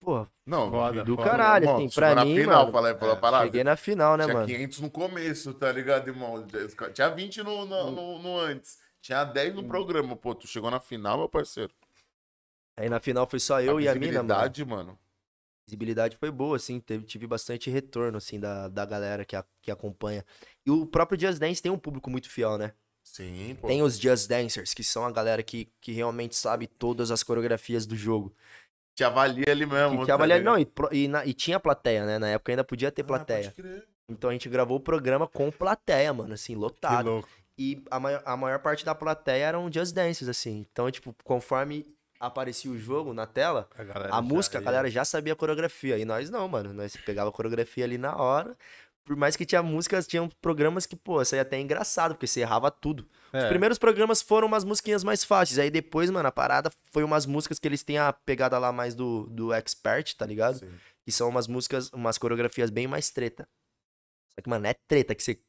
Pô, Não, Foda, do foda. caralho, irmão, assim, pra na mim, final, mano, falei, a é, parada. cheguei na final, né, Tinha mano? 500 no começo, tá ligado, irmão? Tinha 20 no, no, no- no antes. Tinha 10 Hum. no programa. Pô, tu chegou na final, meu parceiro. Aí na final foi só eu e a mina, mano. mano. Visibilidade foi boa, assim, teve, tive bastante retorno, assim, da, da galera que, a- que acompanha. E o próprio Just Dance tem um público muito fiel, né? Sim, pô. Tem os Just Dancers, que são a galera que, que realmente sabe todas as coreografias do jogo. Te avalia ali mesmo. Que, que tá avalia, não, e, e, na- e tinha plateia, né? Na época ainda podia ter Ah, plateia. crer. Então a gente gravou o programa com plateia, mano, assim, Que lotado. louco. E a maior, a maior parte da plateia eram Just Dances, assim. Então, tipo, conforme aparecia o jogo na tela, A, A música, a ia- galera já sabia a coreografia. E nós não, mano. Nós pegava a coreografia ali na hora. Por mais que tinha músicas, tinham programas que, pô, isso aí é até engraçado, porque você errava tudo. Os É. primeiros programas foram umas musiquinhas mais fáceis. Aí depois, mano, a parada foi umas músicas que eles têm a pegada lá mais do, do expert, tá ligado? Sim. Que são umas músicas, umas coreografias bem mais treta. Só que, mano, é treta que você. Mano,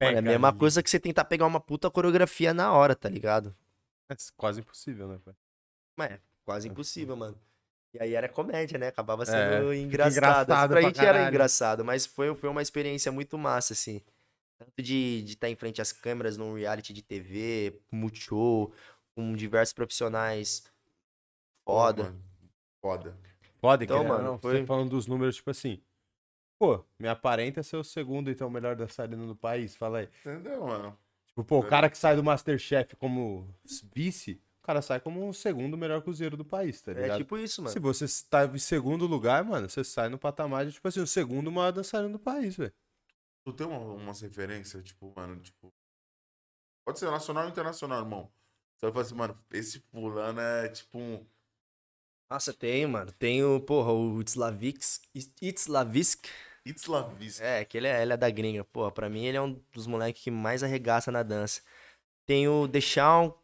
é a Pega mesma ali. coisa que você tentar pegar uma puta coreografia na hora, tá ligado? É quase impossível, né, pai? Mas é quase impossível, mano. E aí era comédia, né? Acabava É, sendo fica engraçado. engraçado pra pra gente era caralho. engraçado, mas foi, foi uma experiência muito massa, assim. Tanto de estar em frente às câmeras num reality de TV, multishow, com diversos profissionais Pô, foda. Foda. Pode, Então, mano, mano, foi- você falando dos números, tipo assim. Pô, me aparenta ser o segundo, então, melhor dançarino do país. Fala aí. Entendeu, mano? Tipo, pô, o cara que sai do Masterchef como vice, o cara sai como o segundo melhor cozinheiro do país, tá É ligado? tipo isso, mano. Se você está em segundo lugar, mano, você sai no patamar de, tipo assim, o segundo maior dançarino do país, velho. Tu tem uma, umas referências, tipo, mano, tipo. Pode ser nacional ou internacional, irmão. Você vai falar assim, mano, esse fulano é tipo um. Nossa, tem, mano. Tem o, porra, o Itzlavisk. Itzlavisk. Itzlavis. É, que ele é, ele é da gringa. Porra, pra mim ele é um dos moleques que mais arregaça na dança. Tem o Deshaun,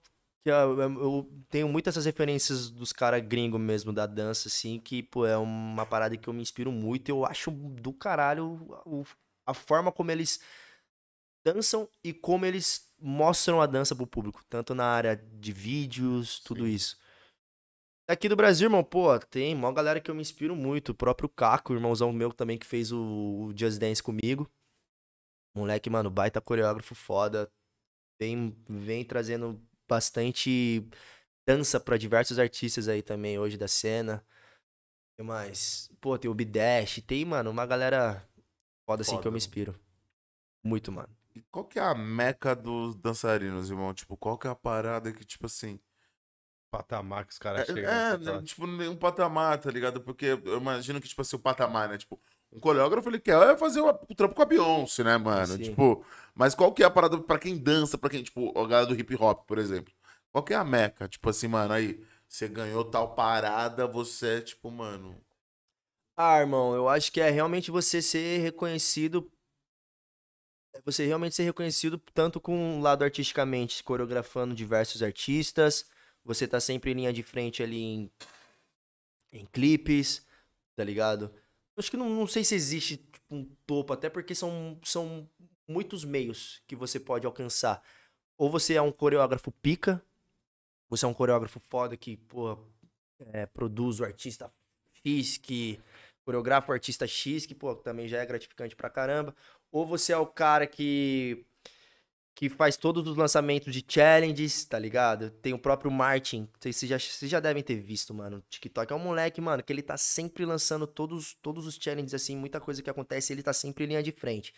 que eu, eu- eu tenho muitas essas referências dos caras gringos mesmo da dança, assim, que, pô, é uma parada que eu me inspiro muito. Eu acho do caralho o- a forma como eles dançam e como eles mostram a dança pro público, tanto na área de vídeos, tudo Sim. isso. Aqui do Brasil, irmão, pô, tem uma galera que eu me inspiro muito. O próprio Caco, irmãozão meu também, que fez o, o Just Dance comigo. Moleque, mano, baita coreógrafo foda. Vem, vem trazendo bastante dança pra diversos artistas aí também hoje da cena. O que mais? Pô, tem o Bidash. Tem, mano, uma galera foda assim que eu Foda. me inspiro. Muito, mano. E qual que é a meca dos dançarinos, irmão? Tipo, qual que é a parada que, tipo assim. Patamar que os É, caras chegam. é, nessa né, tipo, nenhum patamar, tá ligado? Porque eu imagino que, tipo assim, o patamar, né? Tipo, um coreógrafo, ele quer fazer o, trampo com a Beyoncé, né, mano? Sim. Tipo, mas qual que é a parada pra quem dança, pra quem, tipo, a galera do hip hop, por exemplo? Qual que é a meca? Tipo assim, mano, aí, você ganhou tal parada, você é, tipo, mano. Ah, irmão, eu acho que é realmente você ser reconhecido. é Você realmente ser reconhecido tanto com o lado artisticamente, coreografando diversos artistas. Você tá sempre em linha de frente ali em, em clipes, tá ligado? Acho que não, não sei se existe tipo, um topo, até porque são, são muitos meios que você pode alcançar. Ou você é um coreógrafo pica, você é um coreógrafo foda que, pô, é, produz o artista X, que coreografa o artista X, que, pô, também já é gratificante pra caramba. Ou você é o cara que que faz todos os lançamentos de challenges, tá ligado? Tem o próprio Martin, vocês já, vocês já devem ter visto, mano. O TikTok é um moleque, mano, que ele tá sempre lançando todos, todos os challenges, assim, muita coisa que acontece, ele tá sempre em linha de frente.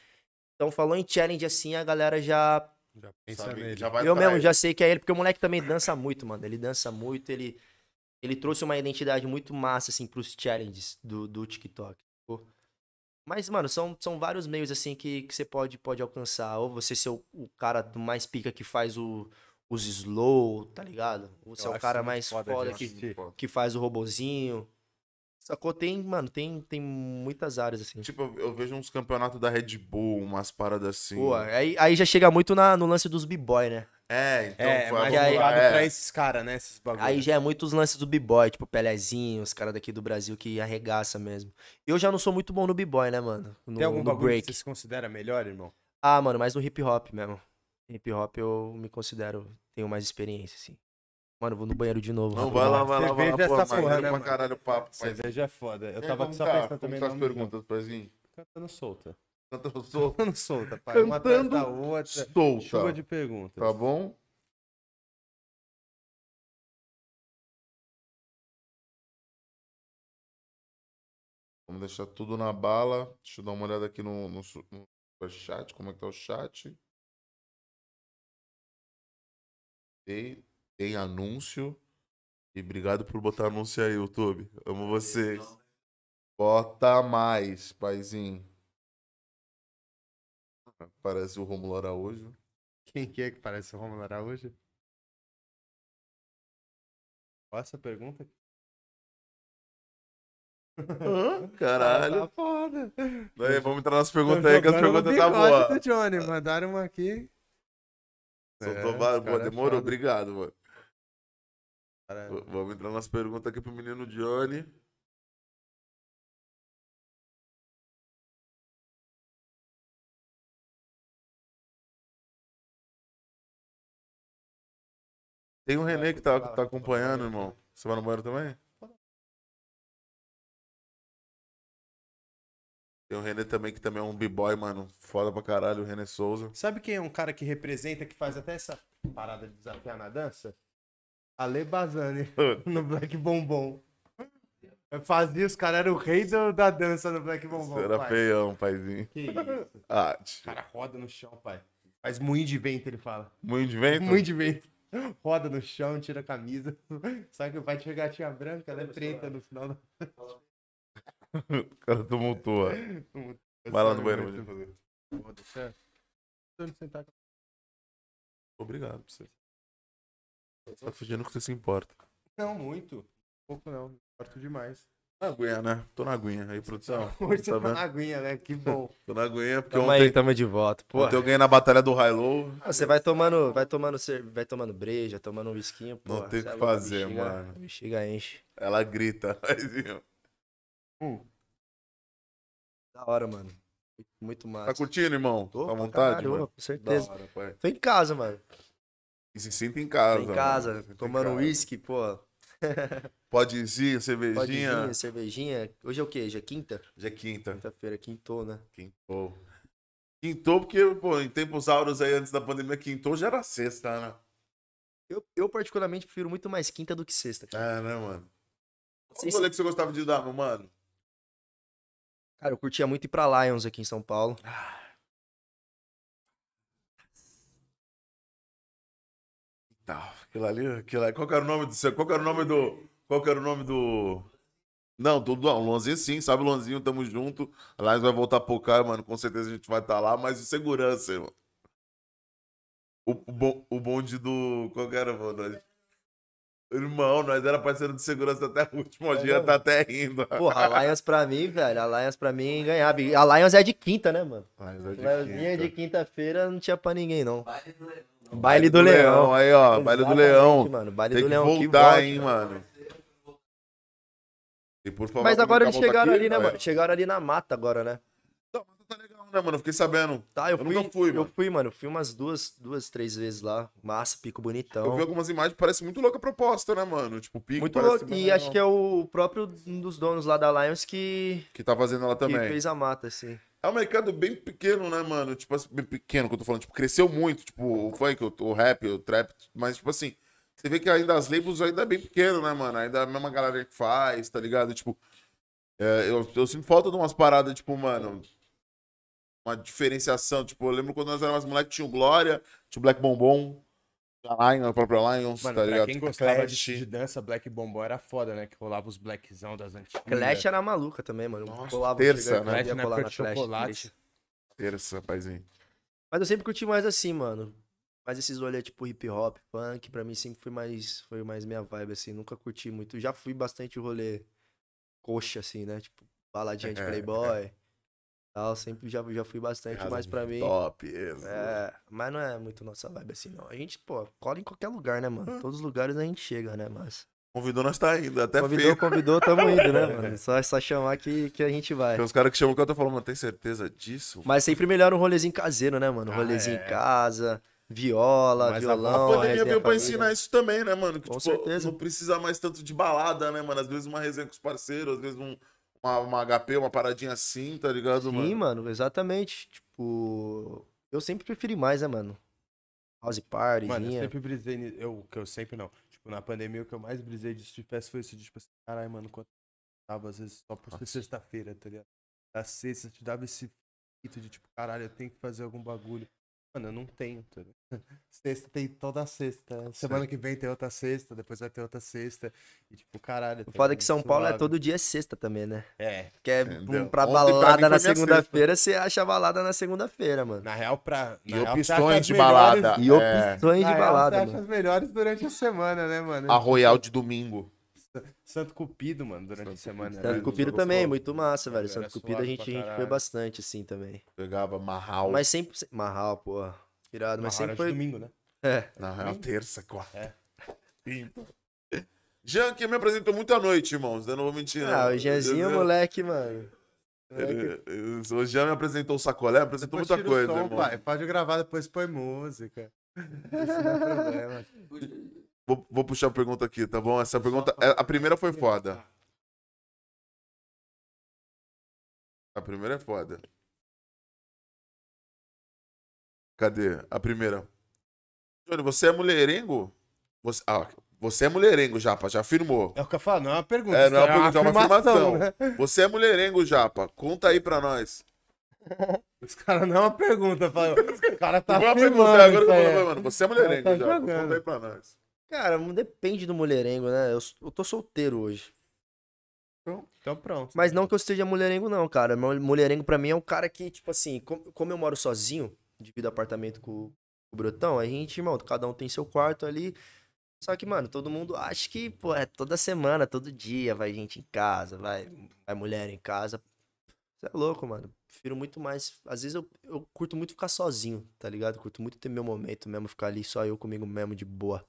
Então, falou em challenge assim, a galera já Já pensa sabe, nele. já vai eu mesmo atrás. já sei que é ele, porque o moleque também dança muito, mano. Ele dança muito, ele, ele trouxe uma identidade muito massa, assim, pros challenges do, do TikTok. sacou? Mas, mano, são, são vários meios, assim, que, que você pode, pode alcançar. Ou você ser o, o cara do mais pica que faz o, os slow, tá ligado? Ou você é o cara mais foda foda, que, que faz o robozinho. Sacou? Tem, mano, tem, tem muitas áreas, assim. Tipo, eu, vejo uns campeonatos da Red Bull, umas paradas assim. Pô, aí, aí já chega muito na, no lance dos b-boy, né? É, então É, foi mas aí- voltado é. pra esses caras, né? Esses bagulho. Aí já é muito os lances do b-boy, tipo Pelezinho, os caras daqui do Brasil que arregaça mesmo. Eu já não sou muito bom no b-boy, né, mano? No, Tem algum no bagulho break. que você se considera melhor, irmão? Ah, mano, mais no hip hop mesmo. Hip hop eu me considero, tenho mais experiência, assim. Mano, vou no banheiro de novo. Não, vai lá, vai lá, vai Cerveja lá. Pô, essa porra, né, pra mano? caralho o papo. Mas... Cerveja é foda. Eu E aí, tava como só tá? pensando Como também no as perguntas, Pezinho? Cantando solta. Cantando solto. Cantando solta, pai. Uma atrás Cantando da outra. Solta. Chuva de perguntas. Tá bom? Vamos deixar tudo na bala. Deixa eu dar uma olhada aqui no, no, no chat. Como é que tá o chat? Tem, tem anúncio. E obrigado por botar anúncio aí, YouTube. Amo vocês. Bota mais, paizinho. Parece o Romulo Araújo. Quem que é que parece o Romulo Araújo? Qual essa pergunta? Hã? Caralho. Tá foda. Daí, vamos entrar nas perguntas aí, que as perguntas tá do Johnny, mandaram uma aqui. Soltou É, Boa, é demorou, foda. obrigado, mano. Cara, V- Vamos entrar nas perguntas aqui pro menino Johnny. Tem o René que tá, tá acompanhando, irmão. Você vai no banheiro também? Tem o René também, que também é um b-boy, mano. Foda pra caralho, o René Souza. Sabe quem é um cara que representa, que faz até essa parada de desafiar na dança? Ale Bazani, no Black Bombom. Fazia, os caras eram o rei do- da dança no Black Bombom. Você era pai. feião, paizinho. Que isso? Ah, O cara roda no chão, pai. Faz moinho de vento, ele fala. muito de vento? Moinho de vento. Roda no chão, tira a camisa. Sabe que o pai tinha gatinha branca, ela é preta no final. do- O cara tumultua. Vai lá no banheiro, vou é. Obrigado pra você. Você tá fingindo que você se importa. Não, muito. Pouco não. Importo demais. Na aguinha, né? Tô na aguinha. Aí, produção. Hoje você Tá tá na aguinha, né? Que bom. Tô na aguinha porque Tamo ontem, aí, tamo de volta. Pô, ontem eu ganhei na batalha do High Low. Ah, Você vai tomando, vai tomando, vai tomando breja, tomando um whiskinho, pô. Não tem o que é a fazer, bexiga- mano. a Bexiga enche. Ela grita. paizinho. Da hora, mano. Muito, massa. Tá curtindo, irmão? Tô, tá à vontade, caralho, mano? Com certeza. Da hora, pai. Tô em casa, mano. E se sinta em casa. em casa, mano. Tomando uísque, pô. Pode ir, cervejinha. Podzinha, cervejinha. Hoje é o quê? Hoje é quinta? Já é quinta. Quinta-feira, quintou, né? Quintou. Quintou porque, pô, em tempos áureos aí antes da pandemia, quintou já era sexta, né? Eu, eu particularmente prefiro muito mais quinta do que sexta, cara. É, né, mano? Qual o rolê que você gostava de dar, meu mano? Cara, eu curtia muito ir pra Lions aqui em São Paulo. Tá, aquilo ali, aquilo ali. Qual que era o nome do seu? Qual que era o nome do. Qual que era o nome do. Não, tudo não. O Lonzinho sim, sabe, Lonzinho, tamo junto. A Lions vai voltar pro cara, mano. Com certeza a gente vai estar lá, mas o segurança, irmão. O, o, bon- o bonde do. Qual que era, mano? Nós- Irmão, nós era parceiro de segurança até o último É dia, tá até rindo. Porra, a Lions pra mim, velho. A Lions pra mim ganhava. E A Lions é de quinta, né, mano? Lions é de de quinta. quinta-feira não tinha pra ninguém, não. Baile do. Baile do Leão. Aí, ó, baile do Exatamente, Leão. Mano, baile Tem do que Leão voltar, volte, hein, mano. E por favor, Mas agora eles chegaram aqui, ali, né, mano? Chegaram ali na mata agora, né? Não, mas tá legal, né, mano? Eu fiquei sabendo. Tá, eu, Eu fui. nunca fui, eu mano. fui, mano. Eu fui umas duas, duas, três vezes lá. Massa, pico bonitão. Eu vi algumas imagens, parece muito louca a proposta, né, mano? Tipo, pico Muito louco. E legal. acho que é o próprio um dos donos lá da Lions que, Que tá fazendo ela que também. fez a mata, assim. É um mercado bem pequeno, né, mano? Tipo, assim, bem pequeno que eu tô falando. Tipo, cresceu muito, tipo, o funk, o, o rap, o trap. Mas, tipo assim, você vê que ainda as labels ainda é bem pequeno, né, mano? Ainda é a mesma galera que faz, tá ligado? Tipo, é, eu, eu sinto falta de umas paradas, tipo, mano, uma diferenciação. Tipo, eu lembro quando nós éramos moleques, tinha o Glória, tinha o Black Bombom, a Lion, a própria Lions, Mano, tá pra ligado? quem gostava Clash. de, de dança, Black Bombom era foda, né? Que rolava os blackzão das antigas. Clash era maluca também, mano. Nossa, Colava, terça, né? Clash ia na colar época na de Clash, chocolate. Terça, paizinho. Mas eu sempre curti mais assim, mano. Mas esses rolês tipo hip hop, funk, pra mim sempre foi mais, foi mais minha vibe, assim. Nunca curti muito. Já fui bastante rolê coxa, assim, né? Tipo, baladinha de playboy. Tal, sempre já, já fui bastante, mas pra mim. Top, isso. É, mas não é muito nossa vibe assim, não. A gente, pô, cola em qualquer lugar, né, mano? Todos os lugares a gente chega, né, mas. Convidou, nós tá indo. Até Convidou, feio. convidou, tamo indo, né, mano? Só, só chamar que, que a gente vai. Tem uns caras que chamam que eu tô falando, mano, tem certeza disso? Mas sempre melhor um rolezinho caseiro, né, mano? Um Ah, rolezinho é. em casa, viola, Mas a- a violão. pandemia veio pra ensinar isso também, né, mano? Que, Com tipo, certeza. não precisa mais tanto de balada, né, mano? Às vezes uma resenha com os parceiros, às vezes um, uma, uma HP, uma paradinha assim, tá ligado, Sim, mano? mano, exatamente. Tipo, eu sempre preferi mais, né, mano? House Mano, eu sempre brisei. Eu, que eu sempre não. Tipo, na pandemia, o que eu mais brisei de Street Fest foi isso de, tipo assim, caralho, mano, quanto tava, às vezes, só por ser sexta-feira, tá ligado? Da sexta, te dava esse fito de, tipo, caralho, eu tenho que fazer algum bagulho. Mano, eu não tenho, ligado? Sexta tem toda sexta. Semana que vem tem outra sexta, depois vai ter outra sexta. E, tipo, caralho. O tá foda é que? São Paulo é todo dia sexta também, né? É. Quer Entendeu? um pra Ontem pra balada foi na segunda-feira, você acha balada na segunda-feira, mano. Na real, pra. E na real, você opções acha as de melhores- balada. E É. opções na de real, balada, você acha mano. as melhores durante a semana, né, mano? A Royal de domingo. Santo Cupido, mano, durante a semana. Né? Santo Cupido também, muito massa, velho. Santo Cupido a gente, a gente foi bastante, assim, também. Pegava Marral. Mas sempre... Marral, porra. Irado, mas sempre de foi... domingo, né? É. Na real, terça, quarta. É. Quinta. Jean, que me apresentou muito à noite, irmãos. Eu não vou mentir, não. Ah, o Jeanzinho, Eu- eu- moleque, mano. ele- O Jean me apresentou o sacolé, me apresentou Depois muita coisa, som, irmão. pai. Pode gravar, depois põe música. Isso não é problema. Vou, vou puxar a pergunta aqui, tá bom? Essa pergunta. é- A primeira foi foda. A primeira é foda. Cadê? A primeira. Johnny, você é mulherengo? Você... Ah, Você é mulherengo, Japa, já afirmou. É o que eu falo, não é uma pergunta. É, não é uma isso pergunta, é uma afirmação. né? Você é mulherengo, Japa. Conta aí pra nós. Os caras não é uma pergunta. fala, O cara tá é afirmando pergunta, agora vou falar, mano. Você é mulherengo, Tá Japa. Conta aí pra nós. Cara, depende do mulherengo, né? Eu, eu tô solteiro hoje. Então pronto. Mas não que eu esteja mulherengo, não, cara. Mulherengo pra mim é um cara que, tipo assim, com- como eu moro sozinho, divido apartamento com o Brotão, a gente, irmão, cada um tem seu quarto ali. Só que, mano, todo mundo acha que, pô, é toda semana, todo dia, vai gente em casa, vai, vai mulher em casa. Você é louco, mano. Prefiro muito mais. Às vezes eu, eu curto muito ficar sozinho, tá ligado? Curto muito ter meu momento mesmo, ficar ali só eu comigo mesmo de boa.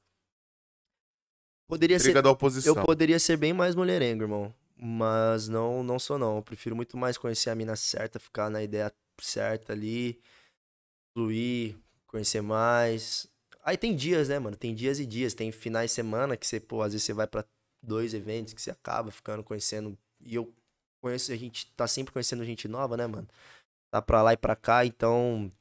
Poderia ser Briga da oposição. eu poderia ser bem mais mulherengo, irmão. Mas não, não sou não. Eu prefiro muito mais conhecer a mina certa, ficar na ideia certa ali, fluir, conhecer mais. Aí tem dias, né, mano? Tem dias e dias. Tem finais de semana que você, pô, às vezes você vai pra dois eventos que você acaba ficando conhecendo. E eu conheço, a gente tá sempre conhecendo gente nova, né, mano? Tá pra lá e pra cá, então.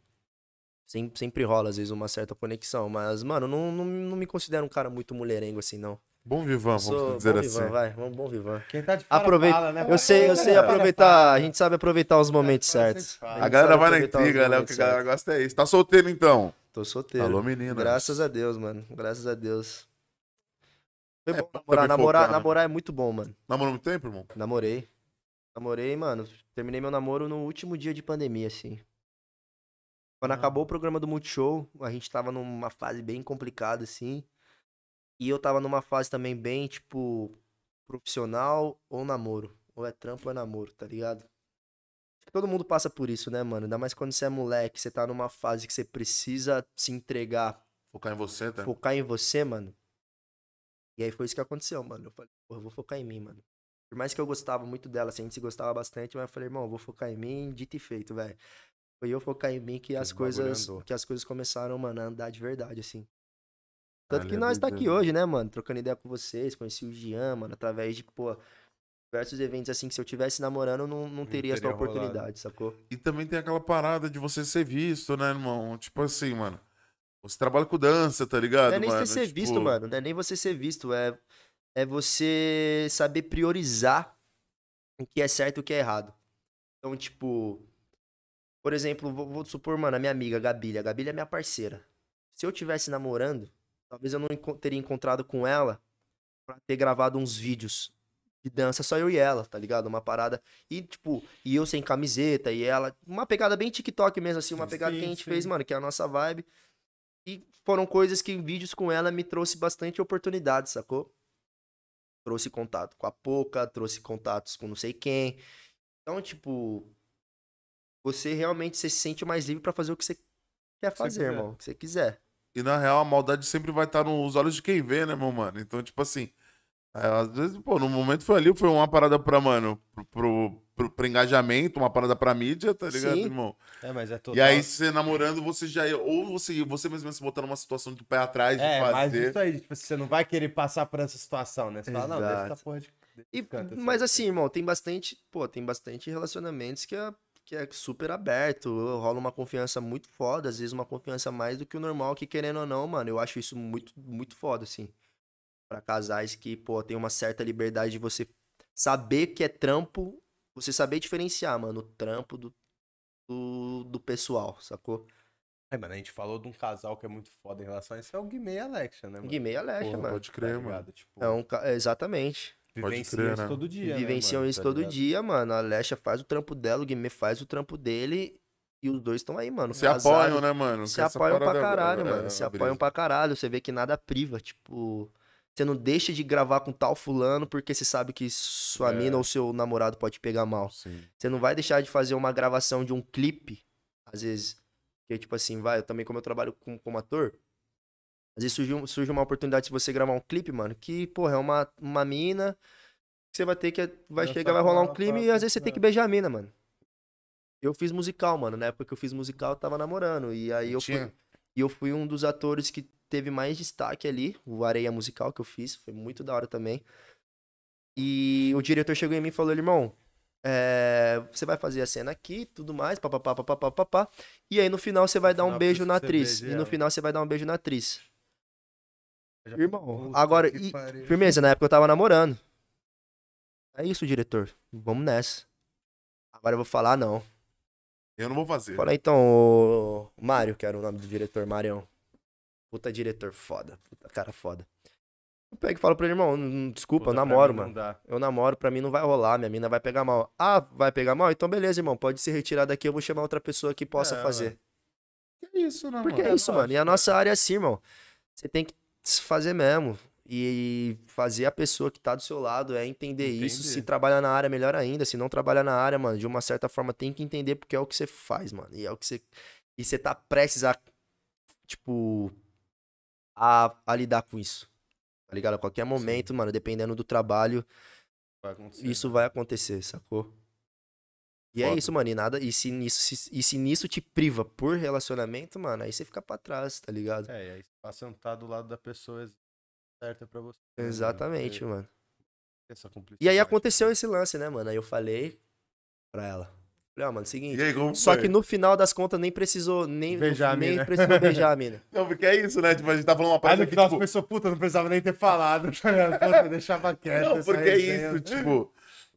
Sempre, sempre rola, às vezes, uma certa conexão. Mas, mano, não, não, não me considero um cara muito mulherengo assim, não. Bom vivan, vamos Sou dizer bom assim. Vivan, vai, vamos bom Vivan. Quem tá de fora Aproveita. fala, né? Eu sei, eu sei É, aproveitar, a gente sabe aproveitar os momentos fala, certos. A A galera vai na intriga, né? O que a galera gosta é isso. Tá solteiro então? Tô solteiro. Alô, meninas. Graças a Deus, mano. Graças a Deus. Foi É bom namorar, namorar, focar, né? namorar é muito bom, mano. Namorou muito tempo, irmão? Namorei. Namorei, mano. Terminei meu namoro no último dia de pandemia, assim. Quando Ah. acabou o programa do Multishow, a gente tava numa fase bem complicada, assim. E eu tava numa fase também bem, tipo, profissional ou namoro. Ou é trampo ou é namoro, tá ligado? Todo mundo passa por isso, né, mano? Ainda mais quando você é moleque, você tá numa fase que você precisa se entregar, Focar em você, tá? focar em você, mano. E aí foi isso que aconteceu, mano. Eu falei, porra, eu vou focar em mim, mano. Por mais que eu gostava muito dela, assim, a gente se gostava bastante, mas eu falei, irmão, eu vou focar em mim, dito e feito, velho. Foi eu focar em mim que as coisas, que as coisas começaram, mano, a andar de verdade, assim. Tanto que nós tá aqui hoje, né, mano? Trocando ideia com vocês, conheci o Jean, mano, através de, pô, diversos eventos, assim, que se eu tivesse namorando, não, não teria essa teria rolado. oportunidade, sacou? E também tem aquela parada de você ser visto, né, irmão? Tipo assim, mano. Você trabalha com dança, tá ligado, Não é nem mano? você ser Tipo, visto, mano. Não é nem você ser visto. É, é você saber priorizar o que é certo e o que é errado. Então, tipo. Por exemplo, vou, vou supor, mano, a minha amiga, a Gabilha. A Gabilha é minha parceira. Se eu tivesse namorando, talvez eu não teria encontrado com ela pra ter gravado uns vídeos de dança, só eu e ela, tá ligado? Uma parada. E, tipo, e eu sem camiseta, e ela. Uma pegada bem TikTok mesmo, assim, uma Sim, pegada que a gente sim. fez, mano, que é a nossa vibe. E foram coisas que em vídeos com ela me trouxe bastante oportunidade, sacou? Trouxe contato com a Poca, trouxe contatos com não sei quem. Então, tipo, você realmente você se sente mais livre pra fazer o que você quer fazer, quiser. irmão. O que você quiser. E na real, a maldade sempre vai estar nos olhos de quem vê, né, meu mano? Então, tipo assim. é, às vezes, pô, no momento foi ali, foi uma parada pra, mano, pro, pro, pro, pro engajamento, uma parada pra mídia, tá ligado, Sim. irmão? É, mas é total. E aí, você namorando, você já. Ou você, você mesmo se botar numa situação do pé atrás de É, mas fazer. isso aí, tipo, você não vai querer passar por essa situação, né? Você fala, não, deixa Exato. essa porra de. E, mas assim, irmão, tem bastante, pô, tem bastante relacionamentos que é, que é super aberto, rola uma confiança muito foda, às vezes uma confiança mais do que o normal, que querendo ou não, mano, eu acho isso muito, muito foda, assim. Pra casais que, pô, tem uma certa liberdade de você saber que é trampo, você saber diferenciar, mano, o trampo do, do, do pessoal, sacou? É, mano, a gente falou de um casal que é muito foda em relação a isso, é o Guimê e a Alexia, né, mano? Guimê e Alexa, Porra, mano. pode crer, Tá mano. Tipo, É um, exatamente. Vivenciam crer, isso né? todo dia, Vivenciam né, mano? isso Tá todo ligado? dia, mano. A Alexa faz o trampo dela, o Guimê faz o trampo dele. E os dois estão aí, mano. Se apoiam, né, mano? Se apoiam pra caralho, é, mano. é, Se apoiam brisa. pra caralho. Você vê que nada priva. Tipo, você não deixa de gravar com tal fulano porque você sabe que sua É. mina ou seu namorado pode pegar mal. Sim. Você não vai deixar de fazer uma gravação de um clipe, às vezes. Que tipo assim, vai, eu também, como eu trabalho com, como ator, às vezes surge, surge uma oportunidade de você gravar um clipe, mano, que, porra, é uma, uma mina. Que você vai ter que. Vai chegar, vai rolar um clipe e às vezes você é. tem que beijar a mina, mano. Eu fiz musical, mano. Na época que eu fiz musical, eu tava namorando. E aí eu fui. E eu fui um dos atores que teve mais destaque ali, o Areia Musical que eu fiz, foi muito da hora também. E o diretor chegou em mim e falou, irmão, é, você vai fazer a cena aqui, tudo mais, papapá, papapá, papapá, e aí no final você vai No dar um beijo na atriz. E no final você vai dar um beijo na atriz. Já- Irmão, Puta agora, e- firmeza, na época eu tava namorando. É isso, diretor. Vamos nessa. Agora eu vou falar, não. Eu não vou fazer. Fala então, o Mário, que era o nome do diretor, Marião. Puta diretor foda. Puta cara foda. Eu pego e falo pra ele, irmão, "Hum, desculpa, Puta, eu namoro, mano. dá. Eu namoro, pra mim não vai rolar, minha mina vai pegar mal. Ah, vai pegar mal? Então beleza, irmão, pode se retirar daqui, eu vou chamar outra pessoa que possa É, fazer. Que isso, né, Porque mano? é isso, mano. E a nossa área é assim, irmão. Você tem que se fazer mesmo. E fazer a pessoa que tá do seu lado é entender, isso. Se trabalha na área, melhor ainda. Se não trabalha na área, mano, de uma certa forma tem que entender porque é o que você faz, mano. E é o que você. E você tá prestes a. Tipo. A, a lidar com isso. Tá ligado? A qualquer momento, mano, dependendo do trabalho, Vai isso vai acontecer, sacou? E é Foda. isso, mano. E nada. E se, nisso, se, e se nisso te priva por relacionamento, mano, aí você fica pra trás, tá ligado? É, e aí você tá sentado do lado da pessoa certa pra você. né? Exatamente, Porque mano. essa E aí aconteceu esse lance, né, mano? Aí eu falei pra ela. Falei, ó, mano, seguinte. E aí, como Só foi? que no final das contas nem precisou nem Beijar a nem mina. precisou beijar a mina. Não, porque é isso, né? Tipo, a gente tá falando uma Aí parada no que, final tipo... começou, puta, não precisava nem ter falado. tá deixava quieto. Não, porque é isso, tipo...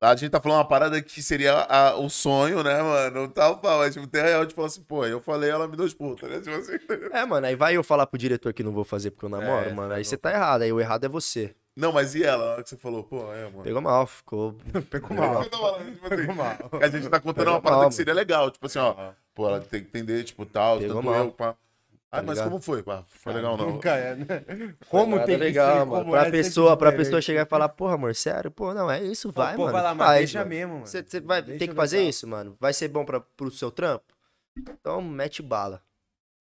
A gente tá falando uma parada que seria a- o sonho, né, mano? Tal, tal. Mas, tipo, tem real de falar assim, pô, eu falei, ela me deu os puta, né? Tipo assim... É, mano, aí vai eu falar pro diretor que não vou fazer porque eu namoro, É, mano. tá Aí você tá errado, aí o errado é você. Não, mas e ela? Na hora que você falou, pô, é, mano. Pegou mal, ficou. Pegou É mal. tipo assim, Pegou mal. a gente tá contando Pegou uma parada mal, que seria legal. Tipo assim, ó, pô, ela tem que entender, tipo, tal, Pegou tanto mal. eu, pá. Ah, mas ligado? como foi, pá? Foi legal, não. Nunca é, né? Como tem que legal, ser, mano. como pra é, pessoa, pra pessoa chegar e falar, porra, amor, sério? Pô, não, é isso, vai, Pô, mano. vai lá, mas faz, deixa mano. mesmo, mano. Você vai Deixa tem que fazer legal. isso, mano. Vai ser bom pra, pro seu trampo? Então mete bala.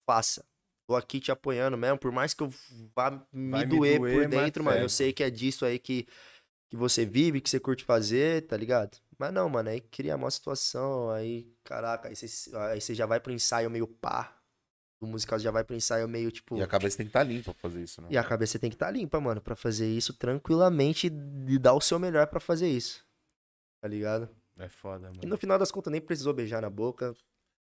Faça. Tô aqui te apoiando mesmo, por mais que eu vá me Vai me doer, doer, por mas dentro, mano. é, Eu sei que é disso aí que, que você vive, que você curte fazer, tá ligado? Mas não, mano, aí cria uma situação, aí, caraca, aí você, aí você já vai pro ensaio meio pá. O musical já vai pro ensaio meio, tipo... E a cabeça tem que estar limpa pra fazer isso, né? E a cabeça tem que estar limpa, mano, pra fazer isso tranquilamente e dar o seu melhor pra fazer isso. Tá ligado? É foda, mano. E no final das contas nem precisou beijar na boca,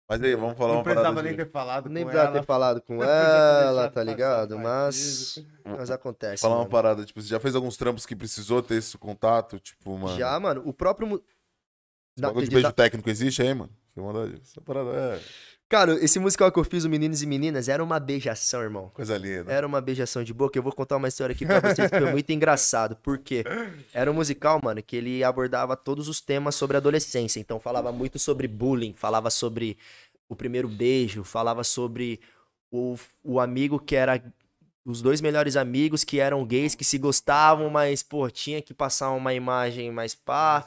Mas aí, vamos falar Não uma parada precisava nem de... ter falado nem com precisava ela. ter falado com ela, tá ligado? Mas, mas acontece, Falar uma mano. parada, tipo, você já fez alguns trampos que precisou ter esse contato, tipo, mano... Já, mano, o próprio... Esse bagulho de beijo técnico existe aí, mano? Que maldade. Essa parada é Cara, esse musical que eu fiz, o Meninos e Meninas, era uma beijação, irmão. coisa linda. Era uma beijação de boca. Eu vou contar uma história aqui pra vocês que foi muito engraçado. Por quê? Era um musical, mano, que ele abordava todos os temas sobre adolescência. Então falava muito sobre bullying, falava sobre o primeiro beijo, falava sobre o, o amigo que era. Os dois melhores amigos que eram gays, que se gostavam, mas, pô, tinha que passar uma imagem mais pá.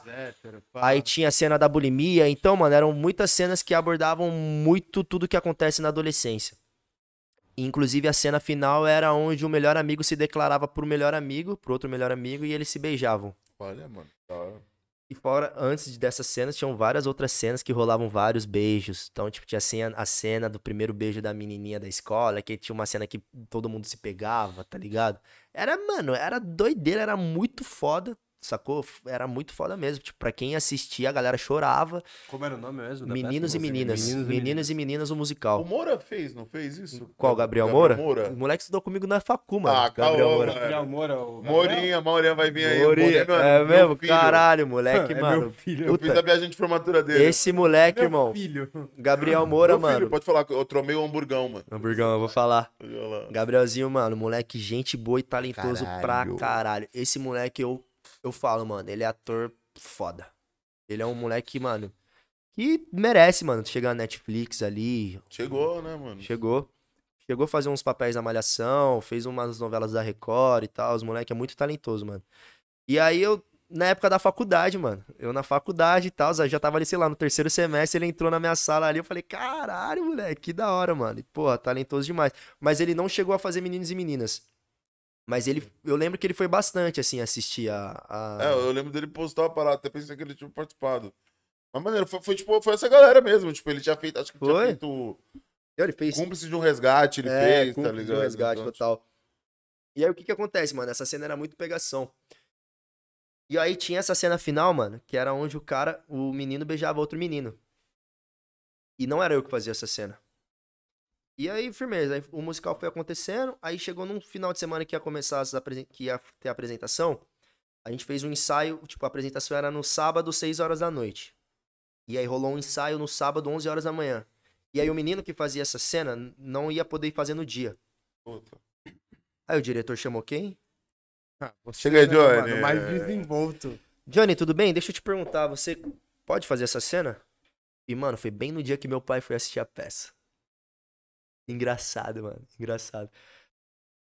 Aí tinha a cena da bulimia. Então, mano, eram muitas cenas que abordavam muito tudo que acontece na adolescência. Inclusive, a cena final era onde o melhor amigo se declarava pro melhor amigo, pro outro melhor amigo, e eles se beijavam. Olha, mano. da hora. E fora, antes dessas cenas, tinham várias outras cenas que rolavam vários beijos. Então, tipo, tinha a cena, a cena do primeiro beijo da menininha da escola, que tinha uma cena que todo mundo se pegava, tá ligado? Era, mano, era doideira, era muito foda, sacou? Era muito foda mesmo. Tipo, pra quem assistia, a galera chorava. Como era o nome mesmo? da Meninos e meninas. Meninos Meninos, e e meninas, o O musical. Moura fez, não fez isso? Qual, Gabriel, Moura? O moleque estudou comigo na facu, mano. Ah, Gabriel caô, Moura. Gabriel Moura, o Gabriel? Morinha, Maurinha vai vir aí. Morinha, Morinha, é meu mesmo? filho. Caralho, moleque, É mano. meu filho. Eu fiz a viagem de formatura dele. Esse moleque, Meu irmão. filho. Gabriel Moura, Meu filho, mano. pode falar, eu tromei o hamburgão, mano. Hamburgão, eu vou falar. Gabrielzinho, mano, moleque, gente boa e talentoso Caralho. pra caralho. Esse moleque, eu, eu falo, mano, ele é ator foda. Ele é um moleque, mano, que merece, mano, chegar na Netflix ali. Chegou, né, mano? Chegou. Chegou a fazer uns papéis na Malhação, fez umas novelas da Record e tal. Os moleque é muito talentoso, mano. E aí eu, na época da faculdade, mano, eu na faculdade e tal, já tava ali, sei lá, no terceiro semestre, ele entrou na minha sala ali, eu falei, caralho, moleque, que da hora, mano. E, porra, talentoso demais. Mas ele não chegou a fazer meninos e meninas. Mas ele, eu lembro que ele foi bastante, assim, assistir a... a- É, eu lembro dele postar uma parada, até pensei que ele tinha participado. Mas, maneiro, foi, foi, tipo, foi essa galera mesmo. Tipo, ele tinha feito, acho que ele tinha Foi? feito Ele fez cúmplice de um resgate, ele é, fez, tá ligado? do resgate Então, total. E aí o que que acontece, mano? Essa cena era muito pegação. E aí tinha essa cena final, mano, que era onde o cara, o menino beijava outro menino. E não era eu que fazia essa cena. E aí, firmeza. Aí o musical foi acontecendo. Aí chegou num final de semana que ia começar as apresen- que ia ter a apresentação. A gente fez um ensaio, tipo, a apresentação era no sábado, 6 horas da noite. E aí rolou um ensaio no sábado, 11 horas da manhã. E aí o menino que fazia essa cena não ia poder ir fazer no dia. Puta. Aí o diretor chamou quem? Ah, você, Chega aí, né, Johnny. mano, Mais desenvolto. Johnny, tudo bem? Deixa eu te perguntar, você pode fazer essa cena? E, mano, foi bem no dia que meu pai foi assistir a peça. Engraçado, mano. Engraçado.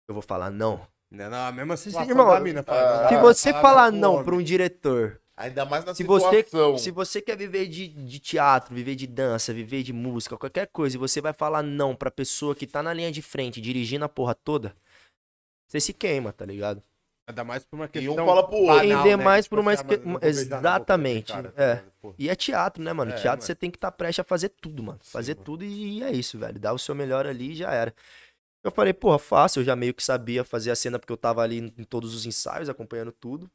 Eu vou falar não. Não, não, a mesma Se- situação irmão, da mina. fala, Se você fala falar não pra um diretor, Ainda mais na se você, situação. se você quer viver de, de teatro, viver de dança, viver de música, qualquer coisa, e você vai falar não pra pessoa que tá na linha de frente, dirigindo a porra toda, você se queima, tá ligado? Ainda mais por uma E questão. um fala pro outro. banal, Entender né? mais Tipo por uma assim, ah, na boca Exatamente, cara, é. tá ligado? Pô. E é teatro, né, mano? É, teatro mano. você tem que estar prestes a fazer tudo, mano. Fazer mano. tudo e é isso, velho. Dar o seu melhor ali e já era. Eu falei, porra, fácil. Eu já meio que sabia fazer a cena porque eu tava ali em todos os ensaios, acompanhando tudo.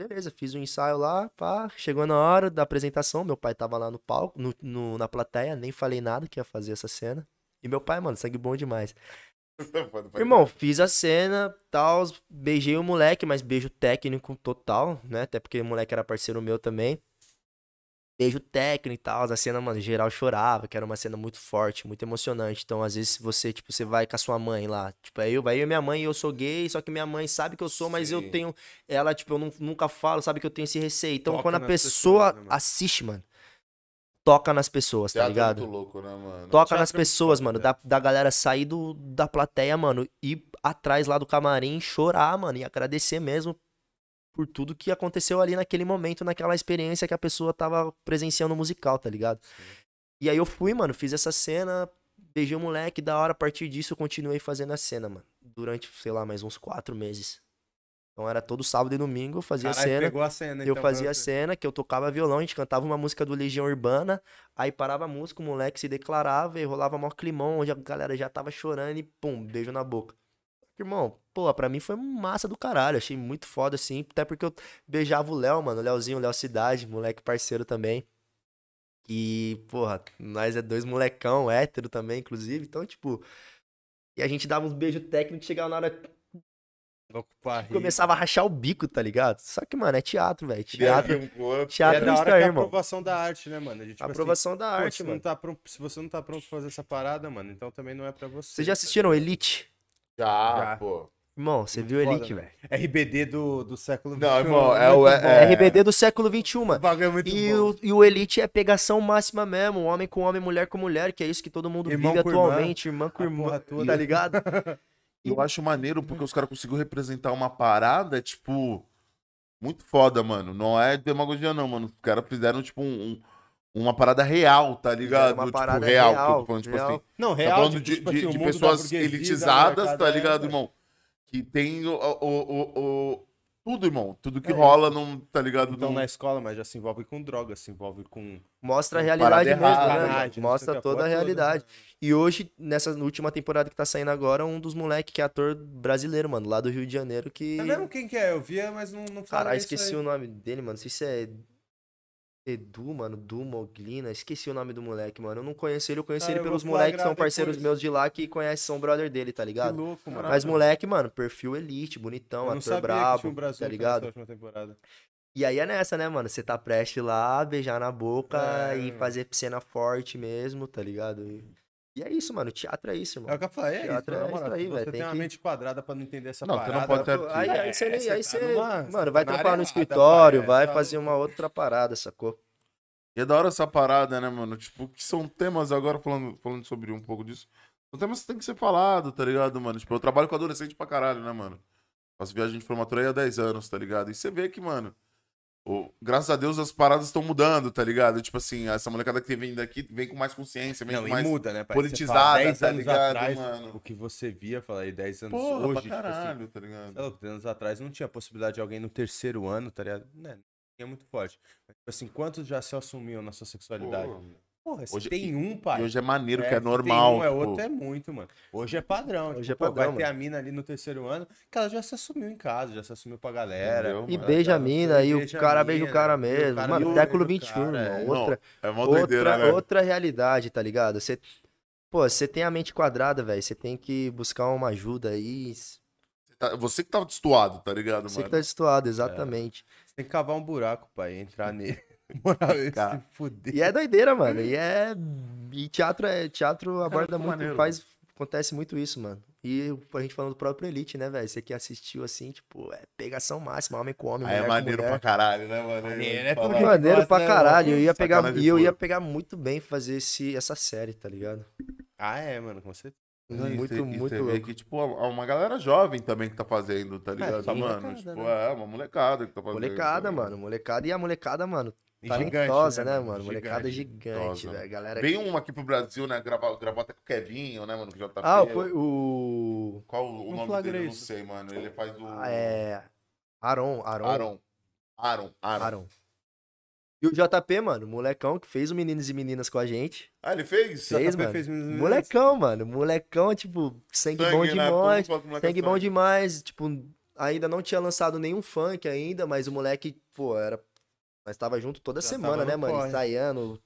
Beleza, fiz um ensaio lá, pá. Chegou na hora da apresentação, meu pai tava lá no palco, no, no- na plateia, nem falei nada que ia fazer essa cena. E meu pai, mano, sangue bom demais. Irmão, fiz a cena, tal, beijei o moleque, mas beijo técnico total, né? Até porque o moleque era parceiro meu também. Beijo técnico e tal, a cena, mano, geral chorava, que era uma cena muito forte, muito emocionante. Então, às vezes, você, tipo, você vai com a sua mãe lá. Tipo, aí eu, vai eu e minha mãe, eu sou gay, só que minha mãe sabe que eu sou, mas eu Sim. tenho. Ela, tipo, eu nu- nunca falo, sabe que eu tenho esse receio. Então, Toca quando a pessoa pessoas, né, mano? assiste, mano, toca nas pessoas, tá Teatro é ligado? muito louco, né, mano? Toca Teatro nas é pessoas, foda, mano. Da, da galera sair do, da plateia, mano. Ir atrás lá do camarim, chorar, mano. E agradecer mesmo por tudo que aconteceu ali naquele momento, naquela experiência que a pessoa tava presenciando musical, tá ligado? E aí eu fui, mano, fiz essa cena, beijei o moleque, da hora. A partir disso eu continuei fazendo a cena, mano. Durante, sei lá, mais uns quatro meses. Então era todo sábado e domingo, eu fazia a Caralho, cena. pegou a cena, Eu então, fazia a cena que eu tocava violão, a gente cantava uma música do Legião Urbana, aí parava a música, o moleque se declarava e rolava maior climão, onde a galera já tava chorando e pum, beijo na boca. Irmão, pô, pra mim foi massa do caralho, achei muito foda assim, até porque eu beijava o Léo, mano, o Léozinho, o Léo Cidade, moleque parceiro também. E, porra, nós é dois molecão, hétero também, inclusive, então, tipo. E a gente dava uns beijos técnicos, chegava na hora. Começava a rachar o bico, tá ligado? Só que, mano, é teatro, velho. Teatro. E teatro é é da isso hora que é a aprovação da arte, né, mano? De, tipo A assim, aprovação da pô, arte, se, mano. não tá pronto, se você não tá pronto pra fazer essa parada, mano, então também não é pra você. Vocês já tá assistiram Elite? Já, Já. pô. Irmão, você viu foda, Elite, mano. velho? RBD do, do século Não, XXI, irmão, é o- é- é- RBD do século XXI, O mano. bagulho é muito E bom. o, e o Elite é pegação máxima mesmo, homem com homem, mulher com mulher, que é isso que todo mundo Irmão vive com irmã, atualmente, irmã com a irmã, tá ligado? E eu acho maneiro porque os caras conseguiram representar uma parada, tipo, muito foda, mano. Não é demagogia, não, mano. Os caras fizeram, tipo, um, um- uma parada real, tá ligado? uma tipo, parada real, que eu real, tô falando, tipo real. assim. Não, Tá real, falando tipo, de, tipo de- assim, de pessoas elitizadas, tá ligado, é, irmão? Que tem o, o, o, o- tudo, irmão. Tudo que É. rola, não, tá ligado? Então Não- na escola, mas já se envolve com droga, se envolve com. Mostra a realidade mesmo, errada, né? sei Mostra a toda a toda. realidade. E hoje, nessa última temporada que tá saindo agora, um dos moleques que é ator brasileiro, mano, lá do Rio de Janeiro, que... É mesmo quem que é? Eu via, mas não, não fala Caralho, esqueci aí. o nome dele, mano. Não sei se é Edu, mano, Du Moglina. Esqueci o nome do moleque, mano. Eu não conheço ele, eu conheci Ah, ele eu pelos moleques que são parceiros depois. meus de lá que conhecem, são brother dele, tá Que ligado? louco, mano. Mas moleque, mano, perfil elite, bonitão, eu ator que brabo, um tá ligado? E aí é nessa, né, mano? Você tá prestes lá, beijar na boca É. e fazer cena forte mesmo, tá ligado? E, e é isso, mano. Teatro é isso, É o irmão. que eu falei, é isso, Teatro na é moral, isso aí, velho, Você tem tem uma que- mente quadrada pra não entender essa Não, você não parada. pode ter- Aí, aí você, É, nem- aí tá você, numa- mano, vai trampar no escritório, pai, vai é, tá fazer uma outra parada, sacou? E é da hora essa parada, né, mano? Tipo, que são temas, agora falando, falando sobre um pouco disso. São temas que tem que ser falado, tá ligado, mano? Tipo, eu trabalho com adolescente pra caralho, né, mano? Faço viagem de formatura aí há 10 anos, tá ligado? E você vê que, mano, o- graças a Deus as paradas estão mudando, tá ligado? Tipo assim, essa molecada que vem daqui vem com mais consciência, vem Não, com mais. muda, né? pai? politizada, fala 10 tá anos ligado, atrás, mano? O que você via, falar aí 10 anos Porra, hoje, pra tipo assim, caralho, tá ligado? Sei lá, 10 anos atrás não tinha possibilidade de alguém no terceiro ano, tá ligado? Né? Tinha muito forte. Mas, tipo assim, quantos já se assumiu na sua sexualidade? Porra. Porra, se Hoje- tem um, pai. E hoje é maneiro, que se é tem normal. um, é tipo, outro, é muito, mano. Hoje é padrão. Hoje tipo, é pô, padrão, vai ter mano. a mina ali no terceiro ano, que ela já se assumiu em casa, já se assumiu pra galera. Entendeu? E Mano, beija a tá, mina, e o cara beija o cara o mesmo. cara Mano, século o XXI, cara, é. Não, Outra, É uma doideira, outra, né? outra realidade, tá ligado? Você Pô, você tem a mente quadrada, velho. Você tem que buscar uma ajuda aí. Você Você tá- Você que tava destoado, tá ligado, que mano? tá situado, exatamente. Você tem que cavar um buraco, pai, entrar nele. Cara. se fuder. E é doideira, mano. E é. E teatro é. Teatro aborda muito muito. maneiro, faz. Acontece muito isso, mano. E a gente falando do próprio Elite, né, velho? Você que assistiu assim, tipo, é pegação máxima, homem com homem, Aí mulher é com maneiro mulher. pra caralho, né, mano? Maneiro, é falar. Maneiro gosta, pra né, caralho. Eu ia pegar, Sacanagem e eu ia pegar muito bem fazer esse, essa série, tá ligado? Ah, é, mano, com certeza. E muito, e muito você vê louco. que, tipo, há uma galera jovem também que tá fazendo, tá ligado, só mano? molecada, tipo, né? é, uma molecada que tá fazendo. Molecada, tá ligado? mano. Molecada. E a molecada, mano, E talentosa, gigante, né, mano? Molecada Gigante. gigante, Talentosa. velho. Galera. Veio um aqui pro Brasil, né? Gravou, gravou até com o Kevinho, né, mano? Com o JP. Ah, foi o. Qual o Não nome dele? Eu não sei, mano. Ele faz o. Ah, É. Aaron, Aaron. Aaron. Aaron. Aaron. Aaron. E o JP, mano, molecão que fez o Meninos e Meninas com a gente. Ah, ele fez? Fez, JP mano. fez Meninos e Meninas. Molecão, mano. Molecão, tipo, sangue, bom Sangue, né? demais. Que é Sangue bom sangue. demais. Tipo, ainda não tinha lançado nenhum funk ainda, mas o moleque, pô, era. Nós tava junto toda Já semana, né, no mano? corre. Ensaiando,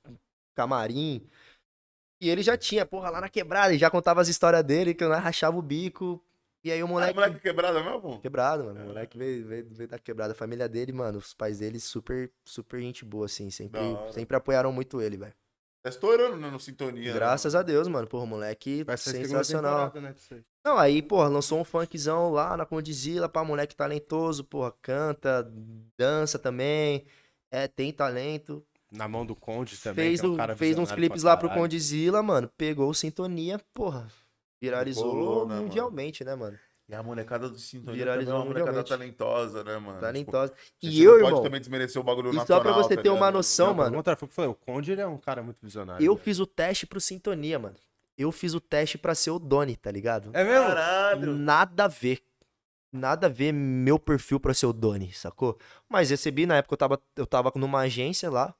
camarim. E ele já tinha, porra, lá na quebrada, ele já contava as histórias dele, que eu rachava o bico. E aí o Ah, moleque. moleque quebrada mesmo? Quebrado, mano. O moleque veio, veio, veio da quebrada. A família dele, mano, os pais dele, super, super gente boa, assim. Sempre, sempre apoiaram muito ele, velho. Tá estourando, né? No Sintonia. Graças a Deus, mano. Porra, moleque Vai ser sensacional. né. Não, aí, porra, lançou um funkzão lá na Condizila, pá, moleque talentoso, porra, canta, dança também, é, tem talento. Na mão do Conde também. fez que é um o- fez uns clipes lá pro. Condizila, mano, pegou sintonia, porra, viralizou Colou, né, mano? mundialmente, né, mano? E a molecada do Sintonia Viralizou também é uma molecada talentosa, né, mano? Talentosa. Tipo, E gente eu, não pode irmão, também desmerecer o bagulho e só nacional, pra você tá ter uma noção, Não, mano, contrário, foi o Conde, ele é um cara muito visionário. eu velho. fiz o teste pro sintonia, mano. Eu fiz o teste pra ser o Doni, tá ligado? É mesmo? Caralho! Nada a ver. Nada a ver meu perfil pra ser o Doni, sacou? Mas recebi, na época eu tava, eu tava numa agência lá.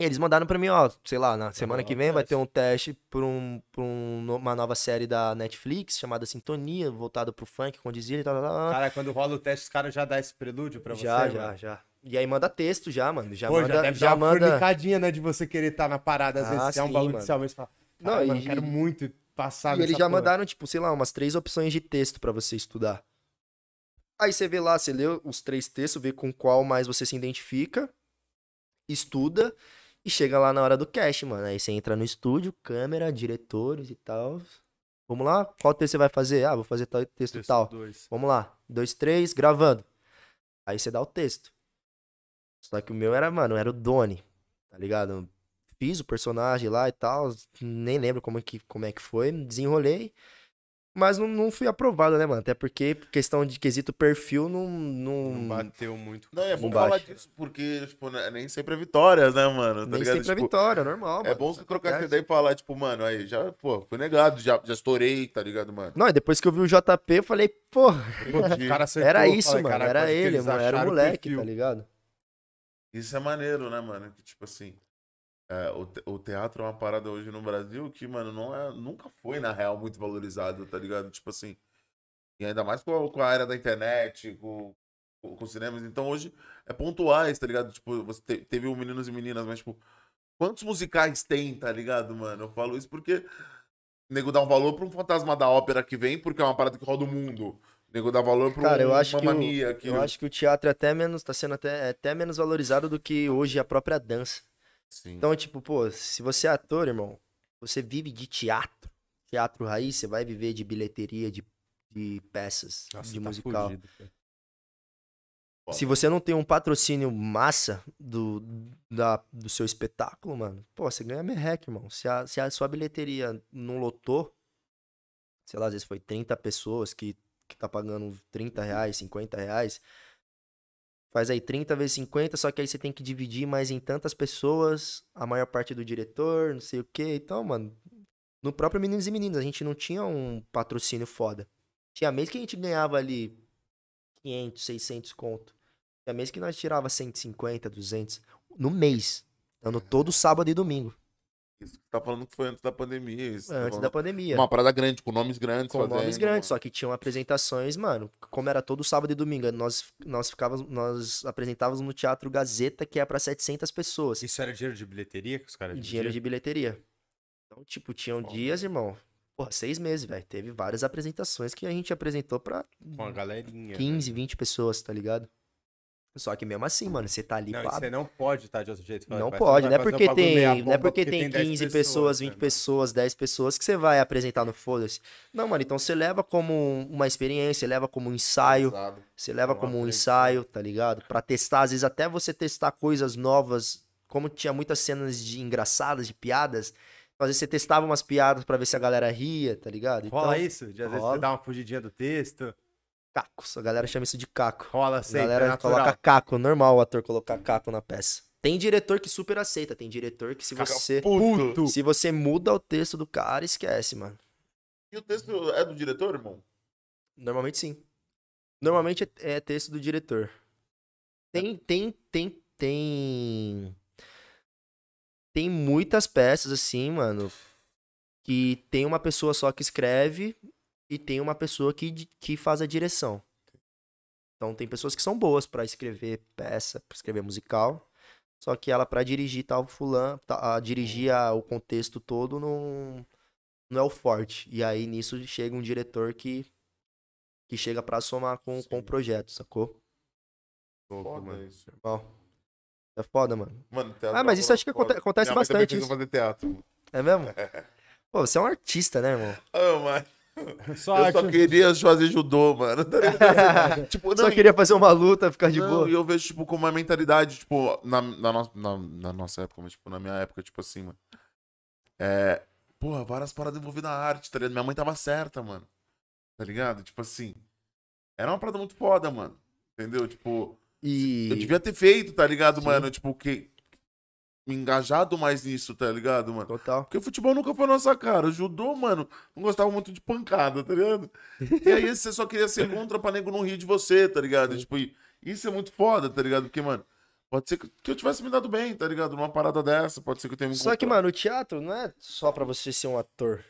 E eles mandaram pra mim, ó, sei lá, na semana que vem vai ter um teste pra, um, pra um- uma nova série da Netflix chamada Sintonia, voltada pro funk, com dizia e tal, tal, tal. Cara, quando rola o teste, os caras já dá esse prelúdio pra você, Já, já, mano? já. E aí manda texto já, mano. Já Pô, manda. já deve já dar uma manda... né, de você querer estar na parada. Às Ah, vezes, se é um sim, bagulho mas você fala, Não, "Caralho, e- mano, eu quero muito passar E eles já porra." mandaram, tipo, sei lá, umas três opções de texto pra você estudar. Aí você vê lá, você lê os três textos, vê com qual mais você se identifica, estuda e chega lá na hora do cast, mano. Aí você entra no estúdio, câmera, diretores e tal. Vamos lá? Qual texto você vai fazer? Ah, vou fazer tal texto Texto tal. dois. Vamos lá. Dois, três, gravando. Aí você dá o texto. Só que o meu era, mano, era o Doni, tá ligado? Fiz o personagem lá e tal, nem lembro como que, como é que foi, desenrolei. Mas não, não fui aprovado, né, mano? Até porque, questão de quesito perfil, não. Não, Não bateu muito. Não, é bom Não falar disso, porque, tipo, né, nem sempre é vitórias, né, mano? Tá nem ligado? sempre é Tipo, vitória, normal, É mano. bom você trocar essa ideia e falar, tipo, mano, aí já, pô, fui negado, já, já estourei, tá ligado, mano? Não, e depois que eu vi o JP, eu falei, pô, acertou, era isso, falei, mano. "Caralho, Era ele, mano. Era o moleque, perfil." tá ligado? Isso é maneiro, né, mano? Que, tipo assim, é, o, te- o teatro é uma parada hoje no Brasil que, mano, não é, nunca foi, na real, muito valorizado, tá ligado? Tipo assim, e ainda mais com a, com a área da internet, com, com, com os cinemas. Então hoje é pontuais, tá ligado? Tipo, você te- teve o Meninos e Meninas, mas, tipo, quantos musicais tem, tá ligado, mano? Eu falo isso porque o nego dá um valor pra um fantasma da ópera que vem, porque é uma parada que roda o mundo. O nego dá valor pra Cara, eu um acho que o- Mamma Mia, que Eu acho que o teatro é até menos, tá sendo até, é até menos valorizado do que hoje a própria dança. Sim. Então, tipo, pô, se você é ator, irmão, você vive de teatro, teatro raiz, você vai viver de bilheteria, de, de peças, Nossa, de tá musical. fugido. Se você não tem um patrocínio massa do, da, do seu espetáculo, mano, pô, você ganha merreca, irmão. Se a, se a sua bilheteria não lotou, sei lá, às vezes foi 30 pessoas que, que tá pagando 30 reais, 50 reais, faz aí 30 vezes 50, só que aí você tem que dividir mais em tantas pessoas, a maior parte do diretor, não sei o quê. Então, mano, no próprio Meninos e Meninas, a gente não tinha um patrocínio foda. Tinha mês que a gente ganhava ali 500, 600 conto. Tinha mês que nós tirava 150, 200 no mês. Dando todo sábado e domingo. Isso que você tá falando que foi antes da pandemia. Isso, tá Antes falando da pandemia. Uma parada grande, com nomes grandes. com nomes fazendo, grandes, só que tinham apresentações, mano, como era todo sábado e domingo, nós, nós ficávamos, nós apresentávamos no Teatro Gazeta, que é pra 700 pessoas. Isso era dinheiro de bilheteria que os caras Dinheiro de bilheteria. Então, tipo, tinham dias, irmão. Porra, seis meses, velho. Teve várias apresentações que a gente apresentou pra Com a galerinha. 15, 20 pessoas, tá ligado? Só que mesmo assim, mano, você tá ali Não, com e a você não pode estar de outro jeito. Não Vai- pode, não é um porque meia tem, não é bomba porque tem 10 15 pessoas, né, 20 mano? pessoas, 10 pessoas que você vai apresentar no foda-se. Não, mano, então você leva como uma experiência, leva como um ensaio, você leva como um ensaio, tá ligado? Pra testar, às vezes até você testar coisas novas, como tinha muitas cenas de engraçadas, de piadas, às vezes você testava umas piadas pra ver se a galera ria, tá ligado? Rola Então, isso? De às vezes rola. você dá uma fugidinha do texto. Cacos, a galera chama isso de caco. Rola A sempre, é galera natural. coloca caco, normal o ator colocar caco na peça. Tem diretor que super aceita, tem diretor que se Fica você puto. se você muda o texto do cara, esquece, mano. E o texto é do diretor, irmão? Normalmente sim. Normalmente é, é texto do diretor. Tem, tem, tem, tem. Tem muitas peças assim, mano, que tem uma pessoa só que escreve e tem uma pessoa que, que faz a direção. Então tem pessoas que são boas pra escrever peça, pra escrever musical, só que ela pra dirigir tal fulano, tá, a dirigir a- o contexto todo não não é o forte. E aí nisso chega um diretor que que chega pra somar com, com o projeto, sacou? Louco, Foda mano. isso. É foda, mano. Mano, teatro Ah, mas isso acho que foda. aconte- acontece Minha bastante isso. fazer teatro. É mesmo? Pô, você é um artista, né, irmão? Ah, mas Só eu arte- só queria fazer judô, mano. tipo, Só queria fazer uma luta, ficar de não, boa. E eu vejo, tipo, como uma mentalidade, tipo, na, na, no- na, na nossa época, mas, tipo, na minha época, tipo assim, mano. É. Porra, várias paradas envolvidas na arte, tá ligado? Minha mãe tava certa, mano. Tá ligado? Tipo assim. Era uma parada muito foda, mano. Entendeu? Tipo, E eu devia ter feito, tá ligado, Sim. mano? Tipo, que. Me engajado mais nisso, tá ligado, mano? total. Porque o futebol nunca foi nossa cara. O judô, mano, não gostava muito de pancada, tá ligado? E aí você só queria ser contra pra nego não rir de você, tá ligado? Tipo, isso é muito foda, tá ligado? Porque, mano, pode ser que eu tivesse me dado bem, tá ligado? Numa parada dessa, pode ser que eu tenha me Só que, mano, o teatro não é só pra você ser um ator.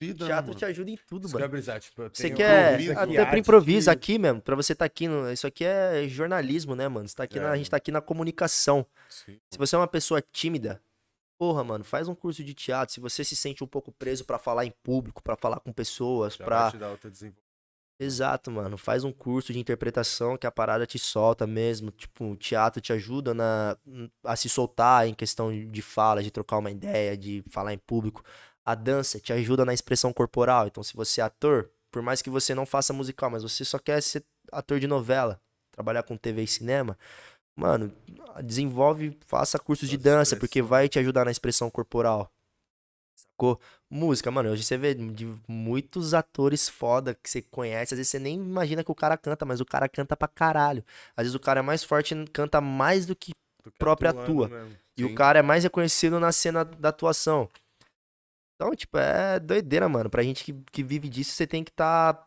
Vida, né, teatro mano? te ajuda em tudo, ia mano. tipo, Você quer. improviso aqui, Até pra improviso que- aqui mesmo. Pra você tá aqui. No, isso aqui é jornalismo, né, mano? Você tá aqui É, na- a gente tá aqui na comunicação. Sim. Se você é uma pessoa tímida, porra, mano, faz um curso de teatro. Se você se sente um pouco preso pra falar em público, pra falar com pessoas, Já pra. Exato, mano. Faz um curso de interpretação que a parada te solta mesmo. Tipo, o teatro te ajuda na, a se soltar em questão de fala, de trocar uma ideia, de falar em público. A dança te ajuda na expressão corporal. Então, se você é ator, por mais que você não faça musical, mas você só quer ser ator de novela, trabalhar com TV e cinema, mano, desenvolve, faça cursos de dança, porque vai te ajudar na expressão corporal. Sacou? Música, mano, hoje você vê de muitos atores foda que você conhece, às vezes você nem imagina que o cara canta, mas o cara canta pra caralho. Às vezes o cara é mais forte e canta mais do que. Do que própria atuando tua. mesmo. E Sim. o cara é mais reconhecido na cena da atuação. Então, tipo, é doideira, mano. Pra gente que, que vive disso, você tem que tá.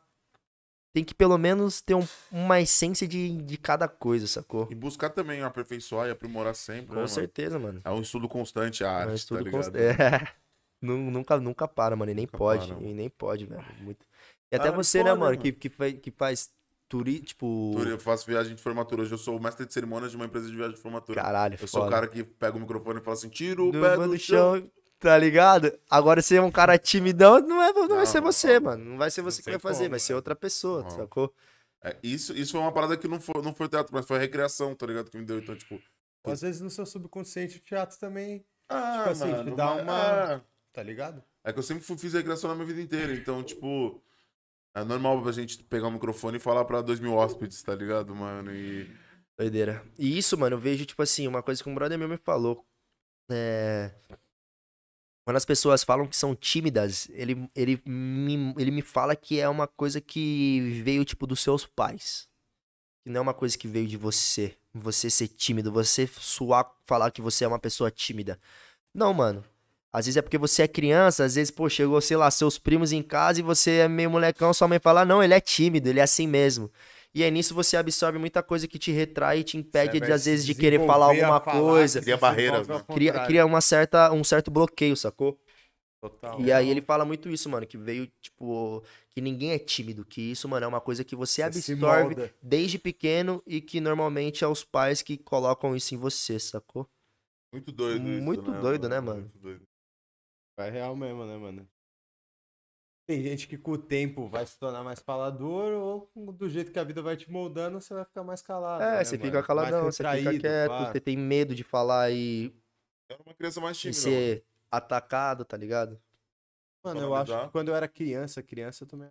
Tem que pelo menos ter um- uma essência de, de cada coisa, sacou? E buscar também aperfeiçoar e aprimorar sempre, né, Com mano? certeza, mano. É um estudo constante a É arte, um tá estudo ligado? const- É. Nu- Nunca, nunca para, mano. E nem Nunca pode. para, E nem pode, velho. Muito... E até Ah, você, né, foda, mano, mano. que, que, faz, que faz turi... Tipo. Eu faço viagem de formatura. Hoje eu sou o mestre de cerimônias de uma empresa de viagem de formatura. Caralho, eu sou o foda. cara que pega o microfone e fala assim: tira o Do- pé mano, do chão. Tá ligado? Agora você é um cara timidão, não, é, não, vai Não, ser não, você, mano. Não vai ser você que vai fazer, como, vai ser né? outra pessoa, sacou? É, isso, isso foi uma parada que não foi, não foi teatro, mas foi recreação, tá ligado? Que me deu. Então, tipo. Às vezes no seu subconsciente o teatro também, Ah, Tipo assim, te dá uma- ah, tá ligado? É que eu sempre fui- fiz recreação na minha vida inteira. Então, tipo. É normal pra gente pegar o microfone e falar pra dois mil hóspedes, tá ligado, mano? E. Doideira. E isso, mano, eu vejo, tipo assim, uma coisa que um brother meu me falou. É. Quando as pessoas falam que são tímidas, ele, ele, me, ele me fala que é uma coisa que veio, tipo, dos seus pais. Que não é uma coisa que veio de você. Você ser tímido, você suar, falar que você é uma pessoa tímida. Não, mano. Às vezes é porque você é criança, às vezes, pô, chegou, sei lá, seus primos em casa e você é meio molecão, sua mãe fala, não, ele é tímido, ele é assim mesmo. E aí nisso você absorve muita coisa que te retrai e te impede de, às vezes, de querer falar alguma falar, coisa. Cria barreiras, né? Cria, cria uma certa, um certo bloqueio, sacou? Total. E aí ele fala muito isso, mano, que veio, tipo, que ninguém é tímido, que isso, mano, é uma coisa que você Você absorve desde pequeno e que normalmente é os pais que colocam isso em você, sacou? Muito doido isso. Muito doido, né, mano? Muito doido. É real mesmo, né, mano? Tem gente que com o tempo vai se tornar mais falador, ou do jeito que a vida vai te moldando, você vai ficar mais calado. É, né, você mano? fica caladão, você fica quieto, pá. você tem medo de falar e, Era uma criança mais e tímida. ser atacado, tá ligado? Mano, eu acho que quando eu era criança, criança eu também.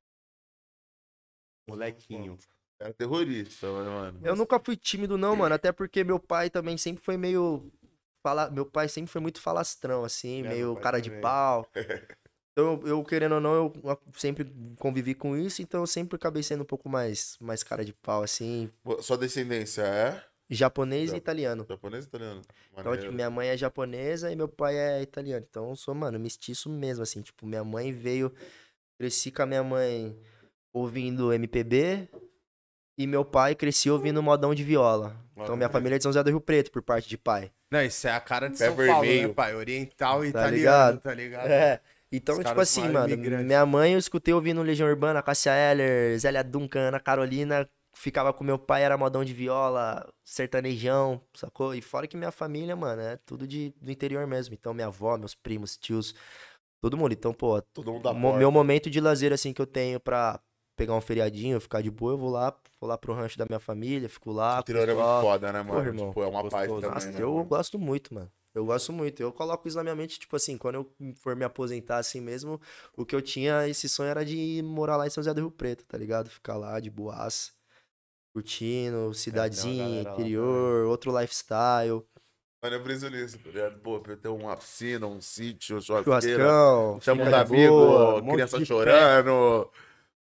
Molequinho. Era terrorista, mano. Eu nunca fui tímido, não, mano. Até porque meu pai também sempre foi meio. Fala... Meu pai sempre foi muito falastrão, assim, É, meio cara de também. pau. Então, eu, eu, querendo ou não, eu sempre convivi com isso, então eu sempre acabei sendo um pouco mais, mais cara de pau, assim. Sua descendência é Japonês Já- e italiano. japonês ou italiano? Então, Maneiro. tipo, minha mãe é japonesa e meu pai é italiano. Então, eu sou, mano, mestiço mesmo, assim. Tipo, minha mãe veio. Cresci com a minha mãe ouvindo MPB. E meu pai cresci ouvindo modão de viola. Então, minha família é de São José do Rio Preto, por parte de pai. Não, isso é a cara de Pé São Paulo, né, vermelho. pai? Oriental e Tá italiano, ligado? tá ligado? É. Então, Os tipo assim, mano, imigrantes. minha mãe eu escutei ouvindo Legião Urbana, Cássia Eller, Zélia Duncan, Ana Carolina, ficava com meu pai, era modão de viola, sertanejão, sacou? E fora que minha família, mano, é tudo de, do interior mesmo. Então, minha avó, meus primos, tios, todo mundo. Então, pô, Todo mundo da mo- porta. meu momento de lazer, assim, que eu tenho pra pegar um feriadinho, ficar de boa, eu vou lá, vou lá pro rancho da minha família, fico lá. O interior é muito foda, né, mano? irmão, tipo, é uma paz gostoso. também, Nossa, né? eu mano? gosto muito, mano. Eu gosto muito. Eu coloco isso na minha mente, tipo assim, quando eu for me aposentar assim mesmo, o que eu tinha, esse sonho era de morar lá em São José do Rio Preto, tá ligado? Ficar lá de boas, curtindo, cidadezinha, galera lá interior, outro lifestyle, Mano, eu briso nisso, tá ligado? Pô, pra eu ter uma piscina, um sítio, churrasqueira. churrascão, Chama os de boa. um criança de chorando,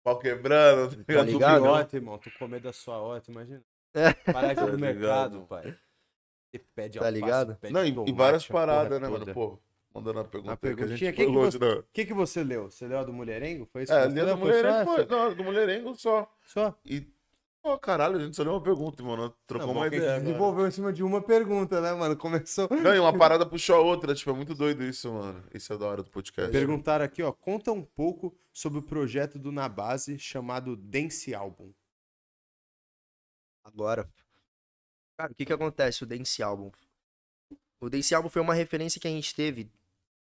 pau quebrando, tá ligado? ligado? Tudo horta, irmão. Tu comer da sua horta, imagina. Parece Tá no mercado, ligado? pai. Você pede Tá alface, ligado? pede Não, e tomate, várias a paradas, né, mano? Pô, mandando uma pergunta. Que a perguntinha, gente que foi que longe, né? O que, que você leu? Você leu a do Mulherengo? Foi isso? É, que li você a do Mulherengo, foi. Não, do Mulherengo só. Só? E, pô, caralho, a gente só leu uma pergunta, mano. Trocou Não, uma que a ideia. desenvolveu em cima de uma pergunta, né, mano? Começou. Não, e uma parada puxou a outra, tipo, é muito doido isso, mano. Isso é da hora do podcast. Perguntaram aqui, ó. Conta um pouco sobre o projeto do Na Base chamado Dance Album. Agora. Cara, o que que acontece, o Dance Album? O Dance Album foi uma referência que a gente teve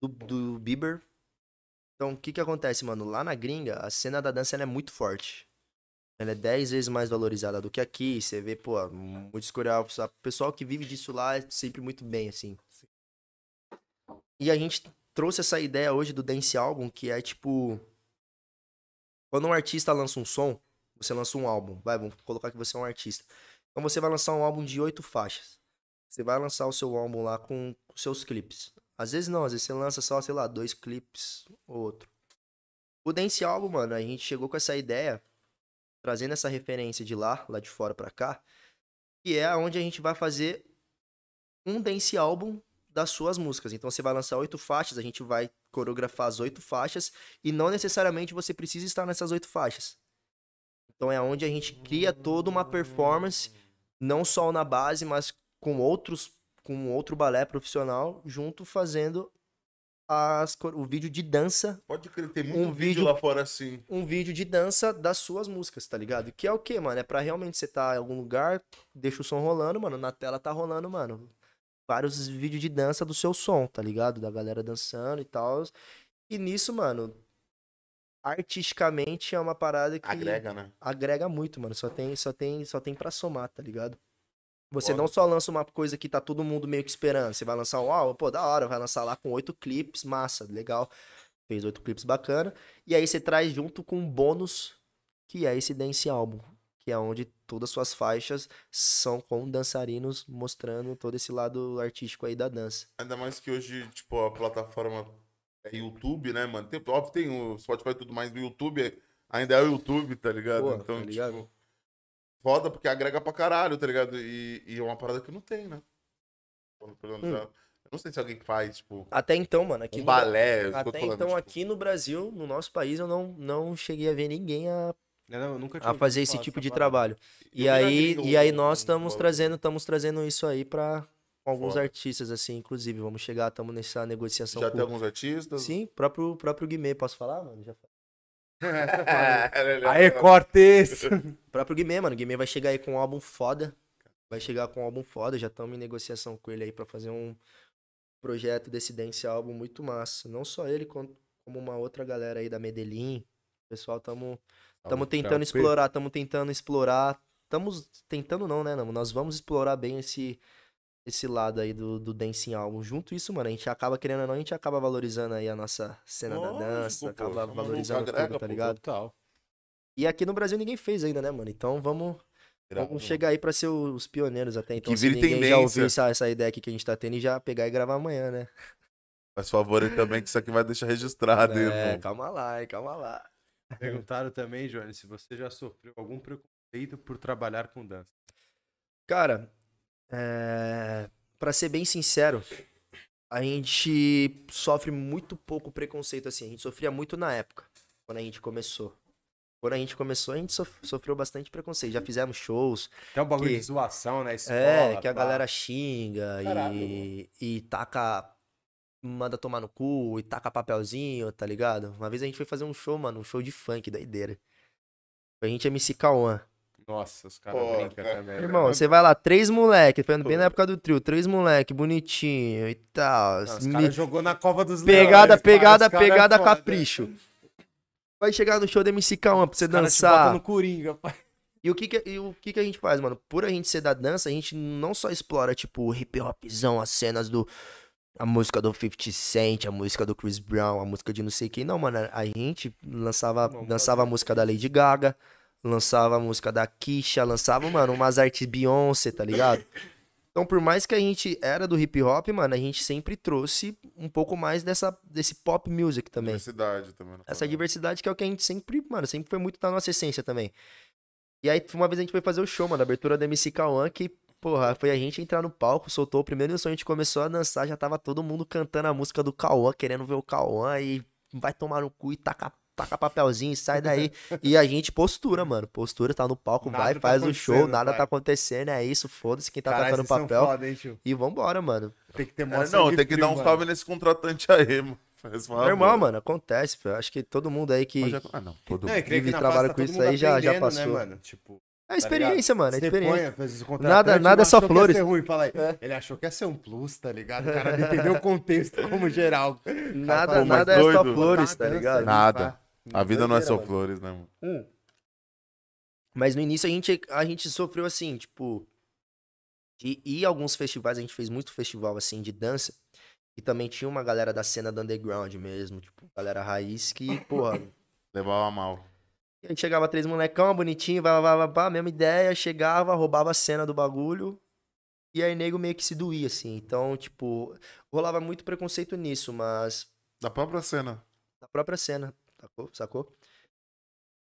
do, do Bieber. Então, o que que acontece, mano? Lá na gringa, a cena da dança é muito forte. Ela é 10 vezes mais valorizada do que aqui. Você vê, pô, muitos coreógrafos. O pessoal que vive disso lá é sempre muito bem, assim. E a gente trouxe essa ideia hoje do Dance Album, que é tipo. Quando um artista lança um som, você lança um álbum. Vai, vamos colocar que você é um artista. Então você vai lançar um álbum de oito faixas. Você vai lançar o seu álbum lá com seus clipes. Às vezes não, às vezes você lança só, sei lá, dois clipes ou outro. O Dance Album, mano, a gente chegou com essa ideia, trazendo essa referência de lá, lá de fora pra cá, que é onde a gente vai fazer um Dance Album das suas músicas. Então você vai lançar oito faixas, a gente vai coreografar as oito faixas, e não necessariamente você precisa estar nessas oito faixas. Então é onde a gente cria toda uma performance, não só na base, mas com outros, com outro balé profissional junto fazendo as, o vídeo de dança, Pode crer, tem muito Um vídeo, vídeo- lá fora assim. um vídeo de dança das suas músicas, tá ligado? Que é o quê, mano? É pra realmente você tá em algum lugar, deixa o som rolando, mano, na tela tá rolando, mano, vários vídeos de dança do seu som, tá ligado? Da galera dançando e tal. E nisso, mano, artisticamente é uma parada que Agrega, né? agrega muito, mano. Só tem, só tem, só tem para somar, tá ligado? Você não só lança uma coisa que tá todo mundo meio que esperando. Você vai lançar um álbum, pô, da hora, vai lançar lá com oito clipes, massa, legal. Fez oito clipes bacana. E aí você traz junto com um bônus, que é esse dance álbum. Que é onde todas as suas faixas são com dançarinos mostrando todo esse lado artístico aí da dança. Ainda mais que hoje, tipo, a plataforma é YouTube, né, mano? Tem, óbvio, tem o Spotify e tudo mais, no YouTube é- ainda é o YouTube, tá ligado? Pô, então, tá ligado? tipo, foda porque agrega pra caralho, tá ligado? E, e é uma parada que não tem, né? Hum. Eu não sei se alguém faz, tipo, Até então, mano, aqui um no- balé. eu tô Até falando, então, tipo, aqui no Brasil, no nosso país, eu não, não cheguei a ver ninguém a Não, eu nunca tinha a fazer esse tipo de trabalho. E aí, e aí nós estamos trazendo, estamos trazendo isso aí para alguns Foda. artistas assim, inclusive, vamos chegar, estamos nessa negociação Já com tem alguns artistas? Sim, próprio próprio Guimê, posso falar, mano? Já falei. Aê, Cortez! O próprio Guimê, mano, Guimê vai chegar aí com um álbum foda. Vai chegar com um álbum foda, já estamos em negociação com ele aí pra fazer um projeto desse dance álbum muito massa. Não só ele, com- como uma outra galera aí da Medellín. Pessoal tamo, tamo tentando explorar, tamo tentando explorar. Estamos tentando não, né, não? Nós vamos explorar bem esse esse lado aí do, do dancing álbum. Junto isso, mano, a gente acaba querendo ou não, a gente acaba valorizando aí a nossa cena da dança, pô, acaba valorizando agrega, tudo, tá pô, ligado? Total. E aqui no Brasil ninguém fez ainda, né, mano? Então vamos Vamos chegar aí pra ser os pioneiros até então. Que se vire ninguém já tendência. ouviu essa, essa ideia aqui que a gente tá tendo e já pegar e gravar amanhã, né? Faz favor aí também que isso aqui vai deixar registrado, hein, É, irmão. calma lá, hein, calma lá. Perguntaram também, Johnny, se você já sofreu algum preconceito por trabalhar com dança. Cara, é... pra ser bem sincero, a gente sofre muito pouco preconceito assim. A gente sofria muito na época, quando a gente começou. Quando a gente começou, a gente sof- sofreu bastante preconceito. Já fizemos shows, Tem um bagulho Que- de zoação, né? Escola, É, que a pá. galera xinga Caralho, e, e taca. Manda tomar no cu e taca papelzinho, tá ligado? Uma vez a gente foi fazer um show, mano, um show de funk, doideira. A gente MC Cauã. Nossa, os caras brincam também. né? Irmão, você vai lá, três moleque, foi bem na época do trio, três moleque, bonitinho e tal. Não, os me- caras jogou na cova dos Pegada, leões, pegada, cara, pegada, é capricho. Vai chegar no show do MC Cauã pra você Os te dançar. botam no Coringa, pai. E o que que, e o que que a gente faz, mano? Por a gente ser da dança, a gente não só explora, tipo, o hip hopzão, as cenas do. A música do 50 Cent, a música do Chris Brown, a música de não sei quem. Não, mano, a gente lançava, lançava a música da Lady Gaga, lançava a música da Kisha, lançava, mano, umas artes Beyoncé, tá ligado? Então, por mais que a gente era do hip hop, mano, a gente sempre trouxe um pouco mais dessa, desse pop music também. Diversidade também. né? Essa diversidade que é o que a gente sempre, mano, sempre foi muito da nossa essência também. E aí, uma vez a gente foi fazer o show, mano, a abertura da MC Cauã, que, porra, foi a gente entrar no palco, soltou o primeiro som, a gente começou a dançar, já tava todo mundo cantando a música do Cauã, querendo ver o Cauã, e vai tomar no cu e taca, taca papelzinho, sai daí. e a gente, postura, mano, postura, tá no palco, Nada vai, tá faz o show, nada tá acontecendo, é isso, foda-se quem tá Caralho, tacando papel. foda, hein, tio? E vambora, mano. Tem que ter É, não, tem que frio, dar um mano. salve nesse contratante aí, mano. Faz favor. Normal, mano, acontece, pô. Acho que todo mundo aí que. Já- Ah, não. Todo... Não, Vive que fase tá com isso aí, já- já aprendendo, passou. Né, mano? Tipo, É experiência, mano, é experiência. põe, Nada- nada é só que flores. ruim, fala aí. É. Ele achou que ia ser um plus, tá ligado? O cara não entendeu o contexto como geral. Nada, nada é só doido. flores, tá ligado? Nada. A vida não é só flores, né, mano? Mas no início a gente, a gente sofreu assim, tipo. De ir a alguns festivais, a gente fez muito festival assim de dança. E também tinha uma galera da cena do underground mesmo, tipo, galera raiz que, porra. Levava mal. a gente chegava três molecão, bonitinho, vai, vai, vai, vai, mesma ideia, chegava, roubava a cena do bagulho. E aí nego meio que se doía, assim. Então, tipo, rolava muito preconceito nisso, mas Da própria cena. da própria cena, sacou? sacou?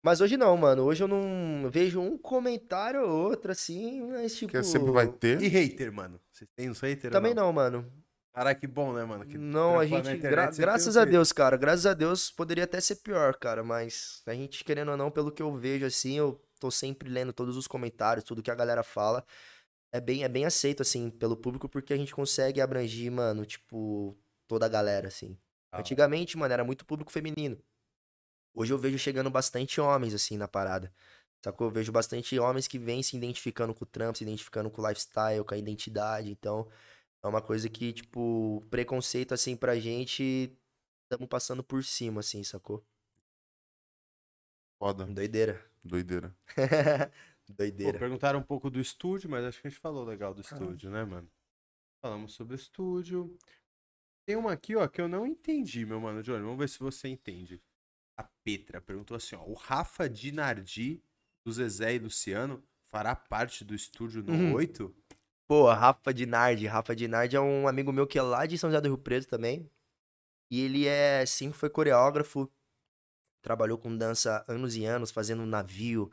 Mas hoje não, mano. Hoje eu não eu vejo um comentário ou outro, assim, mas tipo. Que sempre vai ter. E hater, mano? Vocês têm uns haters? Também não, mano. Caralho, que bom, né, mano? Que Não, a gente. internet, gra- você graças tem a? Deus, cara. Graças a Deus poderia até ser pior, cara. Mas a gente, querendo ou não, pelo que eu vejo, assim, eu tô sempre lendo todos os comentários, tudo que a galera fala. É bem, é bem aceito, assim, pelo público, porque a gente consegue abrangir, mano, tipo, toda a galera, assim. Ah. Antigamente, mano, era muito público feminino. Hoje eu vejo chegando bastante homens, assim, na parada. Sacou? Eu vejo bastante homens que vêm se identificando com o trampo, se identificando com o lifestyle, com a identidade. Então, é uma coisa que, tipo, preconceito, assim, pra gente, estamos passando por cima, assim, sacou? Foda. Doideira. Doideira. Pô, Doideira. perguntaram um pouco do estúdio, mas acho que a gente falou legal do estúdio, né, mano? Falamos sobre o estúdio. Tem uma aqui, ó, que eu não entendi, meu mano, Johnny. Vamos ver se você entende. A Petra perguntou assim, ó. O Rafa Dinardi, do Zezé e Luciano, fará parte do estúdio no Uhum. 8? Pô, Rafa Dinardi. Rafa Dinardi é um amigo meu que é lá de São José do Rio Preto também. E ele é, sempre foi coreógrafo. Trabalhou com dança anos e anos, fazendo navio,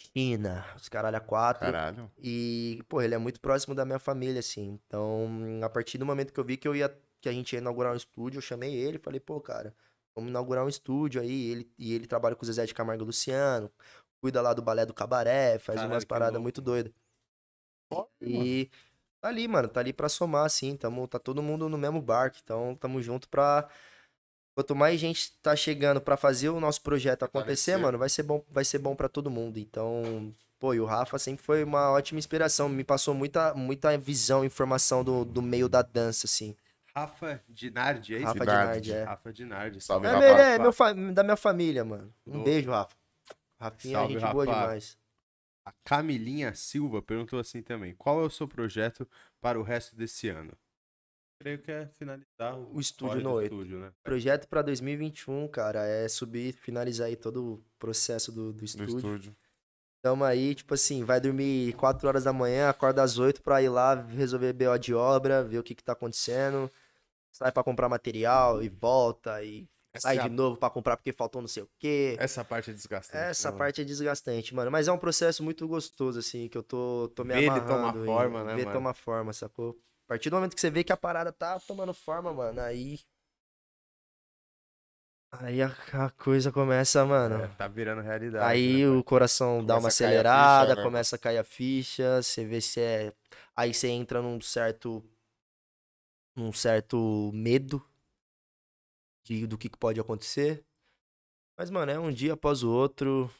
China, os caralho a quatro. Caralho. E, pô, ele é muito próximo da minha família, assim. Então, a partir do momento que eu vi que eu ia, que a gente ia inaugurar um estúdio, eu chamei ele, falei, pô, cara, vamos inaugurar um estúdio aí. Ele, e ele trabalha com o Zezé de Camargo e Luciano, cuida lá do balé do cabaré, faz Caralho, umas paradas muito doidas. E tá ali, mano, tá ali pra somar, assim. Tamo, tá todo mundo no mesmo barco, então tamo junto pra. Quanto mais gente tá chegando pra fazer o nosso projeto acontecer, mano, vai ser bom, vai ser bom para todo mundo. Então, pô, e o Rafa sempre foi uma ótima inspiração, me passou muita, muita visão, informação do, do meio da dança, assim. Rafa Dinardi, é isso? Rafa Dinardi. É. Rafa Dinardi. Salve, É, Rafa. ele é meu fa- da minha família, mano. Um Do- beijo, Rafa. Rafinha é Salve, gente boa Rafa. demais. A Camilinha Silva perguntou assim também: qual é o seu projeto para o resto desse ano? Creio que é finalizar o, O estúdio no do estúdio, né? Projeto pra 2021, cara, é subir, finalizar aí todo o processo do, do estúdio. estúdio. Tamo aí, tipo assim, vai dormir 4 horas da manhã, acorda às 8 pra ir lá resolver BO de obra, ver o que que tá acontecendo. Sai pra comprar material e volta e sai Essa, de novo pra comprar porque faltou não sei o quê. essa parte é desgastante. Essa né, parte é desgastante, mano. Mas é um processo muito gostoso, assim, que eu tô, tô me ele amarrando. forma, né, Ver mano? tomar forma, sacou? A partir do momento que você vê que a parada tá tomando forma, mano, aí... Aí a, a coisa começa, mano... mano? É, tá virando realidade. Aí né, o coração dá uma Começa a acelerada, ficha, né? começa a cair a ficha, você vê se é. Aí você entra num certo. Num certo medo de, do que pode acontecer. Mas, mano, é um dia após o outro.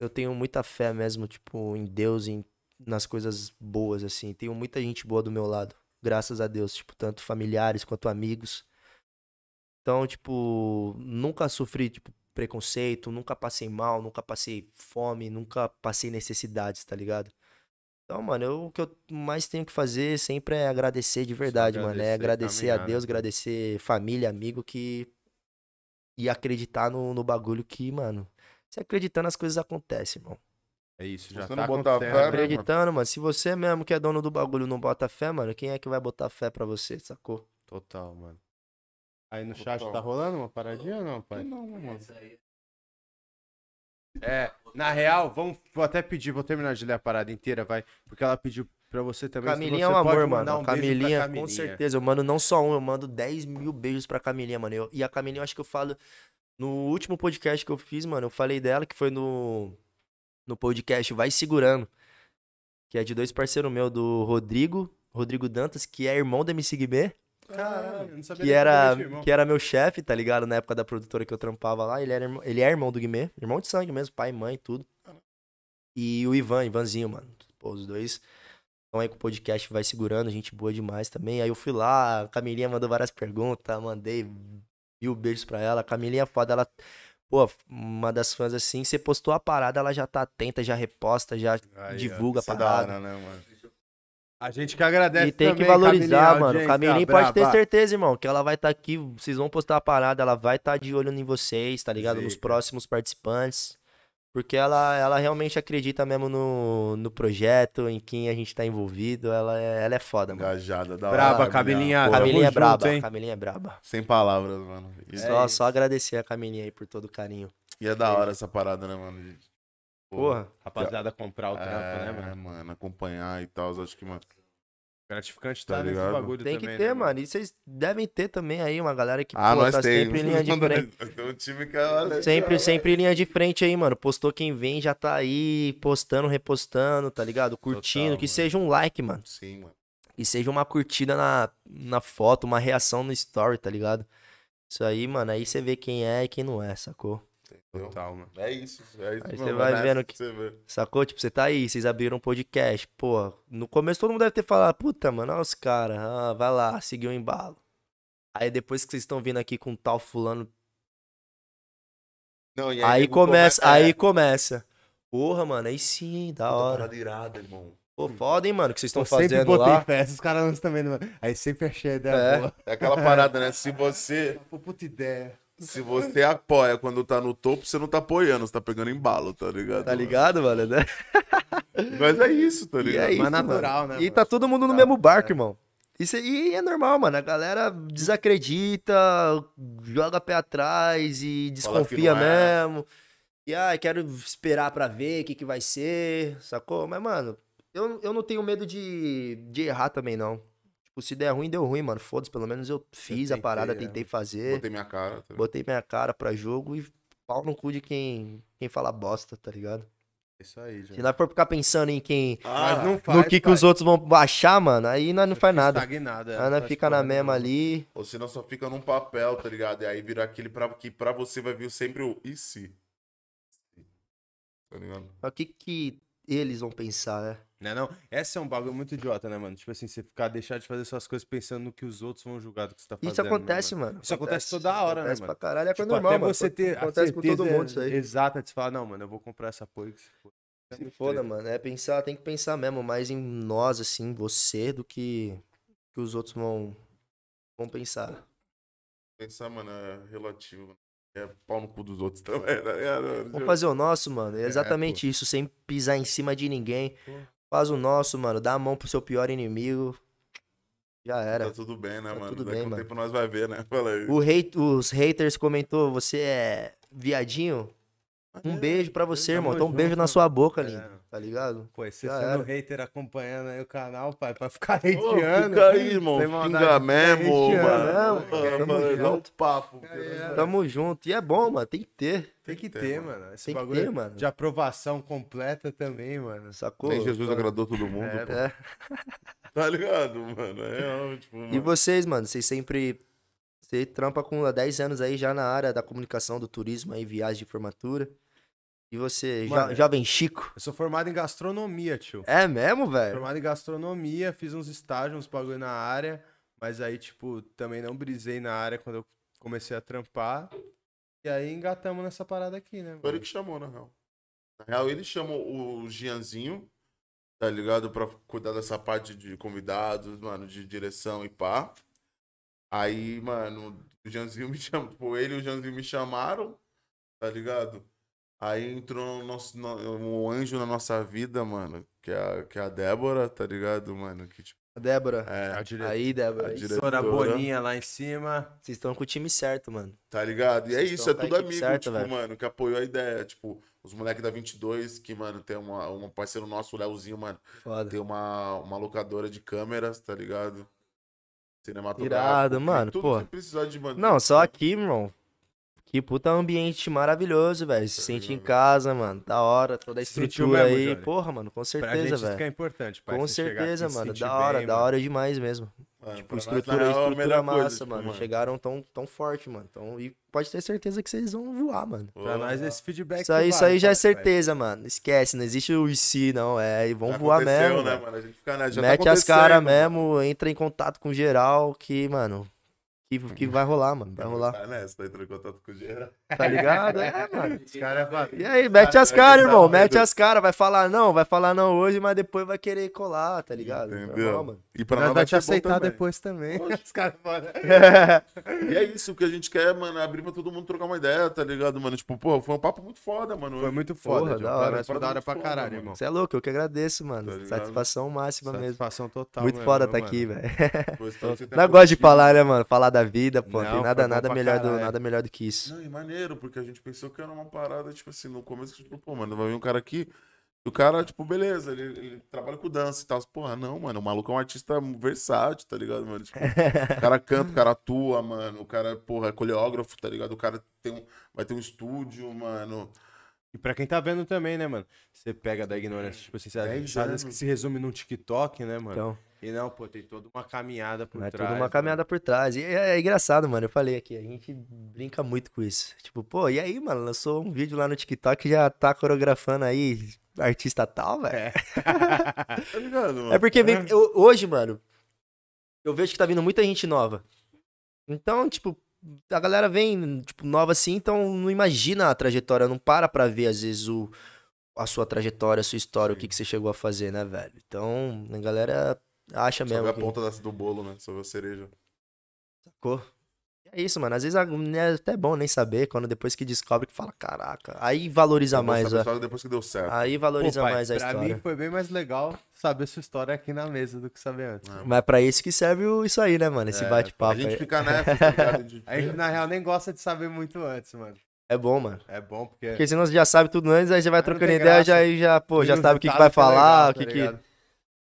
Eu tenho muita fé mesmo, tipo, em Deus, em, nas coisas boas, assim. Tenho muita gente boa do meu lado. Graças a Deus, tipo, tanto familiares quanto amigos. Então, tipo, nunca sofri, tipo, preconceito, nunca passei mal, nunca passei fome, nunca passei necessidades, tá ligado? Então, mano, eu, o que eu mais tenho que fazer sempre é agradecer de verdade, mano. agradecer É e agradecer a caminhar, né, Deus, mano? agradecer família, amigo que. E acreditar no, no bagulho que, mano. Se acreditando, as coisas acontecem, irmão. É isso, já Você tá não botar fé, né? né? Acreditando, mano. Se você mesmo que é dono do bagulho não bota fé, mano, quem é que vai botar fé pra você, sacou? Total, mano. Aí no chat Total. tá rolando uma paradinha ou não, pai? Não, mano. É, na real, vamos, vou até pedir, vou terminar de ler a parada inteira, vai, porque ela pediu pra você também. Camilinha é um amor, mano. um pra Camilinha, com Camilinha. certeza. Eu mando não só um, eu mando 10 mil beijos pra Camilinha, mano. Eu- e a Camilinha, eu acho que eu falo. No último podcast que eu fiz, mano, eu falei dela, que foi no. No podcast Vai Segurando. Que é de dois parceiros meus, do Rodrigo, Rodrigo Dantas, que é irmão do MC Guimê, Caralho, não sabia que era, que era meu chefe, tá ligado? Na época da produtora que eu trampava lá. Ele, era, ele é irmão do Guimê, irmão de sangue mesmo, pai, mãe, tudo. E o Ivan, Ivanzinho, mano. Pô, os dois estão aí com o podcast, vai segurando, gente boa demais também. Aí eu fui lá, a Camilinha mandou várias perguntas, mandei mil beijos pra ela. A Camilinha é foda, ela. Pô, uma das fãs assim, você postou a parada, ela já tá atenta, já reposta, já Aí, divulga a é da parada. hora, né, mano? A gente que agradece E tem que também, valorizar, Camilinha, mano. audiência Camilinha pode ter braba. certeza, irmão, que ela vai estar aqui, vocês vão postar a parada, ela vai estar de olho em vocês, tá ligado? Nos Zica. próximos participantes. Porque ela, ela realmente acredita mesmo no, no projeto, em quem a gente tá envolvido. Ela é, ela é foda, mano. Engajada, da hora. Braba, Camilinha. Camilinha. Pô, Tamo Camilinha é braba, hein? Camilinha é braba. Sem palavras, mano. Só, só agradecer a Camilinha aí por todo o carinho. e é da hora essa parada, né, mano? Porra, Rapaziada, comprar o trampo, é, né, mano? mano? Acompanhar e tal. Acho que, mano. Gratificante Tá tá, nesse ligado? bagulho tem também, que ter, né, mano. E vocês devem ter também aí uma galera que Ah, pô, nós tá tem. sempre em linha de frente. Temos um time que olha, Sempre, sempre em linha de frente aí, mano. Postou quem vem, já tá aí postando, repostando, tá ligado? Curtindo. Total, que mano. seja um like, mano. Sim, mano. Que seja uma curtida na, na foto, uma reação no story, tá ligado? Isso aí, mano, aí você vê quem é e quem não é, sacou? Entendeu? Total, mano. É isso. É isso Aí você vai nessa vendo que- vê. Sacou? Tipo, você tá aí, vocês abriram um podcast. Pô, no começo todo mundo deve ter falado, puta, mano, olha os caras, ah, vai lá, seguiu o embalo. Aí depois que vocês estão vindo aqui com tal fulano, Não, e aí nego começa, é, aí começa. Porra, mano, aí sim, da puta hora. parada irada, irmão. Pô, foda, hein, mano, que vocês estão Eu sempre fazendo botei lá. fé, esses caras lançam também, mano. Aí sempre achei a ideia É. boa. É aquela parada, né? Se você, Pô, puta ideia. Se você apoia quando tá no topo, você não tá apoiando, você tá pegando embalo, tá ligado? Tá ligado, mano? Né? Mas é isso, tá E ligado? é isso, Mas natural, mano. né, E mano? tá todo mundo no mesmo barco, irmão. Isso aí é normal, mano. A galera desacredita, joga pé atrás e desconfia é. mesmo. E ai, quero esperar pra ver o que, que vai ser, sacou? Mas, mano, eu, eu não tenho medo de, de errar também, não. Tipo, se der ruim, deu ruim, mano. Foda-se, pelo menos eu fiz a tentei, parada, né? tentei fazer. Botei minha cara. Tá ligado? Botei minha cara pra jogo e pau no cu de quem, quem fala bosta, tá ligado? Isso aí, já. Se nós for ficar pensando em quem. Mas não faz, no que, que os outros vão baixar, mano, aí nós não faz nada. Estagnado, é, Aí não nós fica na mesma ali. Ou senão só fica num papel, tá ligado? E aí vira aquele pra, que pra você vai vir sempre o e se? Tá ligado? O que que eles vão pensar, né? Não, é não. Essa é um bagulho muito idiota, né, mano? Tipo assim, você ficar, deixar de fazer suas coisas pensando no que os outros vão julgar do que você tá fazendo. Isso né, acontece, mano? mano. Isso acontece toda hora, né, acontece mano? pra caralho. É Tipo, coisa normal, até mano. você ter a Acontece com todo mundo isso aí. Exata de falar, não, mano, eu vou comprar essa porra que se for. Se foda, mano. É pensar, tem que pensar mesmo mais em nós, assim, você, do que, que os outros vão, vão pensar. Pensar, mano, é relativo. É pau no cu dos outros também, tá ligado? Vamos fazer o nosso, mano. É exatamente isso, sem pisar em cima de ninguém. Faz o nosso, mano. Dá a mão pro seu pior inimigo. Já era. Tá tudo bem, né, Tá mano? tudo Daqui bem, um mano. tempo nós vai ver, né? Fala aí. O hate, os haters comentou, você é viadinho? Um beijo pra você, irmão. Então um beijo junto, na sua boca, É. lindo. Tá ligado? Pô, e você Já sendo era. hater acompanhando aí o canal, pai, pra ficar Ô, hateando. fica aí, irmão. fica mesmo, mano. Não, tamo mano, dá um junto. papo. É. Tamo junto. E é bom, mano. Tem que ter. Tem que ter, ter, mano. Esse Tem que bagulho ter, mano. de aprovação completa também, mano. Sacou? Nem Jesus agradou todo mundo, É, pô. É. Tá ligado, mano? É, tipo, E mano. vocês, mano, vocês sempre. Você trampa com há 10 anos aí já na área da comunicação, do turismo aí, viagem de formatura. E você, jo- Mano, jovem Chico? Eu sou formado em gastronomia, tio. É mesmo, velho? Formado em gastronomia, fiz uns estágios, uns bagulho na área, mas aí, tipo, também não brisei na área quando eu comecei a trampar. E aí engatamos nessa parada aqui, né? Foi ele mano? que chamou, na real. Na real, ele chamou o Gianzinho, tá ligado? Pra cuidar dessa parte de convidados, mano, de direção e pá. Aí, mano, o Gianzinho me chamou. Tipo, ele e o Gianzinho me chamaram, tá ligado? Aí entrou no nosso, no- um anjo na nossa vida, mano, que é, a, que é a Débora, tá ligado, mano? Que, tipo, Débora. é, A diretora, Aí, Débora. a diretora. Boninha lá em cima. Vocês estão com o time certo, mano. Tá ligado? E é Vocês isso, é com a tudo amigo, certa, tipo, velho. mano, que apoiou a ideia. Tipo, os moleques da 22, que, mano, tem uma, um parceiro nosso, o Léozinho, mano, Foda. tem uma, uma locadora de câmeras, tá ligado? Cinematográfico. Irado, mano, tudo pô. precisar de, mano. Não, só aqui, irmão. Que puta ambiente maravilhoso, velho. Se Tá sente em casa, mano. Da hora, toda a estrutura mesmo, aí. Johnny? Porra, mano, com certeza, isso que é velho. importante, pai. Com certeza, mano. Da hora, bem, da mano. hora demais mesmo. Mano, Tipo, pra nós, estrutura, é estrutura melhor massa, coisa, tipo, mano. Chegaram tão, tão forte, mano. Então, e pode ter certeza que vocês vão voar, mano. Pra nós, esse feedback. Isso aí, isso aí já é certeza, mano. Esquece, não existe o e se, não. É, e vão voar Aconteceu, mesmo. né, velho. mano? A gente fica, né? Já tá Mete as caras mesmo, entra em contato com geral, que, mano, que, que vai rolar, mano. Vai rolar. Tá nessa, tá entrando em contato com o geral. Tá ligado? É, mano. Os caras E aí, mete as caras, irmão. Mete as caras. Vai falar não, vai falar não hoje, mas depois vai querer colar, tá ligado? Entendeu? Normal, mano. E pra Nós vai te aceitar também. depois também. Os caras falam. E é isso que a gente quer, mano, abrir pra todo mundo trocar uma ideia, tá ligado, mano? Tipo, pô, foi um papo muito foda, mano. Foi muito foda, Porra, da hora. Foi da hora pra caralho, irmão. Você é louco, eu que agradeço, mano. Tá? Satisfação máxima mesmo. Satisfação total. Muito foda tá mano. aqui, velho. Não gosto de falar, né, mano? Falar da vida, pô. Não, tem nada, nada melhor, do, nada melhor do que isso. Não, e maneiro, porque a gente pensou que era uma parada, tipo assim, no começo, tipo, pô, mano, vai vir um cara aqui. E o cara, tipo, beleza, ele, ele trabalha com dança e tal. Porra, não, mano, o maluco é um artista versátil, tá ligado, mano? Tipo, o cara canta, o cara atua, mano. O cara, porra, é coreógrafo, tá ligado? O cara tem um, vai ter um estúdio, mano. E pra quem tá vendo também, né, mano? Você pega da ignorância, tipo assim, vezes que se resume num TikTok, né, mano? Então, E não, pô, tem toda uma caminhada por é trás. tudo uma caminhada por trás. E é, é engraçado, mano. Eu falei aqui, a gente brinca muito com isso. Tipo, pô, e aí, mano? Lançou um vídeo lá no TikTok já tá coreografando aí artista tal, velho. Tá ligado, mano? É porque vem, eu- hoje, mano, eu vejo que tá vindo muita gente nova. Então, tipo, a galera vem, tipo, nova assim, então não imagina a trajetória, não para pra ver, às vezes, o, a sua trajetória, a sua história, o que, que você chegou a fazer, né, velho? Então, a galera acha Só mesmo a que ponta do bolo, né? Vê a cereja. sacou. É isso, mano. Às vezes a- é até bom nem saber, quando depois que descobre que fala, caraca. Aí valoriza mais, a, só depois que deu certo. aí Pô, valoriza pai, mais a pra história. mim foi bem mais legal saber sua história aqui na mesa do que saber antes. É. Mas pra isso que serve o- isso aí, né, mano? Esse É, A bate-papo gente aí. fica nessa, tá A gente, na real, nem gosta de saber muito antes, mano. É bom, mano. É bom porque. Porque senão você já sabe tudo antes, aí você vai Aí trocando ideia, graça. já, já, pô, já sabe o que, que vai é falar, o que tá que...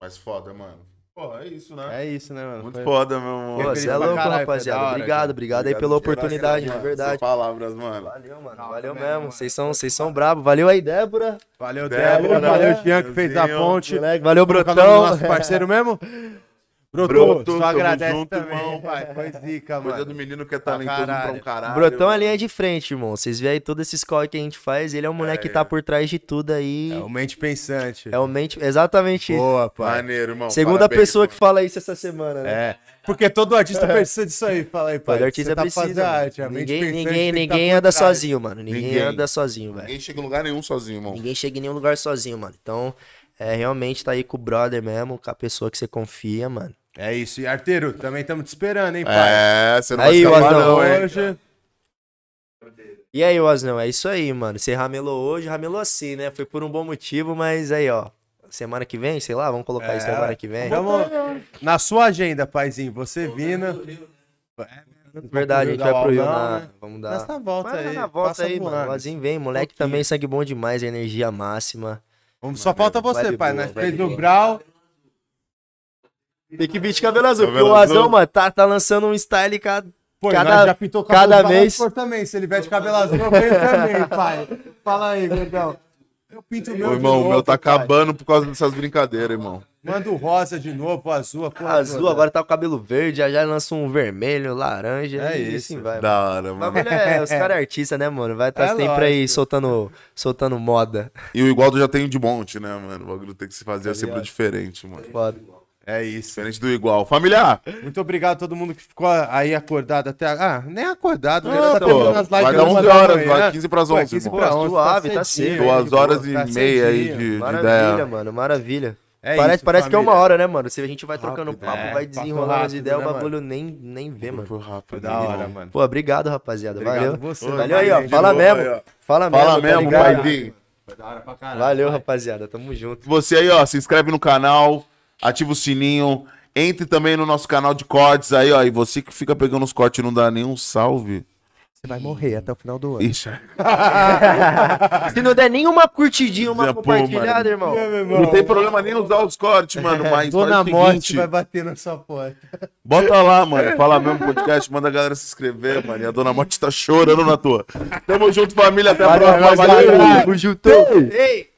Mas foda, mano. Pô, é isso, né? É isso, né, mano? Muito Foi- foda, meu amor. Pô, você é louco, caralho, rapaziada. da hora, obrigado, cara. obrigado aí pela oportunidade, de verdade. palavras, mano. Valeu, mano. Hora Valeu mesmo, mano. Vocês são, vocês são bravos. Valeu aí, Débora. Valeu, Débora, Débora. Valeu, Jean, que fez a ponte. Moleque, valeu, Brotão. nosso parceiro mesmo? Broto, Broto, só agradece junto, também, irmão. pai. Foi zica, Coisa mano. do menino que é talentoso pra um caralho. Brotão é linha de frente, irmão. Vocês veem aí todo esse score que a gente faz, ele é o moleque que tá por trás de tudo aí. É o mente pensante. É o mente... Exatamente isso. Boa, pai. Maneiro, irmão. Segunda parabéns, pessoa mano. que fala isso essa semana, né? É. Porque todo artista precisa disso aí. Fala aí, pai. Todo artista Você tá precisa. arte, ninguém ninguém, tá ninguém anda trás. sozinho, mano. Ninguém, Ninguém. anda sozinho, velho. Ninguém chega em lugar nenhum sozinho, irmão. Ninguém chega em nenhum lugar sozinho, mano. Então, é realmente tá aí com o brother mesmo, com a pessoa que você confia, mano. É isso. E arteiro, também estamos te esperando, hein, pai? É, você não Aí, vai escapar não, hein? Hoje. E aí, Osnão, é isso aí, mano. Você ramelou hoje, ramelou assim, né? Foi por um bom motivo, mas aí, ó. Semana que vem, sei lá, vamos colocar isso É, semana que vem. Vamos na sua agenda, paizinho. Você vindo. Verdade, a gente vai pro Rio na... né? Vamos dar... Nessa volta Vai aí. na volta passa aí, voando. mano. O Ozinho vem, moleque pouquinho. também, sangue bom demais, energia máxima. Vamos, só falta você, pai. Nós fez boa. Brau. Tem que vir de cabelo azul, Cabelo porque o Azão, azul. mano, tá, tá lançando um style cada... Pô, Cada- já pintou cabelo cada cor também. Se ele vier de cabelo azul, eu venho também, pai. Fala aí, gordão. Eu pinto o meu Ô, irmão, o meu tá pai. acabando por causa dessas brincadeiras, irmão. Manda o rosa de novo, o azul, a porra Azul, toda. agora tá com o cabelo verde, já já lança um vermelho, laranja, É e isso. assim vai. Da hora, mano. bagulho é, os caras é artista, né, mano? Vai estar É sempre aí lógico. soltando, soltando moda. E o igual eu já tenho de monte, né, mano? O bagulho tem que se fazer sempre ligado? diferente, mano. Foda. É isso. Diferente do igual. Familiar! Muito obrigado a todo mundo que ficou aí acordado até. Ah, nem acordado, né? Não, Tá pô, as vai lives dar uma 11 da horas, manhã. vai 15 pras Pô, 11, 15 irmão. pra Pô, 11, suave, tá cedinho, cedo. Duas de horas e tá meia aí de, de Maravilha, ideia. mano, maravilha. É parece isso, parece que é uma hora, né, mano? Se a gente vai trocando Rápido, papo, é. vai Passou desenrolando as ideias, né, o mano? bagulho nem, nem vê, mano. Foi rápido. Foi da hora, mano. Pô, obrigado, rapaziada. Obrigado Valeu. você. Valeu aí, ó. de Fala mesmo. Fala mesmo, Fala tá mesmo, paizinho. Foi da hora pra caralho. Valeu, pai. rapaziada. Tamo junto. Você aí, ó, se inscreve no canal, ativa o sininho, entre também no nosso canal de cortes aí, ó. E você que fica pegando os cortes e não dá nenhum salve. Você vai morrer até o final do ano. Ixi, Se não der nenhuma curtidinha, uma Pô, compartilhada, irmão. não tem problema nem usar os cortes, mano, mas Dona Morte seguinte, vai bater na sua porta. bota lá, mano, fala mesmo podcast, manda a galera se inscrever, mano, e a Dona Morte tá chorando na tua. Tamo junto, família, até a próxima, valeu! Tamo junto. Ei!